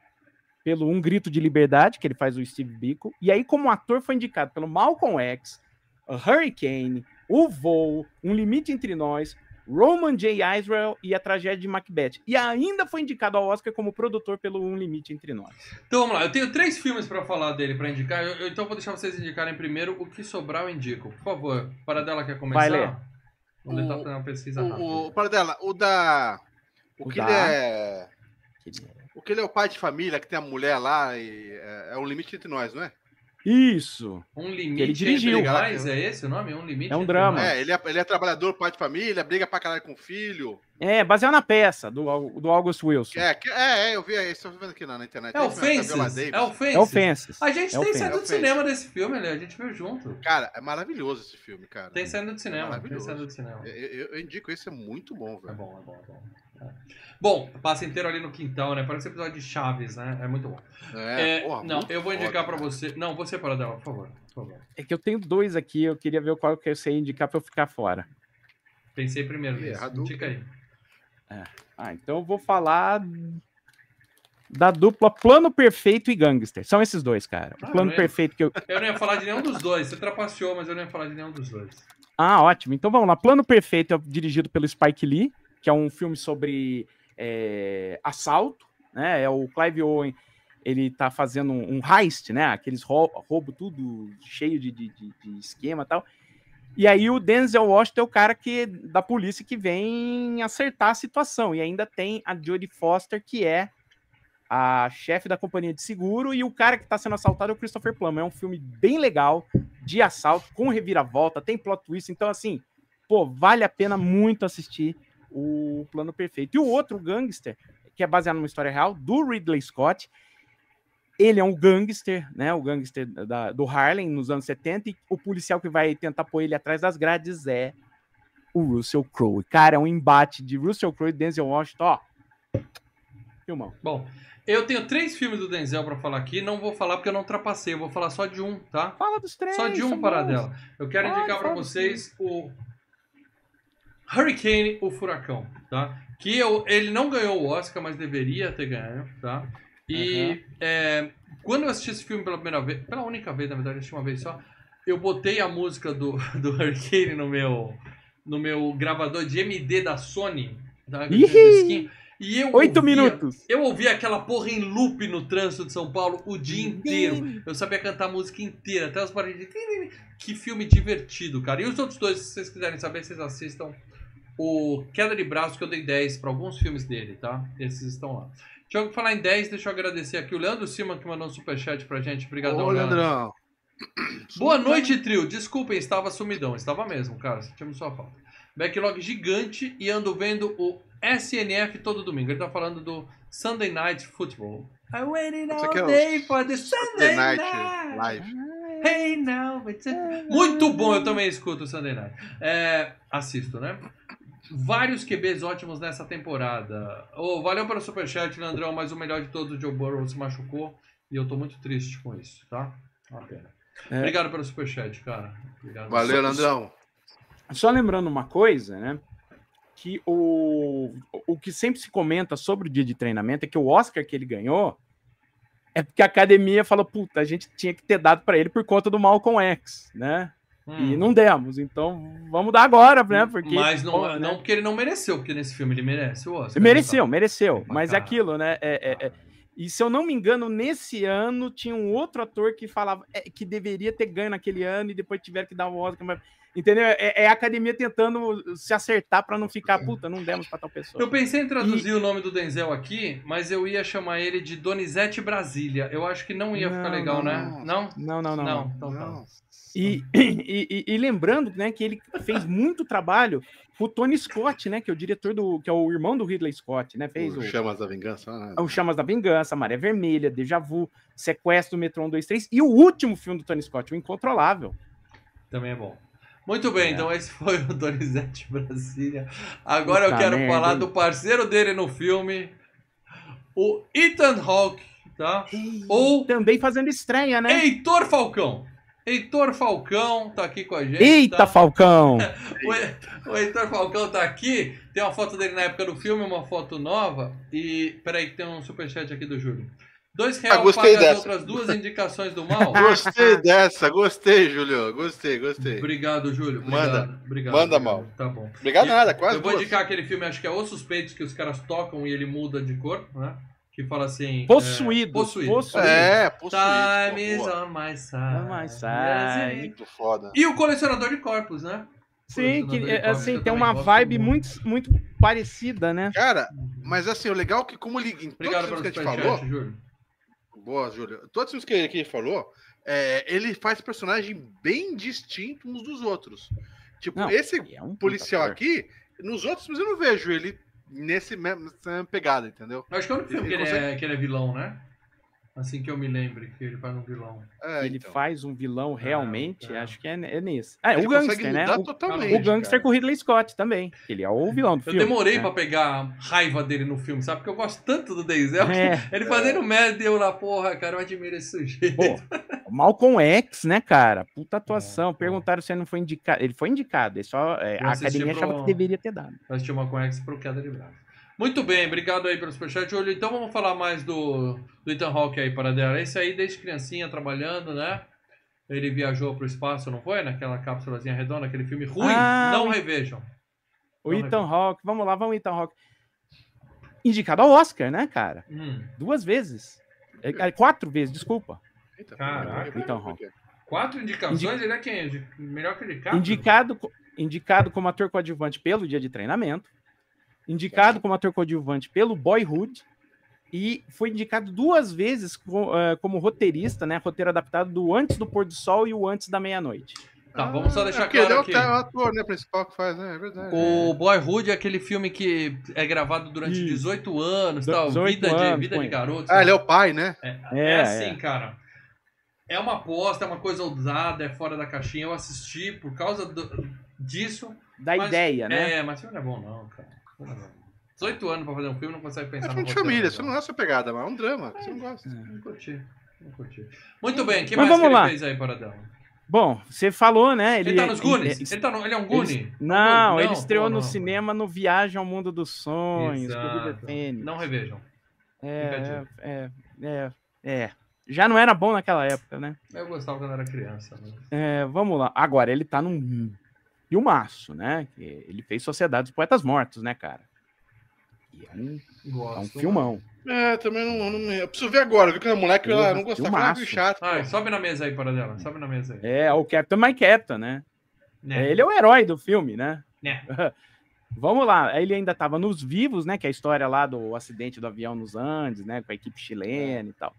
C: pelo Um Grito de Liberdade, que ele faz o Steve Biko, e aí como ator foi indicado pelo Malcolm X, Hurricane, O Voo, Um Limite Entre Nós, Roman J. Israel e A Tragédia de Macbeth. E ainda foi indicado ao Oscar como produtor pelo Um Limite Entre Nós.
A: Então vamos lá, eu tenho três filmes para falar dele, para indicar. Eu, eu- então vou deixar vocês indicarem primeiro o que sobrar eu indico. Por favor, para dela quer começar?
C: Vai ler.
A: Vou tentar
B: O-
A: fazer uma pesquisa rápida.
B: O, o, para dela, o da. O,
C: O
B: que
C: da-
B: ele é. O que ele é o pai de família, que tem a mulher lá e é, é um limite entre nós, não é?
C: Isso!
A: Um limite
C: ele dirigiu.
A: entre nós, é esse o nome? Um limite
C: É um drama.
B: É, ele é, ele é trabalhador, pai de família, briga pra caralho com o filho.
C: É, baseado na peça do, do August Wilson.
B: É, que- é, é, eu vi isso, eu tô vendo aqui na, na internet.
A: É o Fences.
B: Davis.
A: É o Fences.
C: É Offenses.
A: A gente
C: É
A: tem saído do
B: É
A: cinema desse filme, né? A gente viu junto.
B: Cara, é maravilhoso esse filme, cara.
A: Tem saindo do cinema. Tem
B: maravilhoso.
A: saindo do cinema.
B: Eu, eu- eu indico esse, é muito bom,
A: É
B: velho.
A: bom, é bom, é bom. É. Bom, passa inteiro ali no quintal, né? Parece episódio de Chaves, né? É muito bom.
B: É,
A: É,
B: porra,
A: não,
B: muito
A: eu vou indicar
B: cara.
A: você. Não, você para dela, por favor. Por favor.
C: É que eu tenho dois aqui, eu queria ver qual que eu sei indicar pra eu ficar fora.
A: Pensei primeiro nisso.
B: Hadouken.
A: Indica aí.
C: Ah, então eu vou falar da dupla Plano Perfeito e Gangster. São esses dois, cara. O
A: Ah,
C: Plano
A: é?
C: Perfeito que eu.
A: Eu não ia falar de nenhum dos dois. Você trapaceou, mas eu não ia falar de nenhum dos dois.
C: Ah, ótimo. Então vamos lá. Plano Perfeito é dirigido pelo Spike Lee, que é um filme sobre é, assalto, né? É o Clive Owen. Ele tá fazendo um, um heist, né? Aqueles rou roubo tudo cheio de, de, de- de esquema e tal. E aí o Denzel Washington é o cara que da polícia que vem acertar a situação. E ainda tem a Jodie Foster, que é a chefe da companhia de seguro, e o cara que está sendo assaltado é o Christopher Plummer. É um filme bem legal, de assalto, com reviravolta, tem plot twist. Então, assim, pô, vale a pena muito assistir o Plano Perfeito. E o outro, Gangster, que é baseado numa história real, do Ridley Scott, Ele é um gangster, né? O gangster da, do Harlem nos anos 70, e o policial que vai tentar pôr ele atrás das grades é o Russell Crowe. Cara, é um embate de Russell Crowe e Denzel Washington, ó. Filmão.
A: Bom, eu tenho três filmes do Denzel pra falar aqui. Não vou falar porque eu não trapacei. Eu vou falar só de um, tá?
C: Fala dos três.
A: Só de um paradela. Eu quero indicar pra
C: fala
A: vocês o Hurricane, o Furacão, tá? Que eu, ele não ganhou o Oscar, mas deveria ter ganho, tá? E é, quando eu assisti esse filme pela primeira vez, pela única vez, na verdade, eu assisti uma vez só, eu botei a música do, (laughs) do Hurricane no meu, no meu gravador de MD da Sony, tá? E eu
C: Oito
A: ouvia-
C: minutos.
A: eu ouvi aquela porra em loop no trânsito de São Paulo o dia inteiro. Eu sabia cantar a música inteira, até barulhos de... Que filme divertido, cara. E os outros dois, se vocês quiserem saber, vocês assistam o Queda de Braço, que eu dei 10 para alguns filmes dele, tá? Esses estão lá. Deixa eu falar em 10, deixa eu agradecer aqui o Leandro Silva, que mandou um superchat pra gente. Obrigadão,
B: Ô,
A: Leandro.
B: Leandrão.
A: Boa noite, trio. Desculpem, estava sumidão. Estava mesmo, cara. Sentimos sua falta. Backlog gigante e ando vendo o SNF todo domingo. Ele tá falando do Sunday Night Football. I waited all
B: é
A: day for the
B: Sunday
A: Sunday
B: Night
A: Night.
B: Live.
A: Hey now, it's a- Muito bom, eu também escuto o Sunday Night. É, assisto, né? Vários QBs ótimos nessa temporada. Oh, valeu pelo superchat, Leandrão, mas o melhor de todos, o Joe Burrow se machucou. E eu tô muito triste com isso, tá? Uma pena.
C: É.
A: Obrigado pelo superchat, cara. Obrigado.
B: Valeu, Leandrão.
C: Só lembrando uma coisa, né? Que o, o que sempre se comenta sobre o dia de treinamento é que o Oscar que ele ganhou é porque a academia falou, puta, a gente tinha que ter dado para ele por conta do Malcolm X, né?
A: Hum.
C: E não demos, então vamos dar agora, né? Porque,
A: Mas não,
C: pô, né?
A: não porque ele não mereceu, porque nesse filme ele merece o Oscar.
C: Mereceu,
A: né,
C: mereceu.
A: Pra
C: Mas é aquilo, né? É, é- é- E se eu não me engano, nesse ano tinha um outro ator que falava é, que deveria ter ganho naquele ano e depois tiveram que dar o Oscar. Mas, entendeu? É, é a academia tentando se acertar para não ficar, puta, não demos para tal pessoa.
A: Eu pensei em traduzir o nome do Denzel aqui, mas eu ia chamar ele de Donizete Brasília. Eu acho que não ia ficar
C: Não,
A: legal,
B: não,
A: né? Não?
C: Não, não, não. não.
A: então tá.
B: Não.
C: E, (clears throat) e, e- e lembrando, né, que ele fez muito trabalho com o Tony Scott, né, que é o diretor do, que é o irmão do Ridley Scott, né, fez o,
B: O Chamas da Vingança. né?
C: o Chamas da Vingança, Maré Vermelha, Deja Vu, Sequestro do Metrô 1, 2, 3 e o último filme do Tony Scott, o Incontrolável.
A: Também é bom. Muito bem,
C: É.
A: então esse foi o Donizete Brasília. Agora eu
C: Puta
A: quero
C: merda,
A: falar
C: hein?
A: do parceiro dele no filme, o Ethan Hawke, tá? Ou
C: Também fazendo estreia, né?
A: Heitor Falcão. Heitor Falcão tá aqui com a gente.
C: Eita,
A: tá?
C: Falcão! (laughs)
A: O, He- o Heitor Falcão tá aqui. Tem uma foto dele na época do filme, uma foto nova. E. Peraí, que tem um superchat aqui do Júlio. Dois reais
B: Ah, gostei
A: paga as outras duas (laughs) indicações do mal.
B: Gostei dessa, gostei, Júlio. Gostei, gostei.
A: Obrigado, Júlio.
B: Manda.
A: Obrigado, obrigado,
B: Manda,
A: obrigado.
B: mal.
A: Tá bom.
B: Obrigado
A: E
B: nada, quase
A: Eu vou
B: duas.
A: indicar aquele filme, acho que é Os Suspeitos, que os caras tocam e ele muda de cor, né? Que fala assim.
C: Possuído.
A: É, possuído.
C: Possuído.
B: É, possuído.
A: Time is on my side.
C: On my side.
A: it-
B: Muito foda.
A: E o colecionador de corpos, né?
C: Sim, que é, assim, tem uma vibe muito, muito parecida, né?
B: Cara, mas assim, o legal é que como ele. Em todos
A: Obrigado
B: os
A: pelo
B: filmes que a gente falou.
A: Júlio.
B: Boa, Júlio. Todos os que, que ele falou, é, ele faz personagem bem distinto uns dos outros. Tipo,
C: Não,
B: esse
C: É um
B: policial aqui, nos outros filmes eu não vejo ele nesse mesmo, nessa mesma pegada, entendeu?
A: Eu Acho que é o único filme que
B: Ele
A: ele, é, que ele é vilão, né? Assim que eu me lembre, que ele faz um vilão.
B: É,
C: Ele
B: então.
C: faz um vilão realmente,
A: é.
C: acho que é, é nesse. Ah, é
B: Ele
C: o gangster, né? O, o gangster
B: cara.
C: com o Ridley Scott também. Ele é o vilão do
A: Eu
C: filme.
A: demorei
C: né?
A: pra pegar raiva dele no filme, sabe? Porque eu gosto tanto do Denzel.
C: É.
A: Ele fazendo merda e eu lá, porra, cara, eu admiro esse sujeito.
C: Pô, Malcolm X, né, cara? Puta atuação.
A: É, pô.
C: Perguntaram se ele não foi indicado. Ele foi indicado, ele só, é,
A: Eu
C: a
A: assisti
C: academia
A: pro-
C: achava que deveria ter dado.
A: Assistiu uma Conex pro Queda de Braço. Muito bem, obrigado aí pelo superchat, Júlio. Então vamos falar mais do, do Ethan Hawke aí para dela. Esse aí desde criancinha trabalhando, né? Ele viajou pro espaço, não foi? Naquela cápsulazinha redonda, aquele filme ruim.
C: Ah,
A: não
C: o-
A: revejam.
C: O
A: Não,
C: Ethan Hawke, vamos lá, vamos Ethan Hawke. Indicado ao Oscar, né, cara?
A: Hum,
C: Duas vezes. É, é, Quatro vezes, desculpa.
B: Eita,
A: Caraca.
C: Então,
A: quatro indicações,
C: Indi-
A: ele é quem? Melhor que ele cara?
C: Indicado, co- indicado como ator coadjuvante pelo Dia de Treinamento. Indicado como ator coadjuvante pelo Boyhood. E foi indicado duas vezes eh, como roteirista, né? Roteiro adaptado do Antes do Pôr do Sol e o Antes da Meia-Noite.
A: Tá, vamos só deixar
B: é é
A: claro
B: o
A: aqui.
B: ca- o ator, né, principal que faz, né? É verdade.
A: O Boyhood é aquele filme que é gravado durante
C: Isso.
A: 18 anos, tal,
C: 18
A: vida de
C: anos,
A: vida de garoto.
B: Ah, ele é o pai, né?
A: É,
C: É,
A: é assim,
C: é.
A: cara. É uma aposta, é uma coisa ousada, é fora da caixinha. Eu assisti por causa do- disso.
C: Da
A: mas-
C: ideia, né?
A: É, mas o filme não é bom, não, cara. O filme não é bom. 18 anos pra fazer um filme, não consegue
B: É
A: pensar
B: filme
A: no
B: de família,
A: não.
B: isso não é a sua pegada, mas é um drama. Você não gosta.
A: Não curti. Não curti. Muito bem, o que
C: Mas
A: mais que
C: vamos
A: ele
C: lá.
A: fez aí para dela?
C: Bom, você falou, né?
A: Ele,
C: Ele,
A: tá nos Goonies?
C: ele-
A: Ele, tá no- ele é um
C: ele-
A: Goonie?
C: não,
A: Não,
C: ele estreou
A: pô,
C: no
A: não.
C: cinema no Viagem ao Mundo dos Sonhos.
A: Não revejam.
C: É, é, é, é. Já não era bom naquela época, né?
A: Eu gostava quando era criança. Né?
C: É, vamos lá. Agora, ele tá num filmaço, né? Que Ele fez Sociedade dos Poetas Mortos, né, cara? E é um, é
A: Gosto.
C: um filmão.
B: É, também não, não me... Eu preciso ver agora, viu? Que a moleque
C: Porra,
B: ela não gostava, ela
C: filmaço.
B: meio chato.
A: Ai, sobe na mesa aí, para dela. Sobe na mesa aí.
C: É, o Captain My Captain, né?
A: Né?
C: Ele é o herói do filme, né?
A: Né? (laughs)
C: Vamos lá, ele ainda estava nos vivos, né? Que é a história lá do acidente do avião nos Andes, né? Com a equipe chilena e tal.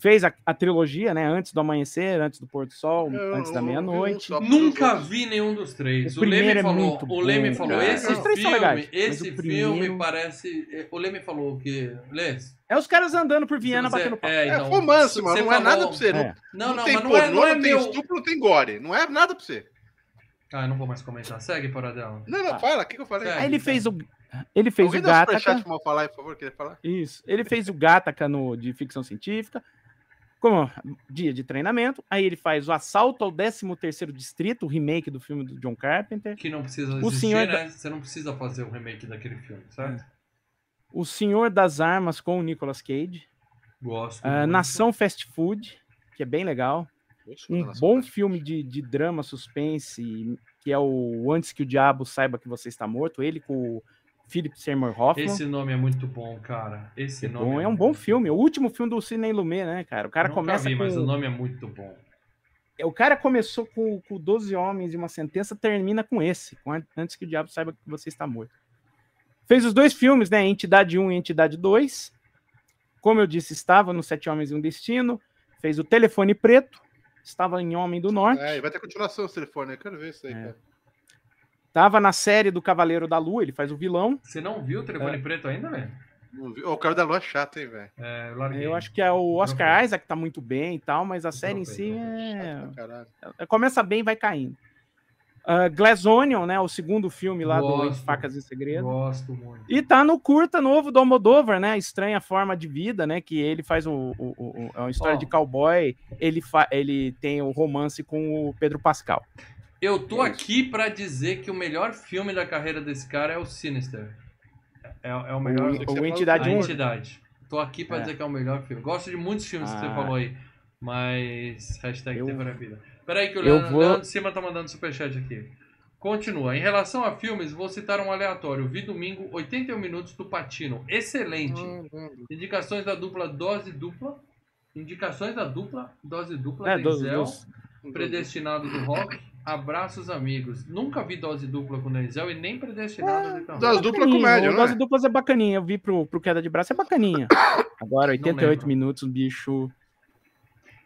C: Fez a, a trilogia, né? Antes do amanhecer, antes do pôr do sol,
B: Eu
C: antes da
B: não
C: meia-noite.
A: Nunca vi nenhum dos três.
C: O
A: O, Leme
C: primeiro é
A: falou,
C: muito
A: o Leme
C: bom,
A: falou,
C: cara.
A: esse
C: Os três são
A: filme,
C: legais,
A: esse
C: o
A: filme
C: primeiro-
A: parece. O Leme falou que. Lês?
C: É os caras andando por Viena batendo papo.
A: É,
B: É
A: então,
B: romance, mano. Não é nada
A: falou-
B: pra você. Não,
C: É.
A: Não, não,
B: tem
A: mas não
B: pornô,
A: é, não é
B: tem
A: meu.
B: estupro, não tem gore. Não é nada pra você.
A: Ah, eu não vou mais comentar. Segue, para dela.
B: Não, não,
C: Ah.
B: fala. O que, que eu falei?
A: É.
C: Aí ele fez o. Ele fez
B: Alguém
C: o Gataca.
B: falar por favor, falar?
C: Isso. Ele fez o Gataca no, de ficção científica. Como dia de treinamento. Aí ele faz o Assalto ao 13º Distrito, o remake do filme do John Carpenter.
A: Que não precisa
C: O
A: existir,
C: senhor
A: né? Você não precisa fazer o remake daquele filme, certo?
C: O Senhor das Armas com o Nicolas Cage.
A: Gosto. Muito.
C: Nação Fast Food, que é bem legal. Um bom filme de, de drama, suspense, que é o Antes que o Diabo Saiba que Você Está Morto. Ele com o Philip Seymour Hoffman.
A: Esse nome é muito bom, cara. Esse
C: É,
A: nome
C: bom, é um bom filme. O último filme do Sidney Lumet, né, cara? O cara
A: Nunca
C: começa
A: vi,
C: com...
A: mas o nome é muito bom.
C: O cara começou com, com 12 homens e uma sentença, termina com esse, com An- Antes que o Diabo Saiba que Você Está Morto. Fez os dois filmes, né? Entidade 1 e Entidade 2. Como eu disse, estava no Sete Homens e um Destino. Fez o Telefone Preto. Estava em Homem do Norte.
B: É, vai ter continuação esse telefone, eu quero ver isso aí,
C: É.
B: cara.
C: Estava na série do Cavaleiro da Lua, ele faz o vilão.
A: Você não viu o telefone
C: É.
A: preto ainda, velho?
B: Não O cara da lua é chato, hein, velho.
A: É, eu.
C: Eu acho que é o Oscar. Isaac tá muito bem e tal, mas a série em
A: Dropei,
C: si é...
B: Caralho.
C: é- começa bem e vai caindo. Uh, Glass Onion, né? O segundo filme lá do
A: Gosto.
C: Entre Facas e Segredo.
A: Gosto muito.
C: E tá no curta novo do Almodóvar, né? Estranha Forma de Vida, né? Que ele faz o, o- o- o- é uma história
A: Ó.
C: de cowboy. Ele, fa, ele tem o romance com o Pedro Pascal.
A: Eu tô aqui pra dizer que o melhor filme da carreira desse cara é o Sinister. É, é o melhor.
C: O, o Entidade
A: a
C: 1.
A: entidade. Tô aqui pra
C: É.
A: dizer que é o melhor filme. Gosto de muitos filmes que você
C: Ah.
A: falou aí. Mas. Hashtag
C: Eu-
A: tempo na vida. Peraí, que o Leandro,
C: vou-
A: Leandro de cima tá mandando superchat aqui. Continua. Em relação a filmes, vou citar um aleatório. Vi domingo 81 minutos do Patino. Excelente. Indicações da dupla Dose Dupla. Indicações da dupla Dose Dupla.
C: É, dos,
A: Denzel.
C: dos-
A: Predestinado do Rock. Abraços, amigos. Nunca vi dose dupla com Denzel e nem predestinado de terror.
B: Das dupla
C: bacaninha,
B: comédia,
C: o
B: não
C: Dose
B: é?
C: Duplas é bacaninha. Eu vi pro, pro Queda de Braço, é bacaninha. (coughs) Agora, 88
A: lembro.
C: minutos, bicho.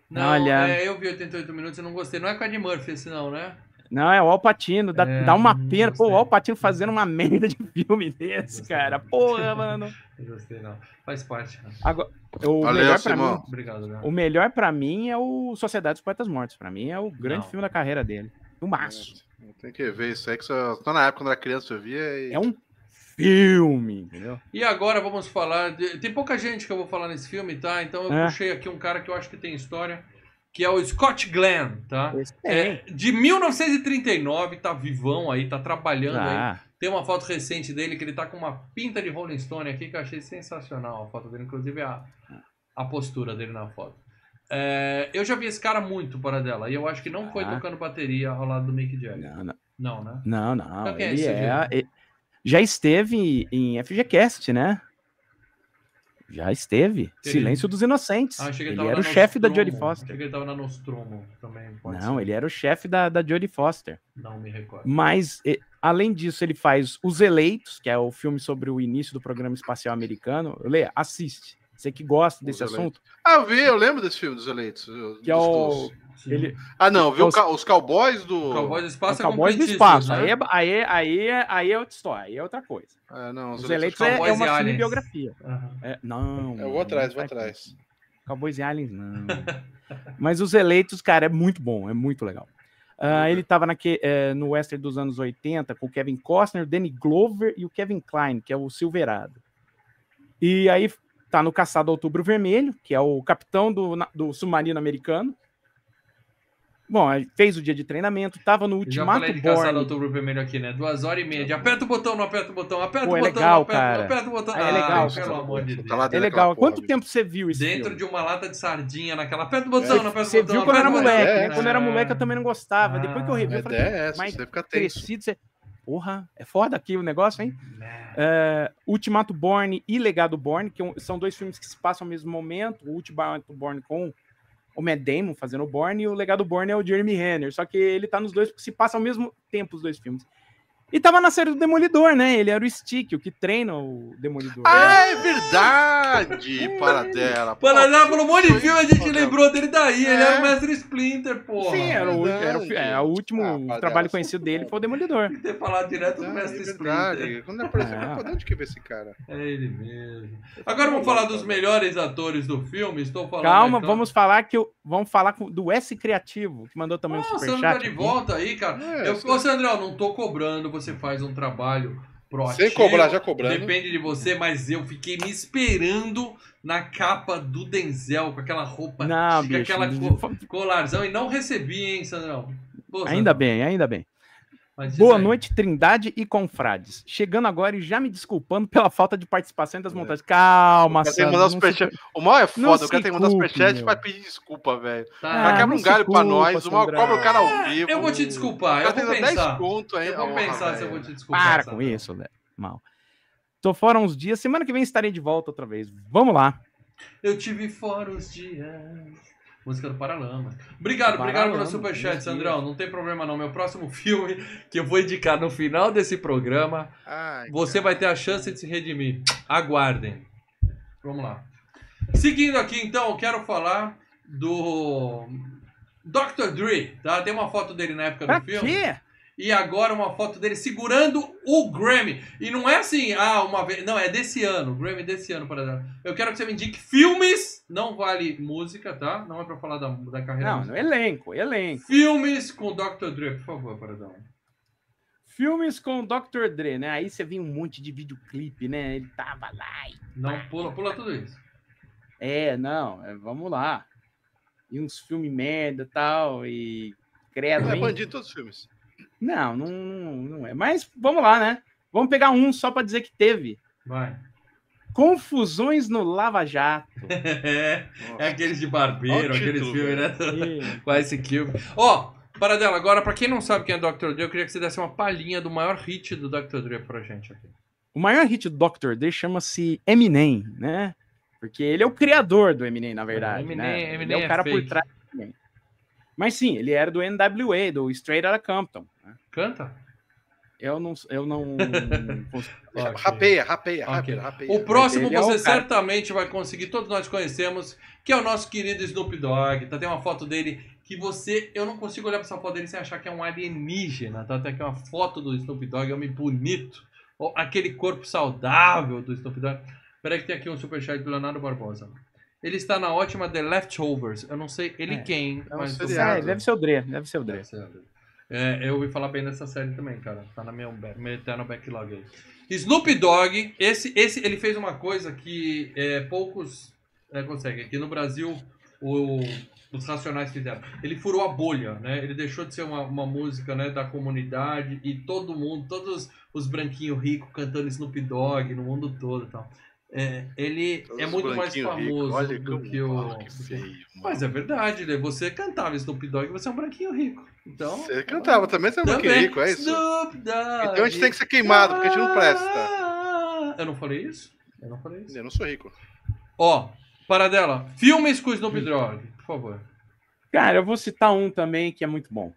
A: Não,
C: Olha.
A: é, eu vi 88 minutos e não gostei. Não é com a de Murphy esse não, né?
C: Não, é o Alpatino. Dá,
A: É,
C: dá uma pena. Pô, o. Alpatino fazendo uma merda de filme desse,
A: Gostei.
C: cara. Porra, mano. (laughs)
A: Não gostei não. Faz parte. né?
C: Agora, o
B: Valeu,
C: melhor pra mim.
A: Obrigado, né?
C: O melhor pra mim é o Sociedade dos Poetas Mortos. Pra mim é o grande
A: Não.
C: filme da carreira dele. No maço.
B: Tem que ver isso aí, que só, só na época quando era criança eu via e...
C: É um filme, entendeu?
A: E agora vamos falar. de- Tem pouca gente que eu vou falar nesse filme, tá? Então eu
C: É.
A: puxei aqui um cara que eu acho que tem história, que é o Scott Glenn, tá? É, de 1939, tá vivão aí, tá trabalhando aí.
C: Ah,
A: Tem uma foto recente dele que ele tá com uma pinta de Rolling Stone aqui que eu achei sensacional a foto dele, inclusive a, a postura dele na foto. É, eu já vi esse cara muito para dela e eu acho que não foi
C: Ah.
A: tocando bateria ao lado do Mick Jagger.
C: não, não,
A: Não, né?
C: não, não.
A: Então quem é
C: Ele é. ele- Já esteve em FGCast, né? Já esteve.
A: Ele-
C: Silêncio dos Inocentes.
A: Ah,
C: ele
A: tava
C: era o chefe da. Jodie Foster.
A: Achei que ele tava na Nostromo também.
C: Não,
A: ser.
C: ele era o chefe da, da Jodie Foster.
A: Não me recordo.
C: Mas, e- além disso, ele faz Os Eleitos, que é o filme sobre o início do programa espacial americano. Lê, assiste. Você que gosta
B: Os
C: desse
B: Eleitos.
C: assunto,
B: Ah, eu vi, eu lembro desse filme dos eleitos.
C: que é o. Ele,
B: Ah, não, viu
C: é os-
B: os cowboys do.
A: Cowboys do Espaço é
C: Cowboys do Espaço.
A: né?
C: Aí, é, aí, aí, é- aí é outra história, aí é outra coisa.
B: Ah, não,
C: Os
B: os
C: Eleitos
B: eleitos.
C: é, é uma
A: e
C: cinebiografia.
A: Aham.
C: É, não.
B: Eu vou atrás, vou atrás.
C: Cowboys e Aliens, não. Mas os eleitos, cara, é muito bom, é muito legal. Ah, ele tava naque, eh, no western dos anos 80 com o Kevin Costner, o Danny Glover e o Kevin Klein, que é o Silverado. E aí tá no Caçado Outubro Vermelho, que é o capitão do, do submarino americano. Bom, aí fez o dia de treinamento, tava no
A: Eu já
C: Ultimato
A: falei de Caçado. Outubro Vermelho aqui, né? Duas horas e meia. de Aperta o botão, não aperta o botão, aperta
C: Pô,
A: o
C: é
A: botão,
C: legal,
A: não aperta,
C: cara.
A: aperta o botão.
C: Ah, é legal, cara.
A: pelo amor de Deus.
B: Tá lá
C: É legal.
B: porra,
C: Quanto
B: bicho.
C: tempo você viu esse
A: Dentro
C: filme?
A: de uma lata de sardinha naquela. Aperta o botão, não aperta
C: Você
A: o botão.
C: viu quando era moleque,
B: É,
C: né? Quando era moleque eu também não gostava. Depois que eu revi, eu falei,
B: ideia é
C: mas
B: você fica tenso.
C: crescido, você... Porra, é foda aqui o negócio, hein? É, Ultimato Born e Legado Born, que é são dois filmes que se passam ao mesmo momento. O Ultimato Born com o Matt Damon fazendo o Born e o Legado Born é o Jeremy Renner. Só que ele tá nos dois porque se passam ao mesmo tempo os dois filmes. E tava na série do Demolidor, né? Ele era o Stick, o que treina o Demolidor.
B: Ah, é verdade! Para dela.
A: Paraná, pelo monte de filme, a gente
B: Pô,
A: lembrou dele daí. Ele
B: É.
A: era o Mestre Splinter, porra.
C: Sim, era o, era o,
B: verdade.
C: é, o último
B: Ah,
C: trabalho conhecido
B: é
C: dele foi o Demolidor.
A: Tem que ter falado direto do
B: Ah,
A: Mestre
B: é
A: Splinter.
B: verdade. Quando apareceu,
C: Ah.
B: de onde que veio esse cara?
A: É ele mesmo. Agora vamos falar dos melhores atores do filme. Estou falando.
C: Calma,
A: aqui, ó.
C: vamos falar que eu, vamos falar com- do S Criativo, que mandou também um
A: Ah, o Sandro tá
C: superchat.
A: de volta aí, cara.
B: É,
A: eu, ô, Sandrão, não tô cobrando, você faz um trabalho proativo.
B: Sem cobrar, já cobrando.
A: Depende de você, mas eu fiquei me esperando na capa do Denzel, com aquela roupa,
C: Não,
A: com
C: bicho.
A: aquela colarzão, e não recebi, hein, Sandrão? Pô,
C: Ainda
A: Sandrão,
C: bem, ainda bem. Boa noite, Trindade e confrades. Chegando agora e já me desculpando pela falta de participação das montagens. Calma,
B: O cara tem que
C: Sandro,
B: mandar
C: não se-.
B: O mal é
C: Não
B: foda, o cara tem que mandar superchat
C: meu.
B: pra pedir desculpa, velho. O cara
C: Ah,
B: quebra um galho pra
C: culpa,
B: nós, o mal cobra o cara ao vivo.
A: eu vou te desculpar, eu vou
B: tem 10
A: pensar.
B: conto aí.
A: Eu vou pensar se eu
B: velho.
A: vou te desculpar.
C: Para com
A: Sandrão.
C: isso, né? Mal. Tô fora uns dias, semana que vem estarei de volta outra vez. Vamos lá.
A: Eu tive fora os dias. Música do Paralamas. Obrigado, obrigado pelo superchat, Sandrão. Não tem problema não. Meu próximo (laughs) filme que eu vou indicar no final desse programa,
B: Ai,
A: você vai ter a chance de se redimir. Aguardem. Vamos lá. Seguindo aqui, então, eu quero falar do Dr. Dre, tá? Tem uma foto dele na época
C: Pra
A: do filme.
C: quê?
A: E agora uma foto dele segurando o Grammy. E não é assim, ah, uma vez. Não, é desse ano. O Grammy desse ano, por exemplo. Eu quero que você me indique filmes. Não vale música, tá? Não é pra falar da, da carreira
C: Não, no
A: musical.
C: elenco, elenco.
A: Filmes com o Dr. Dre, por favor, Paradão.
C: Filmes com o Dr. Dre, né? Aí você viu um monte de videoclipe, né? Ele tava lá e...
A: Não, pula, pula tudo isso.
C: É, não, é, vamos lá. E uns filmes merda e tal, e... Credo,
B: É
C: hein?
B: bandido todos os filmes.
C: Não, não, não, é. Mas vamos lá, né? Vamos pegar um só pra dizer que teve.
A: Vai.
C: Confusões no Lava Jato. (laughs)
A: É, aqueles de barbeiro, aqueles filmes, né?
C: E- (laughs)
A: Com Ice Cube. Ó, Paradela, agora, pra quem não sabe quem é Dr. Dre, eu queria que você desse uma palhinha do maior hit do Dr. Dre pra gente aqui.
C: O maior hit do Dr. Dre chama-se Eminem, né? Porque ele é o criador do Eminem, na verdade.
A: Eminem-
C: né? ele
A: Eminem
C: é
A: é
C: o cara por
A: fake.
C: trás do Eminem. Mas sim, ele era do NWA, do Straight Outta Compton.
A: Canta?
C: Eu não, eu não (laughs) consigo-
A: Ok.
B: Rapeia, rapeia,
A: Ok.
B: rapeia, rapeia.
A: O próximo
C: Ele é o
A: você
C: cara-
A: certamente vai conseguir, todos nós conhecemos, que é o nosso querido Snoop Dogg. Tá, tem uma foto dele que você. Eu não consigo olhar pra essa foto dele sem achar que é um alienígena. Tá? Tem aqui uma foto do Snoop Dogg, homem bonito. Aquele corpo saudável do Snoop Dogg. Peraí que tem aqui um superchat do Leonardo Barbosa. Ele está na ótima The Leftovers. Eu não sei ele
C: É.
A: quem,
B: É um
A: mas.
B: seriado.
C: Ah, deve ser o Dre, deve ser o Dre.
A: Deve ser. É, eu ouvi falar bem dessa série também, cara. Tá na minha meu eterno backlog aí. Snoop Dogg, esse, esse, ele fez uma coisa que é, poucos é, conseguem. Aqui no Brasil, o- os Racionais fizeram. Ele furou a bolha, né? Ele deixou de ser uma, uma música né, da comunidade e todo mundo, todos os branquinhos ricos cantando Snoop Dogg no mundo todo e tal. É, ele
B: Todos
A: é muito mais famoso
B: Olha
A: do
B: como-
A: que o...
B: que
A: que-
B: feio.
A: Mas é verdade, né? Você cantava Snoop Dogg, você é um branquinho rico. Então.
B: Você cantava também, você é um
A: Também.
B: pouquinho rico, é isso?
A: Snoop Dogg.
B: Então a gente tem que ser queimado, porque a gente não presta.
A: Eu não falei isso? Eu não falei isso.
B: Eu não sou rico.
A: Ó, paradela. Filmes com Snoop Dogg, por favor.
C: Cara, eu vou citar um também que é muito bom.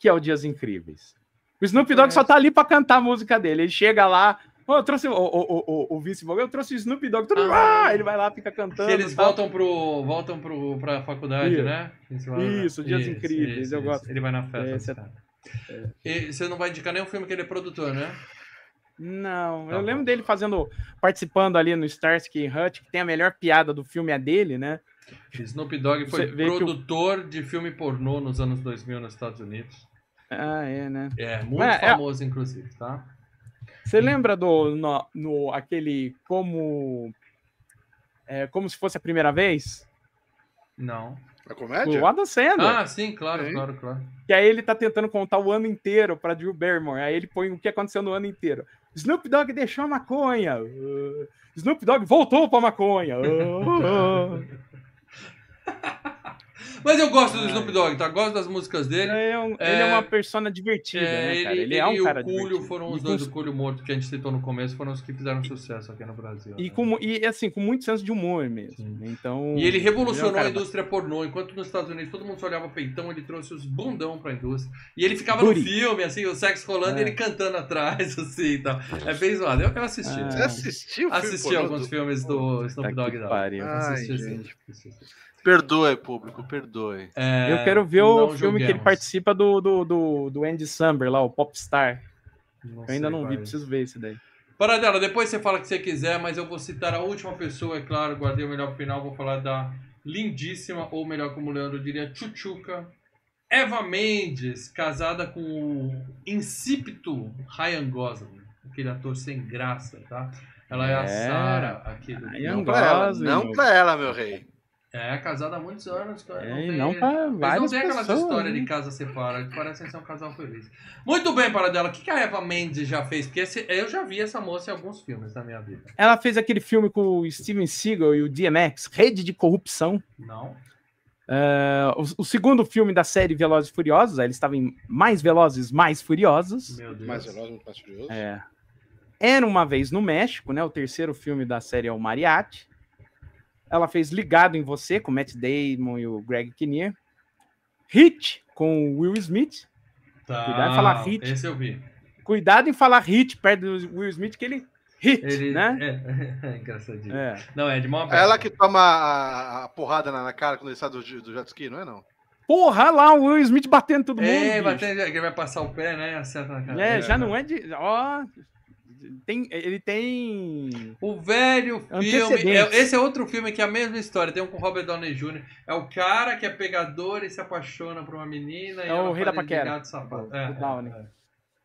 C: Que é o Dias Incríveis. O Snoop Dogg só tá ali pra cantar a música dele. Ele chega lá, Ô, eu trouxe o, o, o, o Vince Vaughn, eu trouxe o Snoop Dogg, todo
A: Ah.
C: ah, ele vai lá, fica cantando.
A: Eles
C: tal.
A: voltam pro. voltam pro, pra faculdade,
C: Isso.
A: né?
C: Isso, Dias Incríveis, eu gosto.
A: Ele vai na festa.
C: É-.
A: E você não vai indicar nenhum filme que ele é produtor, né?
C: Não,
A: Tá
C: eu
A: bom.
C: lembro dele fazendo, participando ali no Starsky Hutch, que tem a melhor piada do filme é dele, né?
A: Snoop Dogg foi produtor de filme pornô nos anos 2000 nos Estados Unidos.
C: Ah, é, né?
A: É, muito
C: Mas é-
A: famoso, inclusive, tá?
C: Você lembra do no, no- aquele como é, como se fosse a primeira vez?
A: Não.
B: A comédia?
C: O Adam Sandler.
A: Ah, sim, claro,
B: Sim.
A: claro, claro.
C: Que aí ele tá tentando contar o ano inteiro pra Drew Barrymore. Aí ele põe o que aconteceu no ano inteiro. Snoop Dogg deixou a maconha. Uh, Snoop Dogg voltou pra maconha. Uh, uh. (laughs)
A: Mas eu gosto do. Snoop Dogg, tá? Gosto das músicas dele.
C: Ele, é um-
A: É,
C: ele é uma persona divertida,
A: É,
C: né,
A: ele,
C: cara? Ele,
A: ele
C: é um
A: e
C: cara
A: o Cúlio
C: divertido.
A: foram
C: E
A: os
C: com-
A: dois, o Cúlio morto que a gente citou no começo, foram os que fizeram sucesso aqui no Brasil.
C: E,
A: né?
C: com, e assim, com muito senso de humor mesmo.
A: Sim.
C: Então,
A: E ele revolucionou
C: ele é um
A: a indústria pornô. Enquanto nos Estados Unidos todo mundo só olhava peitão, ele trouxe os bundão pra indústria. E ele ficava no filme, assim, o sexo rolando
C: É.
A: e ele cantando atrás, (laughs) assim e tal. É bem zoado. Eu, eu assisti.
C: Ah.
B: Você assistiu o filme
A: Assisti
B: pornô
A: alguns
B: do-
A: filmes do Snoop
C: Tá
A: Dogg.
C: que
A: da-
C: pariu.
B: Ai,
A: Assisti,
B: gente.
A: Assisti.
B: Perdoe, público, perdoe.
A: É,
C: Eu quero ver o filme que ele participa do, do, do, do Andy Samberg lá, o Popstar.
A: Não
C: Eu ainda não vi, preciso ver esse daí.
A: Paradela, depois você fala o que você quiser, mas eu vou citar a última pessoa, é claro, guardei o melhor pro final, vou falar da lindíssima, ou melhor como o Leandro diria, Chuchuca, Eva Mendes, casada com o insípido Ryan Gosling, aquele ator sem graça, tá? Ela é, a
C: É.
A: Sarah aqui do
C: Ryan
B: Não pra ela,
C: Gosling,
B: não pra ela, meu rei.
A: É, casada há muitos anos, cara.
C: É, e
A: tem-
C: não pra
A: Eles não
C: várias
A: têm aquelas
C: pessoas.
A: histórias
C: né?
A: de casa separada, parecem ser um casal feliz. Muito bem, Paradela, o que que a Eva Mendes já fez? Porque esse- eu já vi essa moça em alguns filmes na minha vida.
C: Ela fez aquele filme com o Steven Seagal e o DMX, Rede de Corrupção.
A: Não?
C: É, o, o segundo filme da série Velozes e Furiosos, aí eles estavam em Mais Velozes, Mais Furiosos.
A: Meu Deus.
B: Mais veloz, muito mais furioso.
C: É. Era uma vez no México, né? O terceiro filme da série é o Mariachi. Ela fez Ligado em Você com o Matt Damon e o Greg Kinnear. Hit com o Will Smith.
A: Tá,
C: Cuidado em falar hit.
A: Esse eu vi.
C: Cuidado em falar hit perto do Will Smith, que ele hit,
A: Ele,
C: né?
A: É, (laughs) é engraçadinho.
C: É.
A: Não, é de mão
B: É
A: aberta.
B: ela que toma a, a porrada na, na cara quando ele sai do, do jet ski, não é não?
C: Porra, lá o Will Smith batendo todo mundo.
A: É,
C: bicho.
A: batendo, ele vai passar o pé, né? Acerta na cara.
C: É, já não é de. Ó. Tem, ele tem.
A: O velho filme.
C: Antecedentes.
A: é- esse é outro filme que é a mesma história. Tem um com o Robert Downey Jr. É o cara que é pegador e se apaixona por uma menina. e
C: É o rei da paquera.
A: gato sapato.
C: O-
A: É,
C: o
A: é,
C: Downey.
A: é.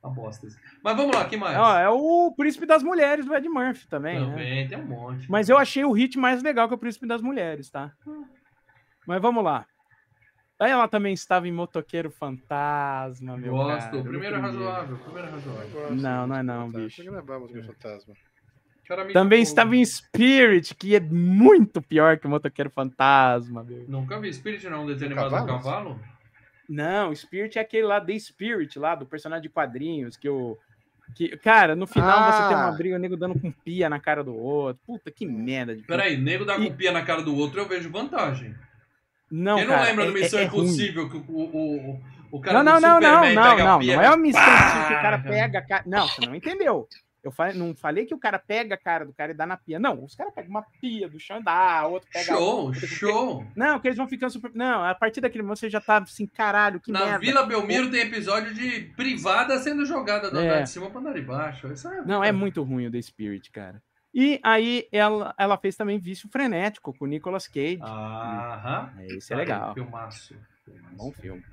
A: Uma bosta esse. Mas vamos lá, que mais?
C: Ó, é o Príncipe das Mulheres do Ed Murphy também. né?
A: Também, tem um monte.
C: Mas eu achei o hit mais legal que o Príncipe das Mulheres, tá? Mas vamos lá. Aí ela também estava em Motoqueiro Fantasma, meu
A: Gosto.
C: cara,
A: o primeiro é razoável. O primeiro é razoável.
C: Não, não é não,
B: fantasma.
C: bicho.
B: Fantasma.
C: Também estava em Spirit, que é muito pior que o Motoqueiro Fantasma, meu.
A: Nunca vi. Spirit não é um desenho
B: Do
A: animado do
B: cavalo?
C: Não, Spirit é aquele lá, The Spirit, lá, do personagem de quadrinhos, que o. Que, cara, no final você tem uma
B: Ah.
C: briga, o nego dando com pia na cara do outro. Puta, que merda de.
A: Peraí, nego dá
C: E-
A: com pia na cara do outro, eu vejo vantagem.
C: Não,
A: Quem não
C: cara,
A: lembra
C: é,
A: do Missão
C: é, é ruim.
A: Impossível que o, o, o, o cara
C: Não, não, não, não,
A: Superman
C: não, não.
A: pia
C: Não é uma missão
A: pá!
C: que o cara pega a cara. Não, você não entendeu. Eu falei, não falei que o cara pega a cara do cara e dá na pia. Não, os caras pegam uma pia do chão e dá, outro pega.
A: Show,
C: outra.
A: show.
C: Não, que eles vão ficando super. Não, a partir daquele momento você já tá assim, caralho, que
A: Na
C: merda.
A: Vila Belmiro tem episódio de privada sendo jogada do
C: É.
A: andar de cima pra andar de baixo. É...
C: Não, é muito ruim o The Spirit, cara. E aí ela, ela fez também Vício Frenético com Nicolas Cage.
A: Aham.
C: Esse é
A: Tá
C: legal.
A: Filmaço. filmaço.
C: Bom filme.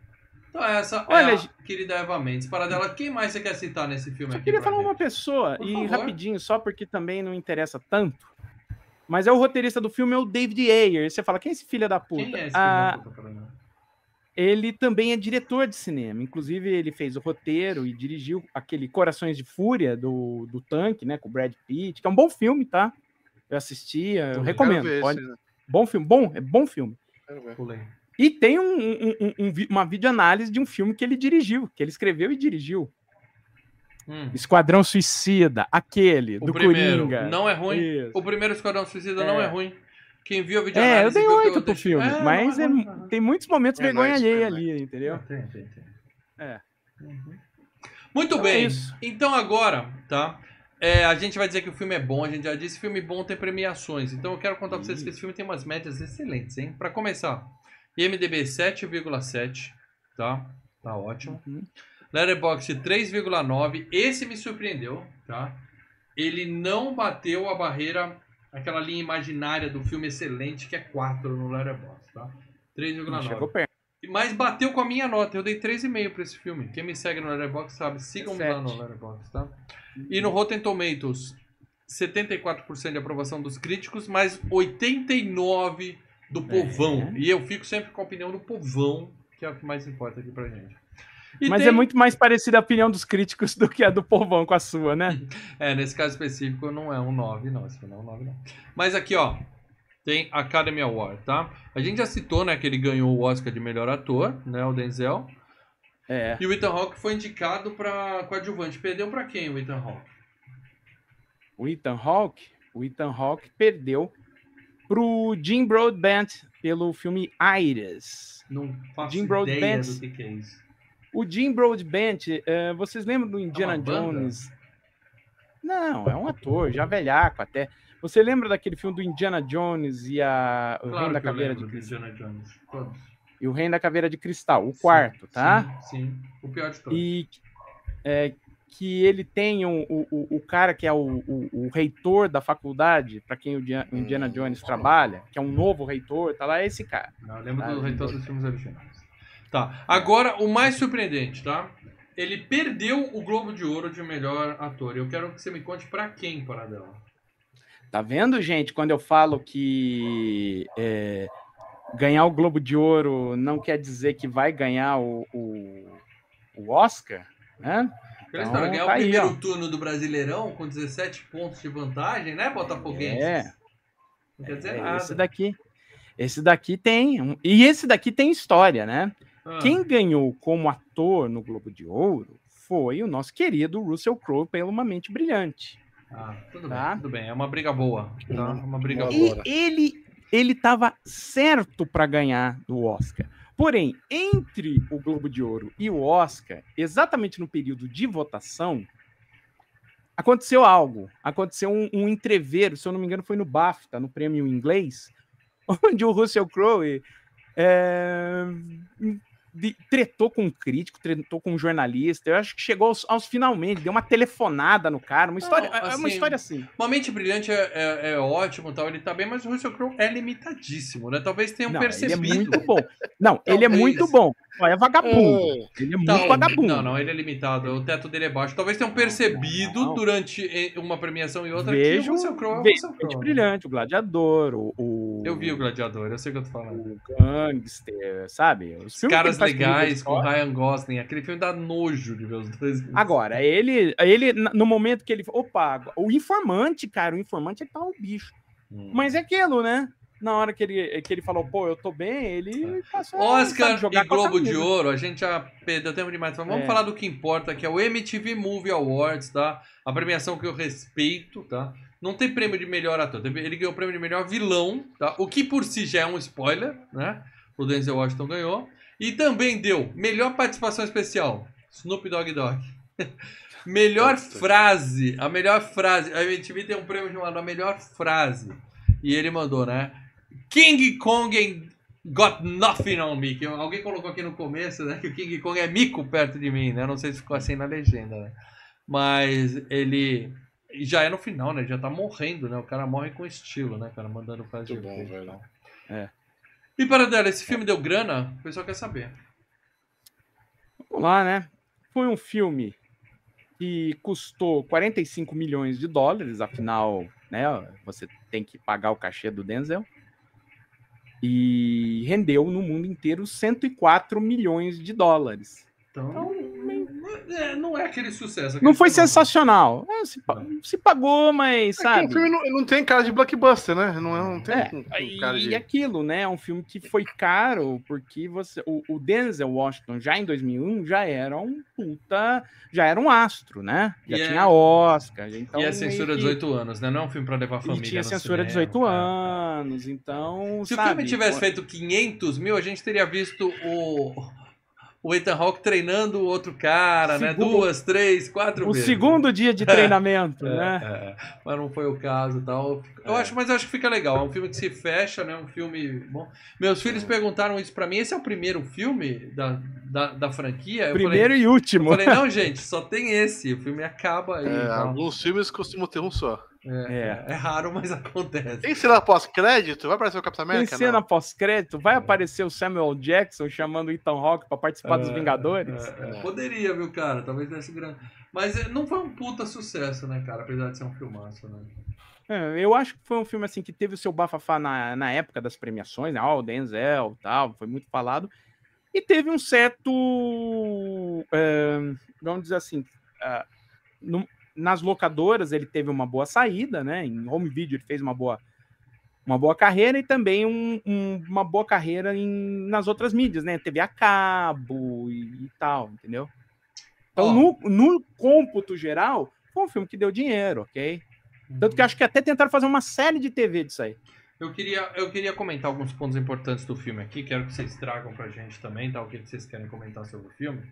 A: Então essa
C: Olha,
A: é a querida Eva Mendes. Para dela, quem mais você quer citar nesse filme
C: Só queria falar uma
A: gente?
C: pessoa,
A: Por
C: e
A: favor.
C: rapidinho, só porque também não interessa tanto. Mas é o roteirista do filme, é o David Ayer. Você fala, quem é esse filho da puta?
A: Quem é esse
C: Ah,
A: filho da puta, Paradela?
C: Ele também é diretor de cinema. Inclusive, ele fez o roteiro e dirigiu aquele Corações de Fúria do, do Tanque, né? Com o Brad Pitt, que é um bom filme, tá? Eu assisti, eu recomendo. Pode-
B: esse, né?
C: Bom filme, bom, é bom filme. E tem um- um- um- um uma videoanálise de um filme que ele dirigiu, que ele escreveu e dirigiu.
A: Hum.
C: Esquadrão Suicida, aquele,
A: O
C: do
A: primeiro
C: Coringa.
A: não é ruim.
C: Isso.
A: O primeiro Esquadrão Suicida
C: É.
A: não é ruim. Quem viu a vídeo
C: É, eu dei oito pro filme,
A: É,
C: mas
A: não
C: é-
A: não
C: tem muitos momentos
B: É
C: vergonha
B: nice,
C: alheia
B: é
C: ali, entendeu?
A: Tem, tem, tem.
C: É.
A: Uhum. Muito
C: Então é
A: bem. Então agora, tá? é, a gente vai dizer que o filme é bom, a gente já disse, filme bom tem premiações. Então eu quero contar pra vocês que esse filme tem umas médias excelentes, hein? Pra começar, IMDB 7,7, tá? Tá ótimo.
C: Uhum.
A: Letterboxd 3,9. Esse me surpreendeu, tá? Ele não bateu a barreira, aquela linha imaginária do filme excelente, que é 4 no Letterboxd, tá?
C: Não Chegou
A: 3,9.
C: perto.
A: Mas bateu com a minha nota. Eu dei 3,5 pra esse filme. Quem me segue no Letterboxd sabe. Sigam-me lá no. Letterboxd, tá? E no Rotten Tomatoes, 74% de aprovação dos críticos, mas 89% do povão. E eu fico sempre com a opinião do povão, que é o que mais importa aqui pra gente. E
C: Mas
A: tem-
C: é muito mais parecida a opinião dos críticos do que a do povão com a sua, né? (laughs)
A: É, nesse caso específico não é um 9, não. Esse não é um 9, não. Mas aqui, ó, tem Academy Award, tá? A gente já citou, né, que ele ganhou o Oscar de melhor ator, né, o Denzel.
C: É.
A: E o Ethan Hawke foi indicado pra coadjuvante. Perdeu pra quem o Ethan Hawke?
C: O Ethan Hawke, o Ethan Hawke perdeu pro Jim Broadbent pelo filme Iris.
A: Não faço
C: Jim
A: ideia
C: Broadbent.
A: do que, que é isso.
C: O Jim Broadbent, eh, vocês lembram do Indiana
A: É?
C: Jones? Não, é um ator, já velhaco até. Você lembra daquele filme do Indiana Jones e a o Reino da Caveira de Cristal?
A: Indiana Jones. Todos.
C: E o Reino da Caveira de Cristal, o quarto, tá?
A: Sim, sim. O pior de todos.
C: E é, que ele tem o, o, o- o cara que é o, o, reitor da faculdade, para quem o o Indiana Jones trabalha, que é um novo reitor, tá lá, é esse cara.
A: Não, eu lembro
C: Ah,
A: do reitor dos filmes originais. Tá. Agora, o mais surpreendente, tá? Ele perdeu o Globo de Ouro de melhor ator. Eu quero que você me conte pra quem, Paradela.
C: Tá vendo, gente, quando eu falo que é, ganhar o Globo de Ouro não quer dizer que vai ganhar o, o, o Oscar, né? Então,
A: ganhar
C: tá
A: o
C: aí,
A: primeiro
C: ó.
A: turno do Brasileirão com 17 pontos de vantagem, né, Botafoguenses?
C: É.
A: Não quer dizer
C: É,
A: nada.
C: esse daqui, esse daqui tem, e esse daqui tem história, né?
A: Ah,
C: Quem ganhou como ator no Globo de Ouro foi o nosso querido Russell Crowe pelo Uma Mente Brilhante.
A: ah, tudo
C: Tá.
A: bem, tudo bem. É uma briga boa. Tá? É uma briga
B: Boa.
A: boa.
C: E ele ele estava certo para ganhar do Oscar. Porém, entre o Globo de Ouro e o Oscar, exatamente no período de votação, aconteceu algo. Aconteceu um, um entreveiro, se eu não me engano, foi no BAFTA, no prêmio inglês, (laughs) onde o Russell Crowe é, de- tretou com um crítico, tretou com um jornalista. Eu acho que chegou aos, aos finalmente, deu uma telefonada no cara, uma história,
A: Não,
C: é uma
A: assim,
C: história assim.
A: Uma mente brilhante é, é- é ótimo, tal, ele tá bem, mas o Russell Crowe é limitadíssimo, né? Talvez tenham
C: Não,
A: percebido.
C: Ele é muito bom. Não, ele é muito bom. É vagabundo. Ele é muito
A: Tal-
C: vagabundo.
A: Não, não, ele é limitado. O teto dele é baixo. Talvez tenham percebido
C: não.
A: durante eh, uma premiação e outra
C: Vejo,
A: que o Russell Crowe é o Russell
C: Mente
A: Crowe.
C: Brilhante, o Gladiador, o, o-
A: Eu vi o Gladiador, eu sei o que eu tô falando.
C: o Gangster, sabe? Os
A: Os caras legais com. Ryan Gosling. Aquele filme dá nojo de ver os dois.
C: Agora, ele, ele, no momento que ele. Opa, o informante, cara, o informante ele tá um bicho.
A: Hum.
C: Mas é aquilo, né? Na hora que ele, que ele falou, pô, eu tô bem, ele passou.
A: Oscar
C: jogar
A: e Globo de. Ouro, a gente já perdeu tempo demais. Mas vamos
C: É.
A: falar do que importa, que é o MTV Movie Awards, tá? A premiação que eu respeito, tá? Não tem prêmio de melhor ator. Ele ganhou o prêmio de melhor vilão, tá? O que por si já é um spoiler, né? O Denzel Washington ganhou. E também deu melhor participação especial, Snoop Dogg Dogg. (laughs) melhor
B: Nossa.
A: frase, a melhor frase. A MTV tem um prêmio chamado a melhor frase. E ele mandou, né? King Kong ain't got nothing on me. Que alguém colocou aqui no começo, né? Que o King Kong é mico perto de mim, né? Não sei se ficou assim na legenda, né? Mas ele e já é no final, né? Já tá morrendo, né? O cara morre com estilo, né, cara? Mandando frase
B: Muito
A: de
B: bom, velho.
C: É.
A: E para dela, esse filme deu grana? O pessoal quer saber.
C: Vamos lá, né? Foi um filme que custou 45 milhões de dólares, afinal, né? Você tem que pagar o cachê do Denzel. E rendeu no mundo inteiro 104 milhões de dólares.
A: Então, é, não é aquele sucesso.
C: Não foi sensacional. É, se, se pagou, mas
B: É que
C: sabe.
B: o filme não, não tem cara de blockbuster, né? Não, é- não tem
C: É,
B: um, um
C: e,
B: cara de.
C: e aquilo, né? É um filme que foi caro, porque você, o, o Denzel Washington, já em 2001, já era um puta, já era um astro, né? Já
A: E é-
C: tinha Oscar. Então
A: e a censura
C: que-
A: 18 anos, né? Não é um filme pra levar a
C: E
A: família.
C: tinha
A: no
C: censura
A: cinema,
C: 18
A: cara.
C: anos, então.
A: Se
C: sabe,
A: o filme tivesse
C: pô,
A: feito 500 mil, a gente teria visto o, o Ethan Hawke treinando o outro cara, né?
C: Segundo-
A: Duas, três, quatro
C: O
A: vezes.
C: segundo dia de (laughs) treinamento,
A: É,
C: né?
A: é, mas não foi o caso e tal. Eu
B: É.
A: acho, mas eu acho que fica legal. É um filme que se fecha, né? Um filme bom. Meus filhos perguntaram isso pra mim. Esse é o primeiro filme da, da, da franquia? Eu
C: Primeiro
A: falei,
C: e último.
A: eu falei, não, gente, só tem esse. O filme acaba aí.
B: É,
A: e tal.
B: alguns filmes costumam ter um só.
A: É, é raro, mas (laughs) acontece.
B: Tem cena pós-crédito? Vai aparecer o Capitão
C: Tem
B: América?
C: cena
B: Não.
C: pós-crédito, vai aparecer o Samuel Jackson chamando o Ethan Hawke pra participar dos
A: É,
C: Vingadores.
A: é, é. Poderia, viu, cara? Talvez desse grande. Mas é, não foi um puta sucesso, né, cara? Apesar de ser um filmaço, né?
C: É, eu acho que foi um filme assim que teve o seu bafafá na, na época das premiações, né? Ó, o Denzel e tal, foi muito falado. E teve um certo. é, vamos dizer assim. ah, no- nas locadoras ele teve uma boa saída, né? Em home video ele fez uma boa, uma boa carreira e também um- um- uma boa carreira em, nas outras mídias, né? TV a cabo e, e tal, entendeu? Então,
A: Ó.
C: no, no cômputo geral, foi um filme que deu dinheiro, ok? Tanto que acho que até tentaram fazer uma série de TV disso aí.
A: Eu queria, eu queria comentar alguns pontos importantes do filme aqui. Quero que vocês tragam pra gente também, tá? O que vocês querem comentar sobre o filme.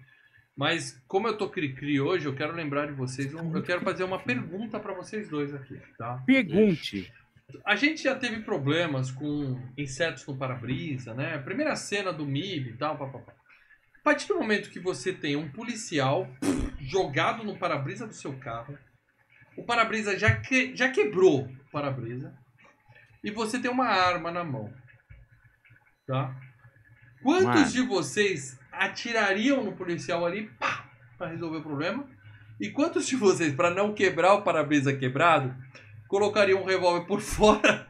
A: Mas, como eu tô cri-cri hoje, eu quero lembrar de vocês. eu quero fazer uma pergunta pra vocês dois aqui, tá?
C: Pergunte.
A: A gente já teve problemas com insetos no para-brisa, né? Primeira cena do MIB e tal, papapá. A partir do momento que você tem um policial jogado no para-brisa do seu carro, o para-brisa já, que, já quebrou o para-brisa, e você tem uma arma na mão, tá? Quantos
C: Mano.
A: de vocês atirariam no policial ali pá, pra resolver o problema? E quantos de vocês, para não quebrar o para-brisa quebrado, colocariam um revólver por (laughs) fora,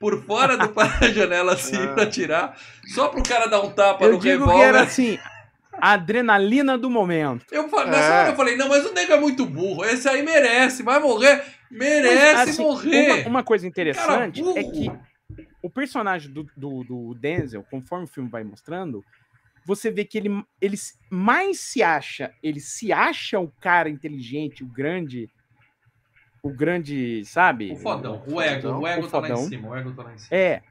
A: por fora do (laughs) para-janela assim
B: Ah.
A: pra atirar, só pro cara dar um tapa
C: Eu
A: no
C: digo
A: revólver?
C: que era assim, adrenalina do momento.
A: Eu, nessa
B: É.
A: hora eu falei, não, mas o nego é muito burro. Esse aí merece, vai morrer, merece
C: Mas, assim,
A: morrer.
C: Uma, uma coisa interessante
A: Cara,
C: é que o personagem do, do, do Denzel, conforme o filme vai mostrando, você vê que ele, ele mais se acha, ele se acha o cara inteligente, o grande, o grande, sabe?
A: O fodão, o ego, o ego
C: o
A: tá lá em
C: fodão.
A: cima, o ego tá lá em cima.
C: É,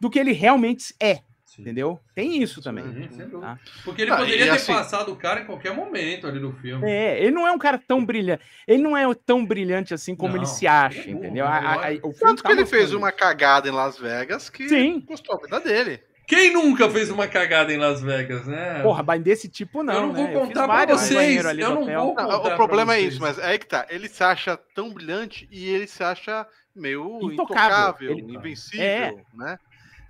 C: do que ele realmente é,
A: Sim.
C: entendeu? Tem isso também.
A: Dúvida.
C: tá?
A: Porque ele
B: Ah,
A: poderia ter
B: assim-
A: passado o cara em qualquer momento ali no filme.
C: É, ele não é um cara tão brilhante. Ele não é tão brilhante assim como
A: Não,
C: ele se acha,
A: é burro,
C: entendeu?
A: né?
C: A- a- a- o filme
B: Tanto
C: tá
B: que ele fez uma cagada em Las Vegas que
C: Sim.
B: custou a vida dele.
A: Quem nunca fez uma cagada em Las Vegas, né?
C: Porra, mas desse tipo não,
A: eu não vou
C: né?
A: contar pra vocês. Eu não
C: hotel.
A: vou
B: Não,
A: contar
B: o
A: pra
B: problema é isso, mas é aí que tá. Ele se acha tão brilhante e ele se acha meio
C: Intocável.
B: intocável,
C: Ele-
B: invencível,
C: É.
B: né?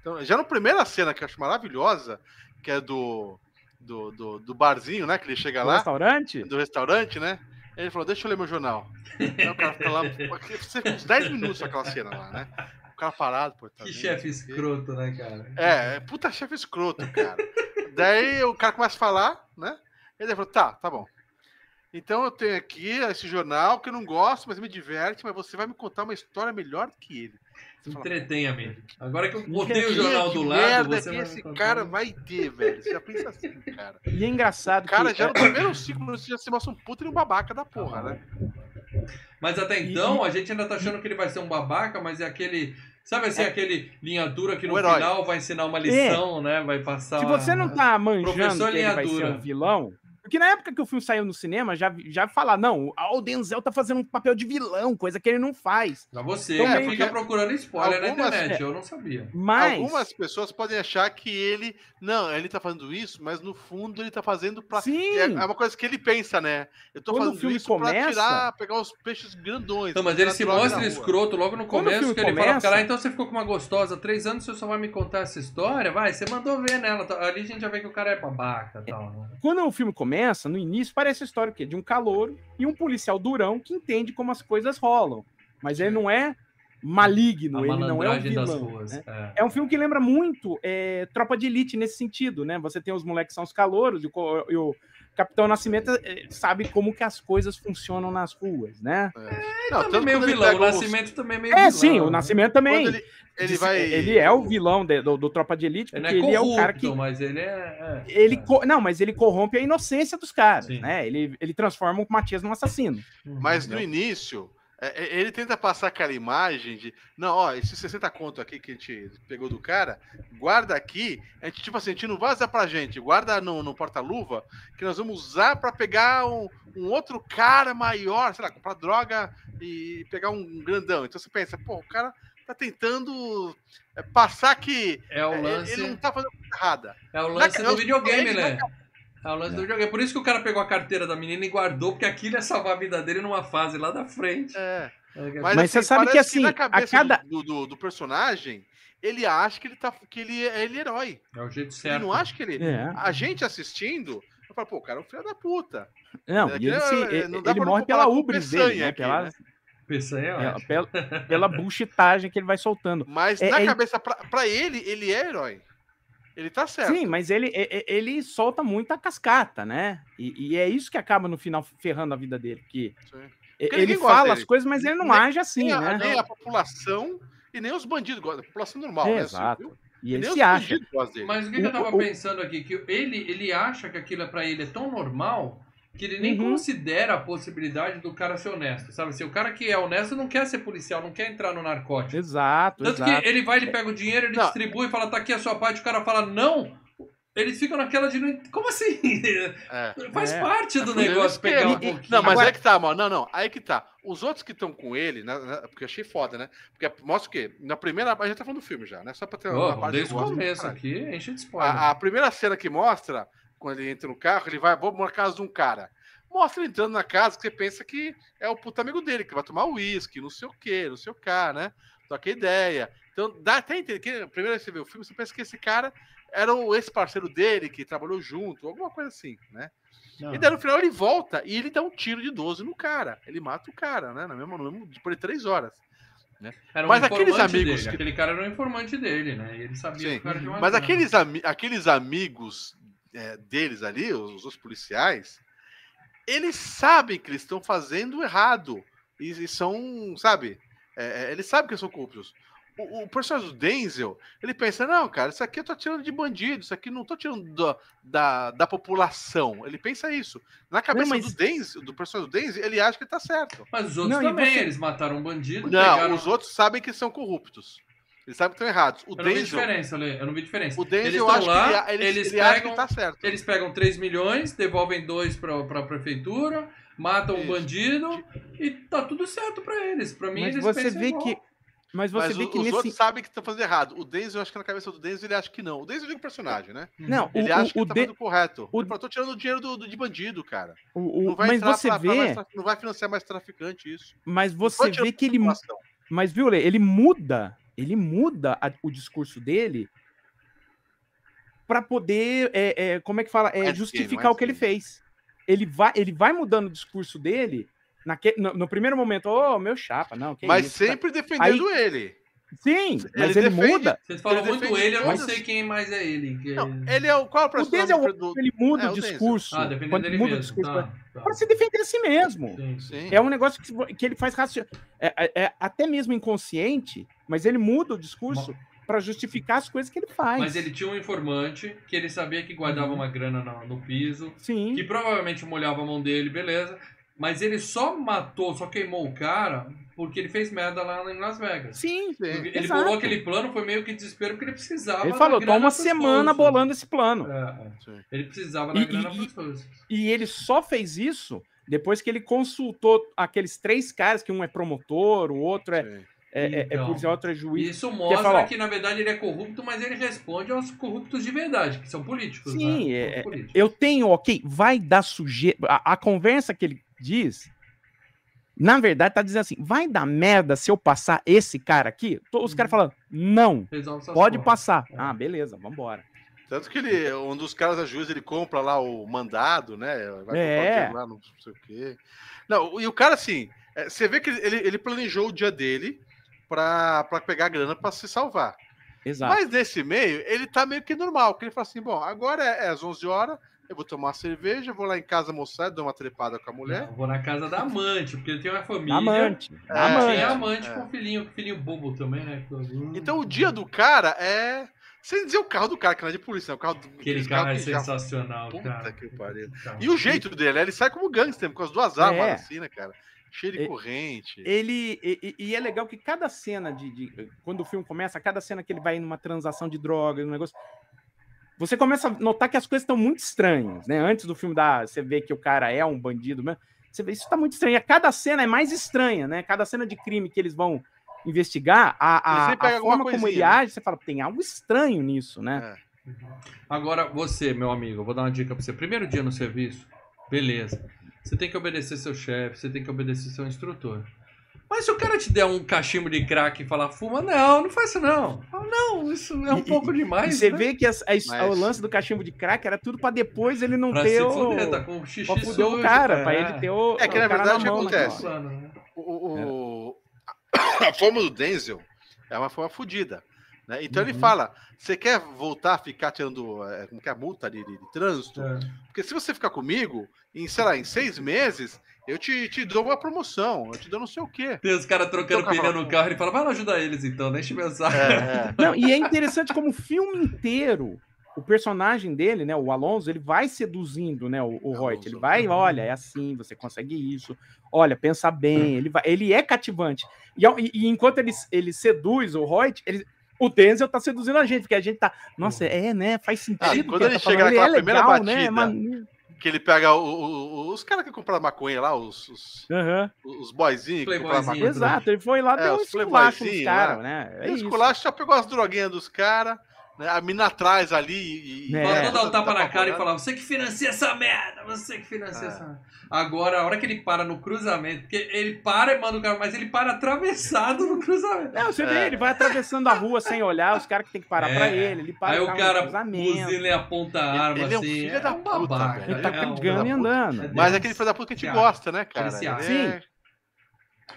B: Então, já na primeira cena que eu acho maravilhosa, que é do, do, do, do barzinho, né? Que ele chega
C: No
B: lá,
C: restaurante?
B: do restaurante, né? Ele falou, deixa eu ler meu jornal. Aí o cara fica lá, uns 10 minutos aquela cena lá, né? O cara parado, pô. tá
A: Que chefe escroto, né, cara?
B: É, é puta chefe escroto, cara. Daí o cara começa a falar, né? Ele falou, tá, tá bom. Então eu tenho aqui esse jornal que eu não gosto, mas me diverte, mas você vai me contar uma história melhor do que ele. Fala,
A: Entretenha-me. Agora que eu
B: "Que-
A: botei o jornal do lado,
B: merda
A: você
B: que
A: vai
B: esse cara vai ter, velho. Você já pensa assim, cara.
C: E é engraçado
B: O cara
C: que...
B: já no primeiro ciclo você já se mostra um puta e um babaca da porra, né?
A: Mas até então, a gente ainda tá achando que ele vai ser um babaca, mas é aquele. Sabe assim, aquele linha dura que no final vai ensinar uma lição, né? Vai passar.
C: Se você não tá manjando
A: Professor
C: que ele vai ser um vilão... Porque na época que o filme saiu no cinema, já, já falar, não, o Denzel tá fazendo um papel de vilão, coisa que ele não faz.
A: Pra você,
C: Também-
A: que fica procurando spoiler
B: Algumas-
A: na internet, eu não sabia.
C: Mas...
B: Algumas pessoas podem achar que ele. Não, ele tá fazendo isso, mas no fundo ele tá fazendo pra.
C: Sim,
B: É é uma coisa que ele pensa, né? Eu tô
C: Quando o
B: fazendo
C: filme
B: isso pra
C: começa-
B: tirar, pegar os peixes grandões.
A: Não, mas
B: pra
A: ele se mostra escroto logo no começo, que ele fala pro
C: começa-
A: cara, então você ficou com uma gostosa há três anos, você só vai me contar essa história? Vai, você mandou ver nela. tá? Ali a gente já vê que o cara é babaca e tal. né?
C: quando o filme começa, no início, parece a história de um calouro e um policial durão que entende como as coisas rolam. Mas ele não é maligno, ele não é um vilão.
A: ruas.
C: né?
A: é.
C: É um filme que lembra muito é, Tropa de Elite nesse sentido, né? Você tem os moleques que são os calouros e o, e o Capitão Nascimento é, sabe como que as coisas funcionam nas ruas, né?
B: É. Não,
A: Também meio
B: ele
A: vilão, o
B: os-
A: Nascimento também é meio
C: É,
A: vilão.
C: sim, o? Nascimento também.
B: Ele, ele vai.
C: ele é o vilão de- do, do Tropa de Elite,
A: Ele
C: porque
A: não é
C: ele é
A: corrupto,
C: o cara que
A: mas ele é... é,
C: ele
A: é.
C: co- não, mas ele corrompe a inocência dos caras,
A: Sim.
C: né? Ele, ele transforma o Matias num assassino.
B: Mas no início, É, é, ele tenta passar aquela imagem de, não, ó, esses 60 conto aqui que a gente pegou do cara, guarda aqui, a gente, tipo assim, a gente não usar pra gente, guarda no, no porta-luva, que nós vamos usar para pegar um, um, outro cara maior, sei lá, comprar droga e pegar um grandão. Então você pensa, pô, o cara tá tentando é, passar que
A: é o lance...
B: ele não tá fazendo coisa errada.
A: É o lance Na, do videogame, né? É o lance é. do videogame. Por isso que o cara pegou a carteira da menina e guardou, porque aquilo ia salvar a vida dele numa fase lá da frente.
B: É. é mas, Mas assim, você sabe que assim, que a cada... Do, do, do, personagem, ele acha que ele, tá, que ele, é, ele é herói.
A: É o jeito certo.
B: Ele não acha que ele... É. A gente assistindo, eu falo, pô, o cara é um filho da puta.
C: Não, é, ele, se, ele, ele morre pela ubris dele, né? Aqui, pela... Né?
A: É,
C: é pela, pela (laughs) buchitagem que ele vai soltando.
B: Mas é, na é... cabeça, pra, pra ele, ele é herói. Ele tá certo.
C: Sim, mas ele, ele solta muita cascata, né? E, e, é isso que acaba no final ferrando a vida dele. Que ele fala as coisas, mas ele não nem, age assim,
B: nem
C: né?
B: nem a população e nem os bandidos gostam. A população normal,
C: é,
B: né?
C: Exato. Assim, e ele se acha.
A: Mas o que, que eu tava o, pensando aqui? Que ele, ele acha que aquilo é pra ele é tão normal que ele nem uhum. considera a possibilidade do cara ser honesto, sabe? Se o cara que é honesto não quer ser policial, não quer entrar no narcótico.
C: Exato,
A: Tanto
C: exato.
A: que ele vai, ele pega o dinheiro, ele não. distribui, fala, tá aqui a sua parte, o cara fala, não, eles ficam naquela de. Como assim? É. (laughs) Faz é. parte do negócio pegar um pouquinho.
B: Não, mas Agora... é que tá, mano. Não, não. Aí que tá. Os outros que estão com ele, né, né, porque eu achei foda, né? Porque mostra o quê? Na primeira. A gente tá falando do filme já, né? Só pra ter
A: uma parte Desde o começo aqui, enche de spoiler.
B: A, a, primeira cena que mostra, quando ele entra no carro, ele vai, vou na casa de um cara mostra ele entrando na casa que você pensa que é o puto amigo dele, que vai tomar uísque, não sei o que, não sei o que, né? Toca ideia. Então, dá até entender que primeiro você vê o filme, você pensa que esse cara era o ex-parceiro dele, que trabalhou junto, alguma coisa assim, né? Não. E daí no final ele volta e ele dá um tiro de 12 no cara. Ele mata o cara, né? No mesmo, no mesmo, por três horas. Né?
A: Um mas aqueles amigos. Dele. Que... Aquele cara era um informante dele, né? E ele sabia Sim. que o cara
B: Mas aqueles, ami aqueles amigos é, deles ali, os, os policiais, eles sabem que eles estão fazendo errado. E, e são, sabe? É, é eles sabem que são corruptos. O, o, personagem do Denzel, ele pensa, não, cara, isso aqui eu tô tirando de bandido, isso aqui não tô tirando da, da, da população. Ele pensa isso. Na cabeça não, mas... do Denzel, do personagem do Denzel, ele acha que tá certo.
A: Mas os outros não, também, você... eles mataram um bandido.
B: Não, pegaram... os outros sabem que são corruptos. Eles sabem que estão errados. O
A: eu
B: Denzel,
A: não vi diferença, Lê. Eu não vi diferença.
B: O Denzel, eles eu acho lá,
A: que ele, eles,
B: ele
A: pegam,
B: tá certo.
A: Eles pegam 3 milhões, devolvem 2 para a prefeitura, matam Isso. um bandido e tá tudo certo para eles. Para mim,
C: Mas
A: eles
C: você vê igual. que mas você
B: Mas
C: vê que
B: os
C: nesse...
B: outros sabem que estão fazendo errado. O Denzel, eu acho que na cabeça do Denzel ele acha que não. O Denzel é um personagem, né?
C: Não,
B: ele
C: o,
B: acha que
C: o
B: tá
C: de...
B: fazendo correto.
C: O...
B: Ele falou, tô tirando o dinheiro do, do de bandido, cara.
C: O, o... Não vai mas você pra, vê...
B: Pra não vai financiar mais traficante isso.
C: Mas você vê que ele... Mas, viu, Lê, ele muda ele muda a, o discurso dele para poder, é, é, como é que fala, é, justificar o que ele fez. Ele vai, ele vai mudando o discurso dele naque, no, no primeiro momento, ô, oh, meu chapa, não.
B: mas
C: isso,
B: sempre tá... defendendo Aí, ele.
C: Sim, mas ele, defende, muda.
A: Vocês falam ele muito ele, eu não sei quem mais é ele. Que...
B: Não, ele é o qual é o,
C: o Denzel, do... ele muda é, o discurso.
A: Ah, dependendo dele muda mesmo. o discurso
C: tá, tá. para se defender a si mesmo. Sim, sim. É um negócio que, que ele faz raciocínio. É, é, é, até mesmo inconsciente, mas ele muda o discurso para justificar as coisas que ele faz.
A: Mas ele tinha um informante que ele sabia que guardava uhum. uma grana no, no piso,
C: Sim.
A: que provavelmente molhava a mão dele, beleza. Mas ele só matou, só queimou o cara porque ele fez merda lá em Las Vegas.
C: Sim, sim.
A: Ele exato. bolou aquele plano, foi meio que desespero, porque ele precisava.
C: Ele falou, tá uma semana coisas. bolando esse plano. É,
A: é. Ele precisava da e, grana para as coisas.
C: E ele só fez isso depois que ele consultou aqueles três caras, que um é promotor, o outro é. É, então, é, é policial, outro é juiz.
A: Isso mostra que, fala, que, na verdade, ele é corrupto, mas ele responde aos corruptos de verdade, que são políticos.
C: Sim, né? é, políticos. eu tenho, ok, vai dar sujeira. A, a, conversa que ele diz, na verdade, tá dizendo assim: vai dar merda se eu passar esse cara aqui? Os uhum. caras falando, não, pode passar. É. Ah, beleza, vambora.
B: Tanto que ele, um dos caras da juiz, ele compra lá o mandado, né?
C: Vai é.
B: lá, não sei o quê. Não, e o cara, assim, é, você vê que ele, ele planejou o dia dele para pegar a grana para se salvar.
C: Exato.
B: Mas nesse meio, ele tá meio que normal, porque ele fala assim: bom, agora é, é às 11 horas, eu vou tomar uma cerveja, vou lá em casa almoçar, dou uma trepada com a mulher. Não,
A: vou na casa da amante, porque ele tem uma família.
C: Amante.
A: É, amante. Tem amante é. com filhinho, filhinho bobo também, né?
B: Então o dia do cara é Sem dizer o carro do cara, que não é de polícia, é o carro do
A: Aquele carro é
B: que já-
A: sensacional,
B: Puta
A: cara.
B: que pariu.
A: Carro.
B: E o jeito dele, né? ele sai como gangster, com as duas armas
C: É.
B: assim, né, cara? Cheio de corrente.
C: Ele. E, e- é legal que cada cena de, de- Quando o filme começa, cada cena que ele vai numa transação de drogas, um negócio. Você começa a notar que as coisas estão muito estranhas, né? Antes do filme dar. Você vê que o cara é um bandido mesmo. Você vê, isso tá muito estranho. E a cada cena é mais estranha, né? Cada cena de crime que eles vão investigar, a, a, a forma como ele
B: né?
C: age, você fala, tem algo estranho nisso, né?
B: É.
A: Agora, você, meu amigo, eu vou dar uma dica pra você. Primeiro dia no serviço, beleza. Você tem que obedecer seu chefe, você tem que obedecer seu instrutor. Mas se o cara te der um cachimbo de crack e falar, fuma, não, não faz isso não. Não, isso é um
C: E-
A: pouco
C: E
A: demais.
C: você
A: né?
C: vê que as- as-
B: Mas-
C: o lance do cachimbo de crack era tudo pra depois ele não
A: Pra
C: ter
A: se
C: o.
A: fuder, tá com o xixi
C: pra fuder o cara,
A: é.
C: pra ele ter o.
B: É que, na verdade, o que
C: mão, né?
B: acontece?
A: Né?
B: O, o- a forma do Denzel é uma forma fodida. Né? Então ele
C: Uhum.
B: fala: você quer voltar a ficar tirando é, como que é a multa de, de- de trânsito?
A: É.
B: Porque se você ficar comigo, em, sei lá, em seis meses, eu te, te dou uma promoção, eu te dou não sei o quê.
A: Tem os caras trocando
B: Então,
A: pneu no carro e fala, vai lá ajudar eles então, enche meu saco.
B: É, é. (laughs)
C: Não, e é interessante como o filme inteiro, o personagem dele, né, o Alonso, ele vai seduzindo, né, o, o Reut. Ele vai, olha, é assim, você consegue isso. Olha, pensa bem. Ele vai, ele é cativante. E, e- e enquanto ele, ele seduz o Reut, ele, o Denzel tá seduzindo a gente, porque a gente tá, nossa, é, né, faz sentido.
B: Ah,
C: o que
B: quando
C: tá
B: ele chega
C: falando,
B: naquela
C: é
B: primeira
C: legal,
B: batida,
C: né.
B: Que ele pega o- o- os caras que compraram maconha lá, os, os,
C: Aham.
B: os boyzinhos que compraram maconha.
C: Exato, ele foi lá,
B: É,
C: deu um
B: os
C: esculacho nos caras,
B: lá.
C: né? É
B: E esculacho já pegou as droguinhas dos caras, né? a mina atrás ali e.
C: É.
A: Faltou dar o tapa
B: tá
A: na cara e falar, você que financia essa merda, você que financia
B: É.
A: essa merda. Agora, a hora que ele para no cruzamento, porque ele para e manda o carro, mas ele para atravessado no cruzamento.
C: Não, você vê,
B: É.
C: ele vai atravessando a rua sem olhar, os caras que tem que parar
A: É.
C: pra ele, ele para
A: Aí o
C: carro
A: cara
C: cruzamento.
A: buzina e aponta a arma
B: Ele é um
A: assim.
B: filho da
A: um
B: puta,
A: babaca.
C: Ele tá
A: é um-
C: pegando e andando.
B: Mas é aquele filho da puta que a gente
A: Se
B: gosta, né, cara?
A: Ele acha.
B: Ele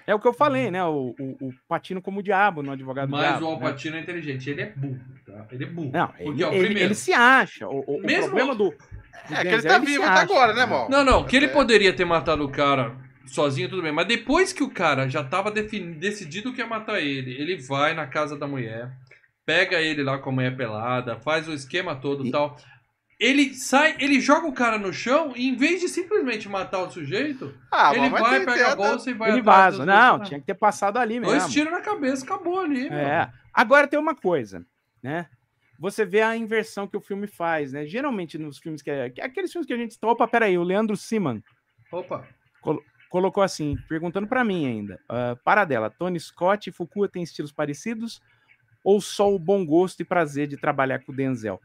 B: é-
C: o que eu falei, né? O, o, o Patino como o diabo no advogado do
A: Mas
C: diabo.
A: o
C: né?
A: Alpatino é inteligente, ele é burro, tá? Ele é burro.
C: Não,
A: Porque,
C: ele,
A: ó,
C: ele-
A: primeiro-
C: ele se acha. O, o- o
A: Mesmo-
C: problema do. do
B: É que ele tá
C: se
B: vivo até
C: acha,
B: agora, né, mal?
A: Não, não, que ele
B: É.
A: poderia ter matado o cara sozinho, tudo bem. Mas depois que o cara já tava decidido que ia matar ele, ele vai na casa da mulher, pega ele lá com a mulher pelada, faz o esquema todo E- tal. Ele sai, ele joga o cara no chão e em vez de simplesmente matar o sujeito,
B: Ah,
A: ele vai, pega a bolsa e vai
C: Ele vaza. Não, tinha que ter passado ali mesmo.
A: Dois tiros na cabeça, acabou ali.
C: É. Agora tem uma coisa, né? Você vê a inversão que o filme faz, né? Geralmente nos filmes que é. que é aqueles filmes que a gente. Opa, peraí, o Leandro Siman
A: Opa.
C: colocou assim, perguntando pra mim ainda. ah, para dela, Tony Scott e Fukua têm estilos parecidos? Ou só o bom gosto e prazer de trabalhar com o Denzel?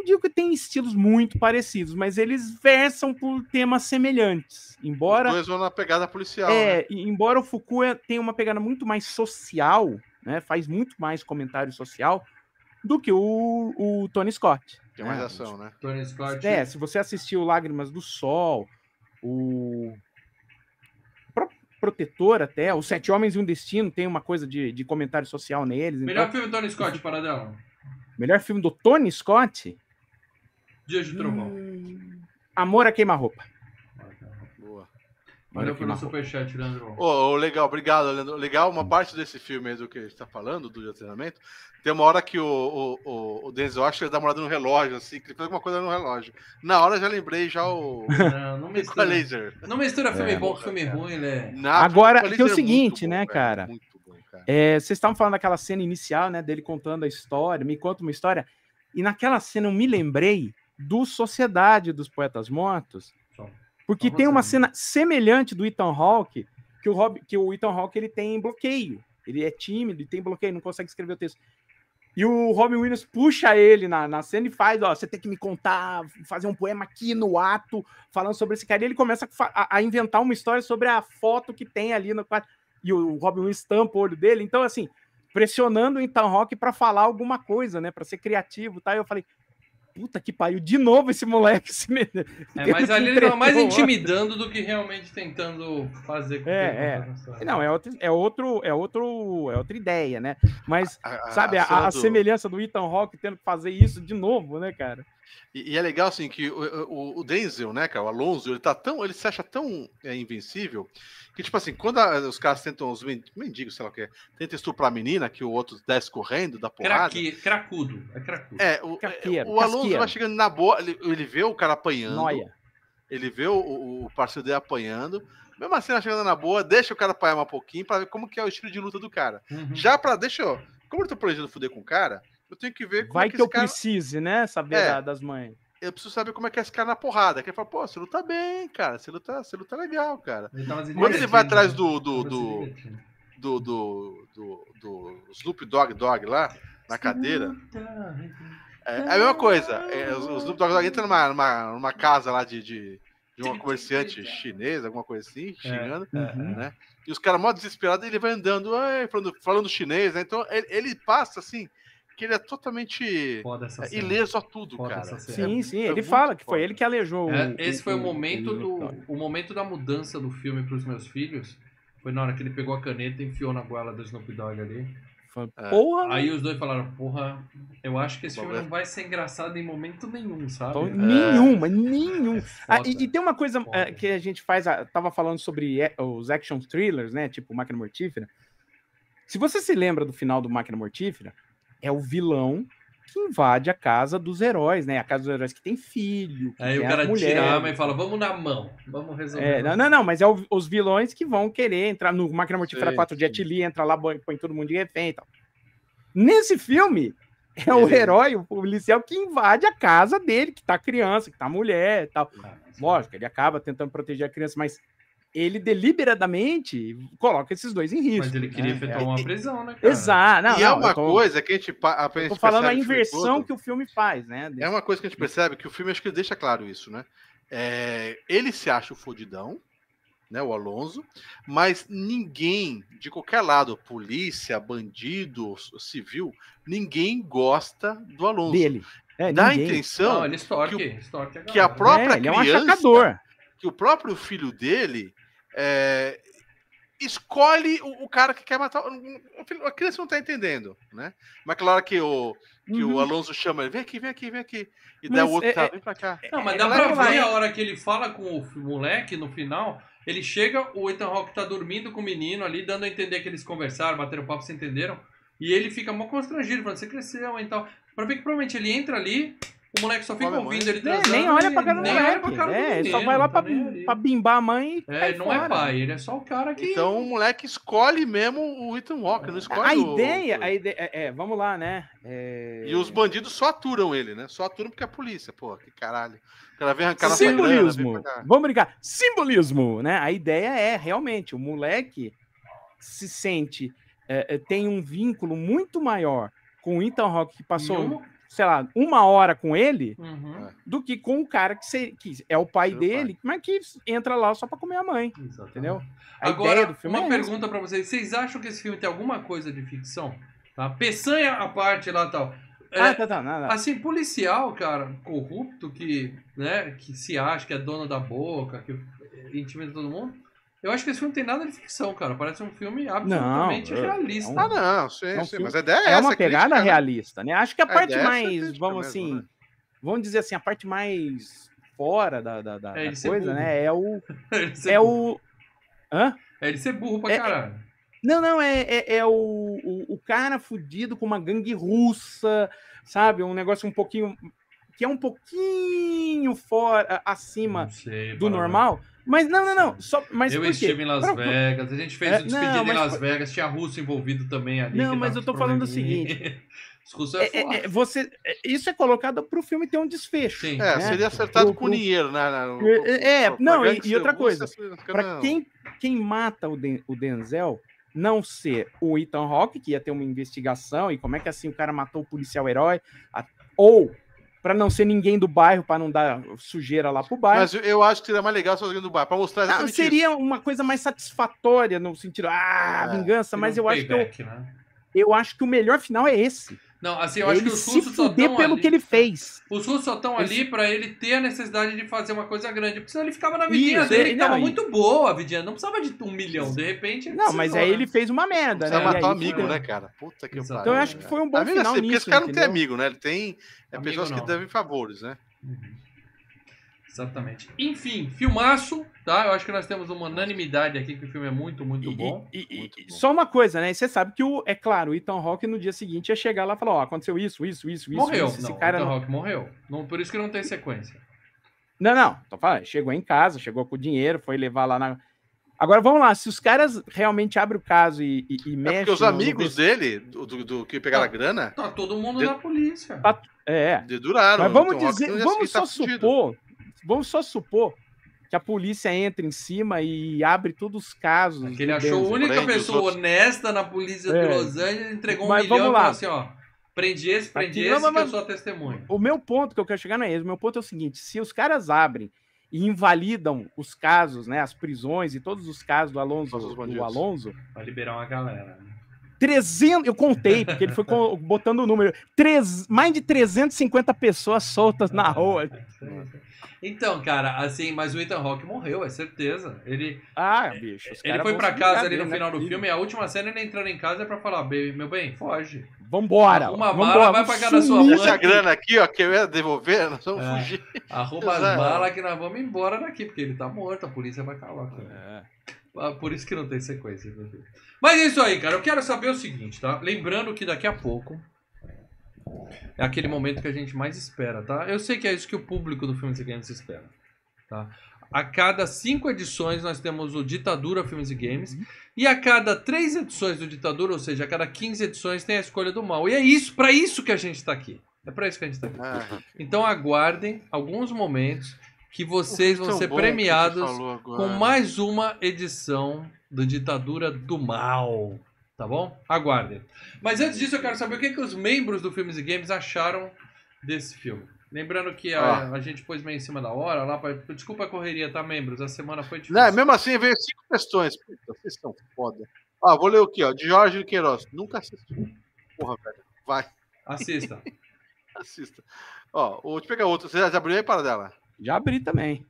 C: Não digo que tem estilos muito parecidos, mas eles versam por temas semelhantes. Embora.
B: Os dois vão na pegada policial. né?
C: É, e embora o Fukua tenha uma pegada muito mais social, né, faz muito mais comentário social do que o, o Tony Scott.
B: Tem mais
C: né?
B: ação, né?
A: Tony Scott.
C: É, se você assistiu Lágrimas do Sol, o Protetor até, os Sete Homens e um Destino tem uma coisa de, de comentário social neles.
A: Melhor
C: então,
A: filme do Tony Scott, para dela.
C: melhor filme do Tony Scott,
A: Dias de Trovão.
C: hum, Amor a Queima-Roupa.
B: Boa.
A: Valeu
C: a
A: pelo superchat, Leandro.
B: Ô, ô, legal, obrigado, Leandro. Legal, uma parte desse filme aí do que a gente tá falando, do dia de treinamento, tem uma hora que o, o, o, o Denzel acha que ele dá uma olhada no relógio, assim, que ele fez alguma coisa no relógio. Na hora eu já lembrei já o
A: Não, não (laughs) mistura.
B: laser.
A: Não mistura filme
C: É.
A: bom com filme ruim, né?
B: Na-
C: Agora,
B: o
C: tem o
B: laser é
C: seguinte,
B: muito
C: né,
B: bom,
C: cara?
B: velho, bom, cara.
C: É, vocês estavam falando daquela cena inicial, né, dele contando a história, me conta uma história. E naquela cena eu me lembrei do Sociedade dos Poetas Mortos, porque tem uma cena semelhante do Ethan Hawke, que o, Rob, que o Ethan Hawke ele tem bloqueio. Ele é tímido e tem bloqueio, não consegue escrever o texto. E o Robin Williams puxa ele na, na cena e faz, ó, você tem que me contar, fazer um poema aqui no ato, falando sobre esse cara. E ele começa a a, inventar uma história sobre a foto que tem ali no quarto. E o Robin Williams tampa o olho dele. Então, assim, pressionando o Ethan Hawke para falar alguma coisa, né? Para ser criativo, tá? E eu falei, puta que pariu, de novo esse moleque se me...
A: É, mas ali ele tava mais intimidando do que realmente tentando fazer com
C: É,
A: que ele
C: é.
A: a.
C: Não, é outro, é outro, é outro, é outra ideia, né? Mas
B: A- a-
C: sabe a,
B: cena
C: a
B: do-
C: semelhança do Ethan Hawke tendo que fazer isso de novo, né, cara?
B: E, e é legal, assim, que o, o, o Denzel, né, cara, o Alonso, ele tá tão. Ele se acha tão é, invencível que, tipo assim, quando a- os caras tentam, os men- mendigos, sei lá o que é, tentam estuprar a menina, que o outro desce correndo, dá porrada.
A: Craqui, cracudo. É cracudo.
B: É, o,
C: Casqueiro,
B: o Alonso
C: casqueiro.
B: vai chegando na boa, ele, ele vê o cara apanhando,
C: Noia.
B: ele vê o, o- o parceiro dele apanhando, mesmo assim, vai chegando na boa, deixa o cara apanhar um pouquinho pra ver como que é o estilo de luta do cara.
A: Uhum.
B: Já pra, deixa eu, como eu tô planejando fuder com o cara, eu tenho que ver como
C: Vai
B: é
C: que,
B: que,
C: eu
B: cara,
C: precise, né? Saber
B: É.
C: da- das mães.
B: Eu preciso saber como é que é esse cara na porrada, que ele fala, pô, você luta bem, cara, você luta, você luta legal, cara. Quando ele vai atrás
A: né?
B: do, do, do, do, do, do, do Snoop Dogg Dogg lá, na cadeira, é, é a mesma coisa. É, o Snoop Dogg Dogg entra numa, numa, numa casa lá de, de, de uma comerciante chinesa, alguma coisa assim, xingando,
C: Uhum.
B: né? E os caras mó desesperados, ele vai andando, "Ai", falando, falando chinês, né? Então ele, ele passa assim, que ele é totalmente é, ileso a tudo,
A: Foda
B: cara.
C: Sim, sim,
B: é
C: ele fala que foi ele que alejou.
A: É,
C: o-
A: esse foi o
C: o-
A: momento
C: o-
A: do o momento da mudança do filme para os meus filhos. Foi na hora que ele pegou a caneta e enfiou na goela do Snoop Dogg ali.
B: É.
C: Porra,
A: Aí os dois falaram, porra, eu acho que esse filme não vai ser engraçado em momento nenhum, sabe? É,
C: nenhuma, nenhum.
A: é
C: Ah, e, e tem uma coisa
A: Foda.
C: eh, que a gente faz, ah, tava falando sobre os action thrillers, né? Tipo Máquina Mortífera. Se você se lembra do final do Máquina Mortífera, é o vilão que invade a casa dos heróis, né? A casa dos heróis que tem filho. Que
A: Aí
C: tem
A: o cara tira a arma e fala, vamos na mão, vamos resolver.
C: É, não, não, não, mas é o- os vilões que vão querer entrar no Máquina Mortífera
B: Sei,
C: 4 Jet Li, entra lá, põe põe todo mundo de refém e tal. Nesse filme, é o herói, o policial, que invade a casa dele, que tá criança, que tá mulher e tal. Lógico, ele acaba tentando proteger a criança, mas ele deliberadamente coloca esses dois em risco.
A: Mas ele queria
C: né?
A: efetuar
C: É,
A: uma prisão, né, cara?
C: Exato. Não,
B: e é
C: não,
B: uma
C: eu tô,
B: coisa que a gente, a
C: eu
B: gente
C: tô falando a
B: o
C: inversão
B: todo.
C: que o filme faz, né?
B: É uma coisa que a gente percebe que o filme acho que deixa claro isso, né? É, ele se acha o fodidão, né? O Alonso, mas ninguém de qualquer lado, polícia, bandido, civil, ninguém gosta do Alonso.
C: dele. É,
B: Dá a
C: ninguém.
B: intenção
A: Não, ele extorque,
B: que
A: extorque a
B: que a própria
C: É, ele é um
B: criança-
C: achacador.
B: que o próprio filho dele é, escolhe o, o cara que quer matar. o filho- A criança não tá entendendo, né? Mas claro que o, que
C: Uhum.
B: o Alonso chama ele, vem aqui, vem aqui, vem aqui. E daí
C: Mas
B: o outro
C: é-
B: tá,
C: é-
B: vem pra cá.
A: Não, mas
C: É,
A: dá pra
C: vai-
A: ver a hora que ele fala com o moleque no final. Ele chega, o Ethan Hawke tá dormindo com o menino ali, dando a entender que eles conversaram, bateram papo, se entenderam. E ele fica mó constrangido, falando, você cresceu e tal. Pra ver que provavelmente ele entra ali, o moleque só fica ouvindo ele
C: É,
A: transando.
C: nem olha pra cara do
A: nem olha
C: moleque.
A: pra cara do
C: É, ele só
A: menino,
C: vai lá pra,
A: ali.
C: pra bimbar a mãe e
A: É, não é
C: fora.
A: pai, ele é só o cara que.
B: Então o moleque escolhe mesmo o Ethan Walker, não escolhe
C: A
B: o-
C: ideia, a ideia é, é, vamos lá, né? É...
B: E os bandidos só aturam ele, né? Só aturam porque é a polícia, pô, que caralho. O cara vem arrancar nossa grana, vem
C: Simbolismo.
B: pra cá.
C: Vamos brincar. Simbolismo, né? A ideia é realmente o moleque se sente é, é, tem um vínculo muito maior com o Ethan Rock que passou, sei lá, uma hora com ele
A: Uhum,
C: do que com o cara que, se- que é o pai
B: Seu
C: dele, mas que entra lá só pra comer a mãe,
A: exatamente.
C: entendeu? A
A: Agora,
C: ideia do filme
A: uma
C: é
A: pergunta pra vocês. Vocês acham que esse filme tem alguma coisa de ficção? Tá? Peçanha à parte lá e tal. É,
C: Ah, tá, tá, nada.
A: Assim, policial, cara, corrupto, que, né, que se acha que é dono da boca, que intimida todo mundo. Eu acho que esse filme não tem nada de ficção, cara. Parece um filme absolutamente
C: é-
A: realista.
C: é um-
B: Ah, não, sim,
C: É um
B: sim,
C: filme-
B: mas a ideia é,
C: É
B: essa.
C: uma pegada
B: crítica, né?
C: realista, né? Acho que a,
B: A
C: parte
B: é
C: mais, vamos
B: mesmo,
C: assim,
B: né?
C: vamos dizer assim, a parte mais fora da, da, da-
A: É
C: da coisa, né? É o. (laughs)
A: ele ser
C: É
A: burro.
C: o. Hã?
A: É ele ser burro pra
C: É-
A: caralho.
C: Não, não, é, é, é o, o, o cara fudido com uma gangue russa, sabe? Um negócio um pouquinho. que é um pouquinho fora, acima
A: Não sei,
C: do normal. Mas não, não, não. Só, mas
A: eu
C: por quê?
A: estive em Las
C: Pra-
A: Vegas, a gente fez
C: É,
A: o despedido
C: não,
A: em Las Vegas, tinha russo envolvido também ali.
C: Não, mas eu tô falando o (laughs)
A: russos é,
C: É, é,
A: foda.
C: é, você, é, isso é colocado pro filme ter um desfecho.
A: Sim.
B: É,
C: né?
B: seria acertado
C: Pro-
B: com
C: pro-
B: dinheiro, né? o-
C: É, é,
B: o-
C: não, e- e outra coisa,
B: não.
C: quem, quem mata o, Den- o Denzel não ser o Ethan Hawke, que ia ter uma investigação, e como é que assim o cara matou o policial herói, a- ou pra não ser ninguém do bairro, pra não dar sujeira lá pro bairro.
B: Mas eu- eu acho que seria mais legal se alguém do bar, pra mostrar
C: Ah,
B: exatamente
C: seria uma coisa mais satisfatória no sentido, ah,
B: É,
C: vingança, mas eu acho que eu,
A: Payback, né?
C: eu acho que o melhor final é esse.
A: Não, assim, eu acho que
C: ele
A: os russos só estão
C: pelo
A: ali.
C: que ele fez.
A: Os russos só estão ali pra ele ter a necessidade de fazer uma coisa grande. Porque senão ele ficava na vidinha
C: Isso,
A: dele,
C: é,
A: que tava
C: não, e-
A: muito boa a vidinha. Não precisava de um milhão. De repente. ele
C: Não, mas aí
A: né?
C: ele fez uma merda, né? E
B: o
C: aí
B: amigo, né, cara? Puta que pariu.
C: Então eu acho que foi um bom
B: Amigo
C: final
B: assim, porque
C: nisso,
B: esse cara não tem amigo, né? Ele tem é pessoas que devem favores, né?
A: Uhum. Exatamente. Enfim, filmaço, tá? Eu acho que nós temos uma unanimidade aqui que o filme é muito, muito
C: E-
A: bom.
C: e- e-
B: Muito bom.
C: só uma coisa, né? Você sabe que, o, é claro, o Ethan Hawke no dia seguinte ia chegar lá e falar: Ó, aconteceu isso, isso, isso, isso.
A: morreu.
C: isso, esse
A: não,
C: cara
A: o Ethan
C: não...
A: Hawke morreu. Não, por isso que não tem sequência.
C: não, não, tô falando, chegou em casa, chegou com o dinheiro, foi levar lá na. Agora vamos lá, se os caras realmente abrem o caso e, e, e
B: É
C: mexem.
B: porque os
C: no- no
B: amigos
C: desse-
B: dele, do, do- do que pegaram a grana,
A: Tá todo mundo
B: De-
A: na polícia.
C: Tá- É.
B: deduraram.
C: Mas vamos
B: Então, Rock
C: dizer, vamos
B: ele tá
C: só
B: fudido.
C: Vamos só supor que a polícia entra em cima e abre todos os casos.
A: Que ele achou a única
B: prende
A: pessoa
B: outros.
A: honesta na polícia de
C: É.
A: Los Angeles, entregou um
C: Mas
A: milhão e
C: vamos
A: falou
C: lá.
A: assim, ó. Prende esse, prende
C: Aqui-
A: esse,
C: não, mas-
A: que eu sou a testemunha.
C: O meu ponto que eu quero chegar não é esse. O meu ponto é o seguinte: se os caras abrem e invalidam os casos, né, as prisões e todos os casos do Alonso,
B: os
C: do. Alonso,
A: Pra liberar uma galera. né?
C: 300, eu contei, porque ele foi botando o número, três, mais de 350 pessoas soltas na rua.
A: Então, cara, assim, mas o Ethan Hawke morreu, é certeza. Ele,
C: Ah, bicho.
A: ele foi
C: se
A: casa ali no
C: dele,
A: final
C: né?
A: do filme, e a última cena ele entrando em casa é pra falar, "Baby, meu bem, foge.
C: Vambora.
A: Uma
C: vambora,
A: bala vai casa da sua mãe.
B: Essa grana aqui, ó, que eu ia devolver, nós vamos
A: É.
B: fugir.
A: Arruma as balas que nós vamos embora daqui, porque ele tá morto, a polícia vai calar. cara.
C: É.
A: Ah, Por isso que não tem sequência. Mas é isso aí, cara. Eu quero saber o seguinte, tá? Lembrando que daqui a pouco é aquele momento que a gente mais espera, tá? Eu sei que é isso que o público do Filmes e Games espera, tá? A cada cinco edições nós temos o Ditadura Filmes e Games. E a cada três edições do Ditadura, ou seja, a cada 15 edições tem a escolha do mal. E é isso, para isso que a gente tá aqui. É para isso que a gente tá aqui.
B: Ah,
A: Então aguardem alguns momentos que vocês vão ser premiados com mais uma edição do Ditadura do Mal. Tá bom? Aguardem. Mas antes disso, eu quero saber o que, que os membros do Filmes e Games acharam desse filme. Lembrando que a, a gente pôs meio em cima da hora lá. Pra, desculpa a correria, tá, membros? A semana foi difícil.
B: Não, mesmo assim veio cinco questões. Puta, vocês são foda. Ó, vou ler aqui, ó. De Jorge Queiroz. Nunca assisti. Porra, velho. Vai,
A: Assista. (laughs)
B: assista. Ó, vou te pegar outro. Você já abriu aí para dela?
C: Já abri também.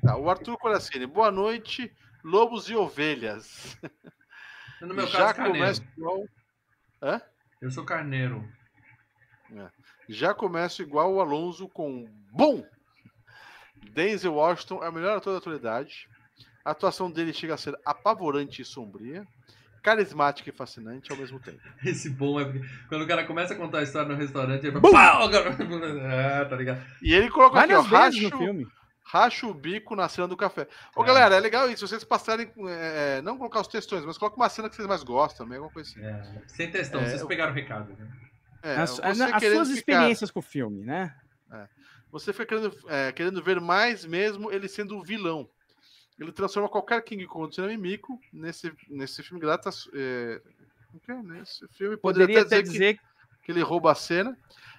B: Tá, o Arthur Coracini. Boa noite, lobos e ovelhas.
A: No meu
B: já
A: caso,
B: começa igual.
A: Eu sou carneiro.
B: Já começa igual o Alonso com bom. Denzel Washington é o melhor ator da atualidade. A atuação dele chega a ser apavorante e sombria, carismática e fascinante ao mesmo tempo. (laughs)
A: Esse bom é porque quando o cara começa a contar a história no restaurante, ele vai. Pau! (laughs) Ah, tá ligado?
B: E ele coloca aqui, ó,
C: Várias vezes no
B: racho,
C: filme.
B: racha o bico na cena do café. Ô,
A: É.
B: galera, é legal isso. Vocês passarem, é, não colocar os textões, mas coloca uma cena que vocês mais gostam, alguma coisa assim.
A: É, sem textão,
B: É,
A: vocês
B: eu-
A: pegaram o recado. Né?
B: É,
C: as, as
B: querendo
C: suas
B: ficar-
C: experiências com o filme, né?
B: Você fica querendo, é, querendo ver mais mesmo ele sendo o vilão. Ele transforma qualquer King Kong de cinema em mico nesse, nesse filme grata. É, o quê? nesse filme poderia,
C: Poderia
B: até
C: até
B: dizer,
C: dizer
B: que, que ele rouba a cena.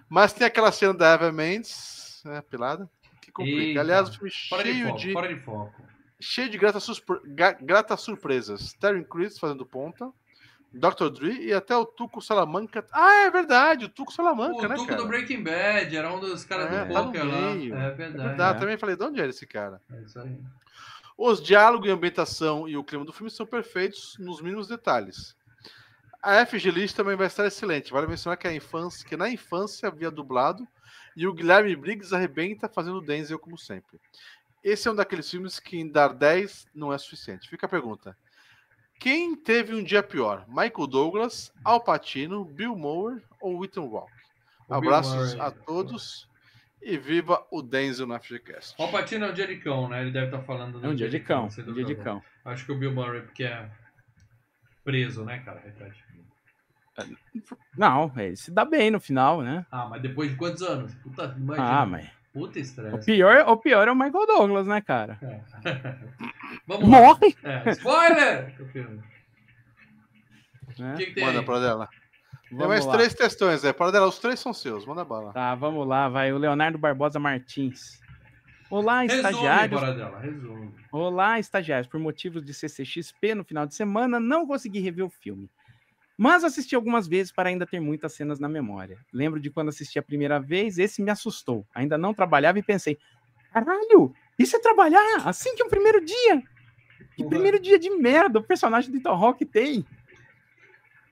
B: Mas tem aquela cena da Eva Mendes, né, pelada, que complica.
A: Eita.
B: Aliás, o filme
A: Fora de
B: cheio
A: foco,
B: de,
A: fora de foco.
B: cheio de gratas, surpre- gratas surpresas. Terry Crews fazendo ponta. Dr. Dre e até o Tuco Salamanca. Ah, é verdade, o Tuco Salamanca,
A: O
B: né,
A: Tuco
B: cara?
A: do Breaking Bad era um dos caras
B: É,
A: do
B: tá
A: poker lá.
B: meio.
A: É
B: É
A: verdade.
B: verdade,
C: É.
B: também falei, de onde era esse cara?
A: É isso aí.
B: Os diálogos e ambientação e o clima do filme são perfeitos nos mínimos detalhes. A FG List também vai estar excelente. Vale mencionar que, a infância, que na infância havia dublado e o Guilherme Briggs arrebenta fazendo Denzel como sempre. Esse é um daqueles filmes que em dar 10 não é suficiente. Fica a pergunta. Quem teve um dia pior? Michael Douglas, Al Pacino, Bill Mower ou Ethan
A: Bill
B: Abraços a todos e viva o Denzel na FGCast.
A: O Patino é um dia de cão, né? Ele deve estar falando do
C: É um dia de cão. Um dia de cão.
A: Acho que o Bill Murray, porque é preso, né, cara? Repete.
C: Não, ele se dá bem no final, né?
A: Ah, mas depois de quantos anos? Puta, imagina.
C: Ah, mas.
A: Puta
C: O
A: estresse.
C: pior, o pior é o Michael Douglas, né, cara? (laughs)
A: Vamos lá.
C: Morre!
A: É, spoiler! O (laughs) que, que tem
B: Manda
A: aí?
B: pra dela. Tem
C: Vamos
B: mais
C: lá.
B: três textões aí. Para dela, os três são seus. Manda bala.
C: Tá, vamos lá, vai. O Leonardo Barbosa Martins. Olá,
A: Resume,
C: estagiários.
A: dela, resume.
C: Olá, estagiários. Por motivos de CCXP no final de semana, não consegui rever o filme. Mas assisti algumas vezes para ainda ter muitas cenas na memória. Lembro de quando assisti a primeira vez, esse me assustou. Ainda não trabalhava e pensei: caralho, isso é trabalhar assim que é o primeiro dia. Que
A: Porra.
C: primeiro dia de merda o personagem do Ethan Hawke tem.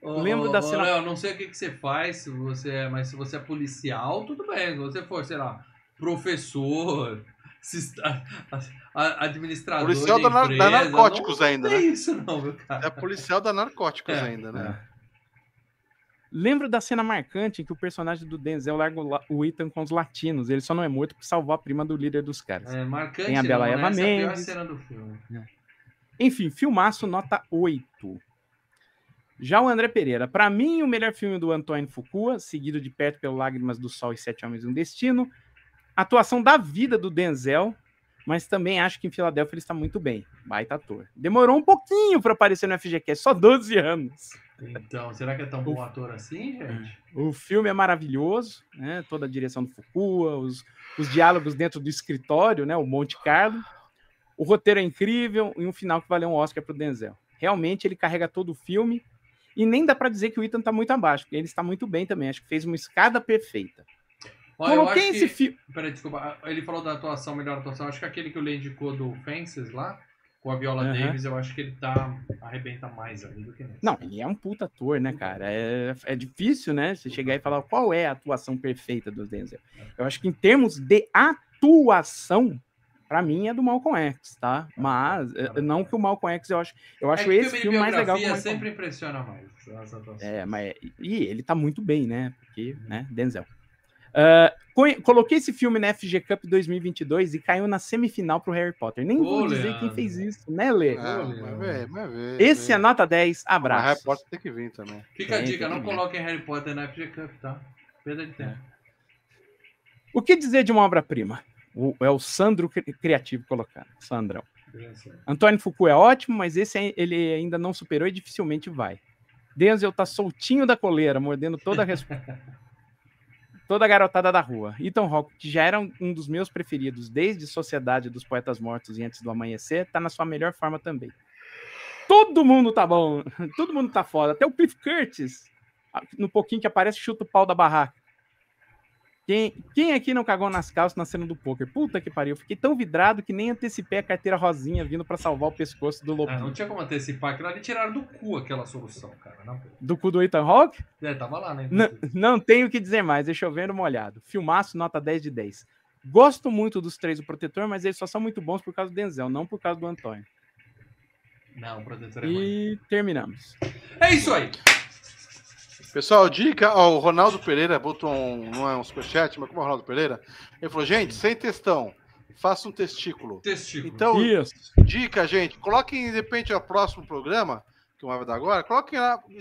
A: Ô,
C: Lembro
A: ô,
C: da cena-
A: Léo, não sei o que, que você faz, se você é, mas se você é policial, tudo bem. Se você for, sei lá, professor, (laughs) administrador
B: Policial
A: de
B: da nar- da
A: empresa,
B: narcóticos
A: não,
B: ainda,
A: não
B: né?
A: tem isso não, meu cara.
B: É policial da narcóticos
A: É,
B: ainda, né?
C: Lembro da cena marcante em que o personagem do Denzel larga o Ethan com os latinos. Ele só não é morto por salvar a prima do líder dos caras.
A: É marcante,
C: Tem a Bela
A: não,
C: Eva
A: né? Essa é a pior
C: Mendes.
A: cena do filme.
C: Enfim, filmaço nota 8. Já o André Pereira, pra mim, o melhor filme do Antônio Fukua, seguido de perto pelo Lágrimas do Sol e Sete Homens e um Destino. Atuação da vida do Denzel, mas também acho que em Filadélfia ele está muito bem. Baita ator. Demorou um pouquinho pra aparecer no FGCast, só 12 anos.
A: Então, será que é tão bom ator assim, gente?
C: O filme é maravilhoso, né? Toda a direção do Fukua, os, os diálogos dentro do escritório, né? O Monte Carlo. O roteiro é incrível e um final que valeu um Oscar pro Denzel. Realmente ele carrega todo o filme e nem dá pra dizer que o Ethan tá muito abaixo, porque ele está muito bem também. Acho que fez uma escada perfeita.
A: Ó, eu
C: Coloquei esse filme.
A: Peraí, desculpa. Ele falou da atuação, melhor atuação. Acho que aquele que o Lê indicou do Fences lá, com a Viola
C: Aham.
A: Davis, eu acho que ele tá. arrebenta mais ali do que nesse.
C: Não, ele é um puta ator, né, cara? É, é difícil, né? Você chegar e falar qual é a atuação perfeita do Denzel. Eu acho que em termos de atuação, pra mim é do Malcolm X, tá? Mas é, não que o Malcolm X eu acho, eu
A: É
C: acho
A: que
C: esse
A: de
C: filme mais legal que
A: sempre impressiona mais.
C: É, mas e ele tá muito bem, né? Porque, né, Denzel. Co- coloquei esse filme na FG Cup 2022 e caiu na semifinal pro Harry Potter. Nem
A: Ô,
C: vou dizer
A: Leandro.
C: quem fez isso, né, Lê?
B: Ah, mas vê, mas vê.
C: Esse
B: vê.
C: é nota 10,
B: Mas
C: abraço.
B: Harry Potter tem que vir também.
A: Fica a dica, não coloquem Harry Potter na FG Cup, tá? Perda de tempo.
C: O que dizer de uma obra-prima? O- É o Sandro Cri- Criativo colocando. Sandrão. Antônio Foucault é ótimo, mas esse ele ainda não superou e dificilmente vai. Denzel tá soltinho da coleira, mordendo toda a res- (laughs) toda a garotada da rua. Ethan Hawke, que já era um- um dos meus preferidos desde Sociedade dos Poetas Mortos e Antes do Amanhecer, tá na sua melhor forma também. Todo mundo tá bom, (laughs) todo mundo tá foda. Até o Cliff Curtis, no pouquinho que aparece, chuta o pau da barraca. Quem, quem aqui não cagou nas calças na cena do poker? Puta que pariu. Fiquei tão vidrado que nem antecipei a carteira rosinha vindo pra salvar o pescoço do
A: Ah,
C: lobinho.
A: não tinha como antecipar aquilo ali, tiraram do cu aquela solução, cara. Não,
C: Do cu do Ethan Hawke?
A: é, tava lá, né?
C: Não, não tenho o que dizer mais, deixa eu ver uma olhada. Filmaço, nota 10 de 10. Gosto muito dos três do Protetor, mas eles só são muito bons por causa do Denzel, não por causa do Antônio.
A: Não, o protetor é ruim.
C: E terminamos.
A: É isso aí.
B: Pessoal, dica, ó, o Ronaldo Pereira botou um, não é um superchat, mas como é o Ronaldo Pereira? Ele falou, gente, sem textão, faça um testículo.
A: Testículo.
B: Então,
C: Isso.
B: dica, gente, coloquem, de repente, o próximo programa, que o vai dar agora, coloquem lá,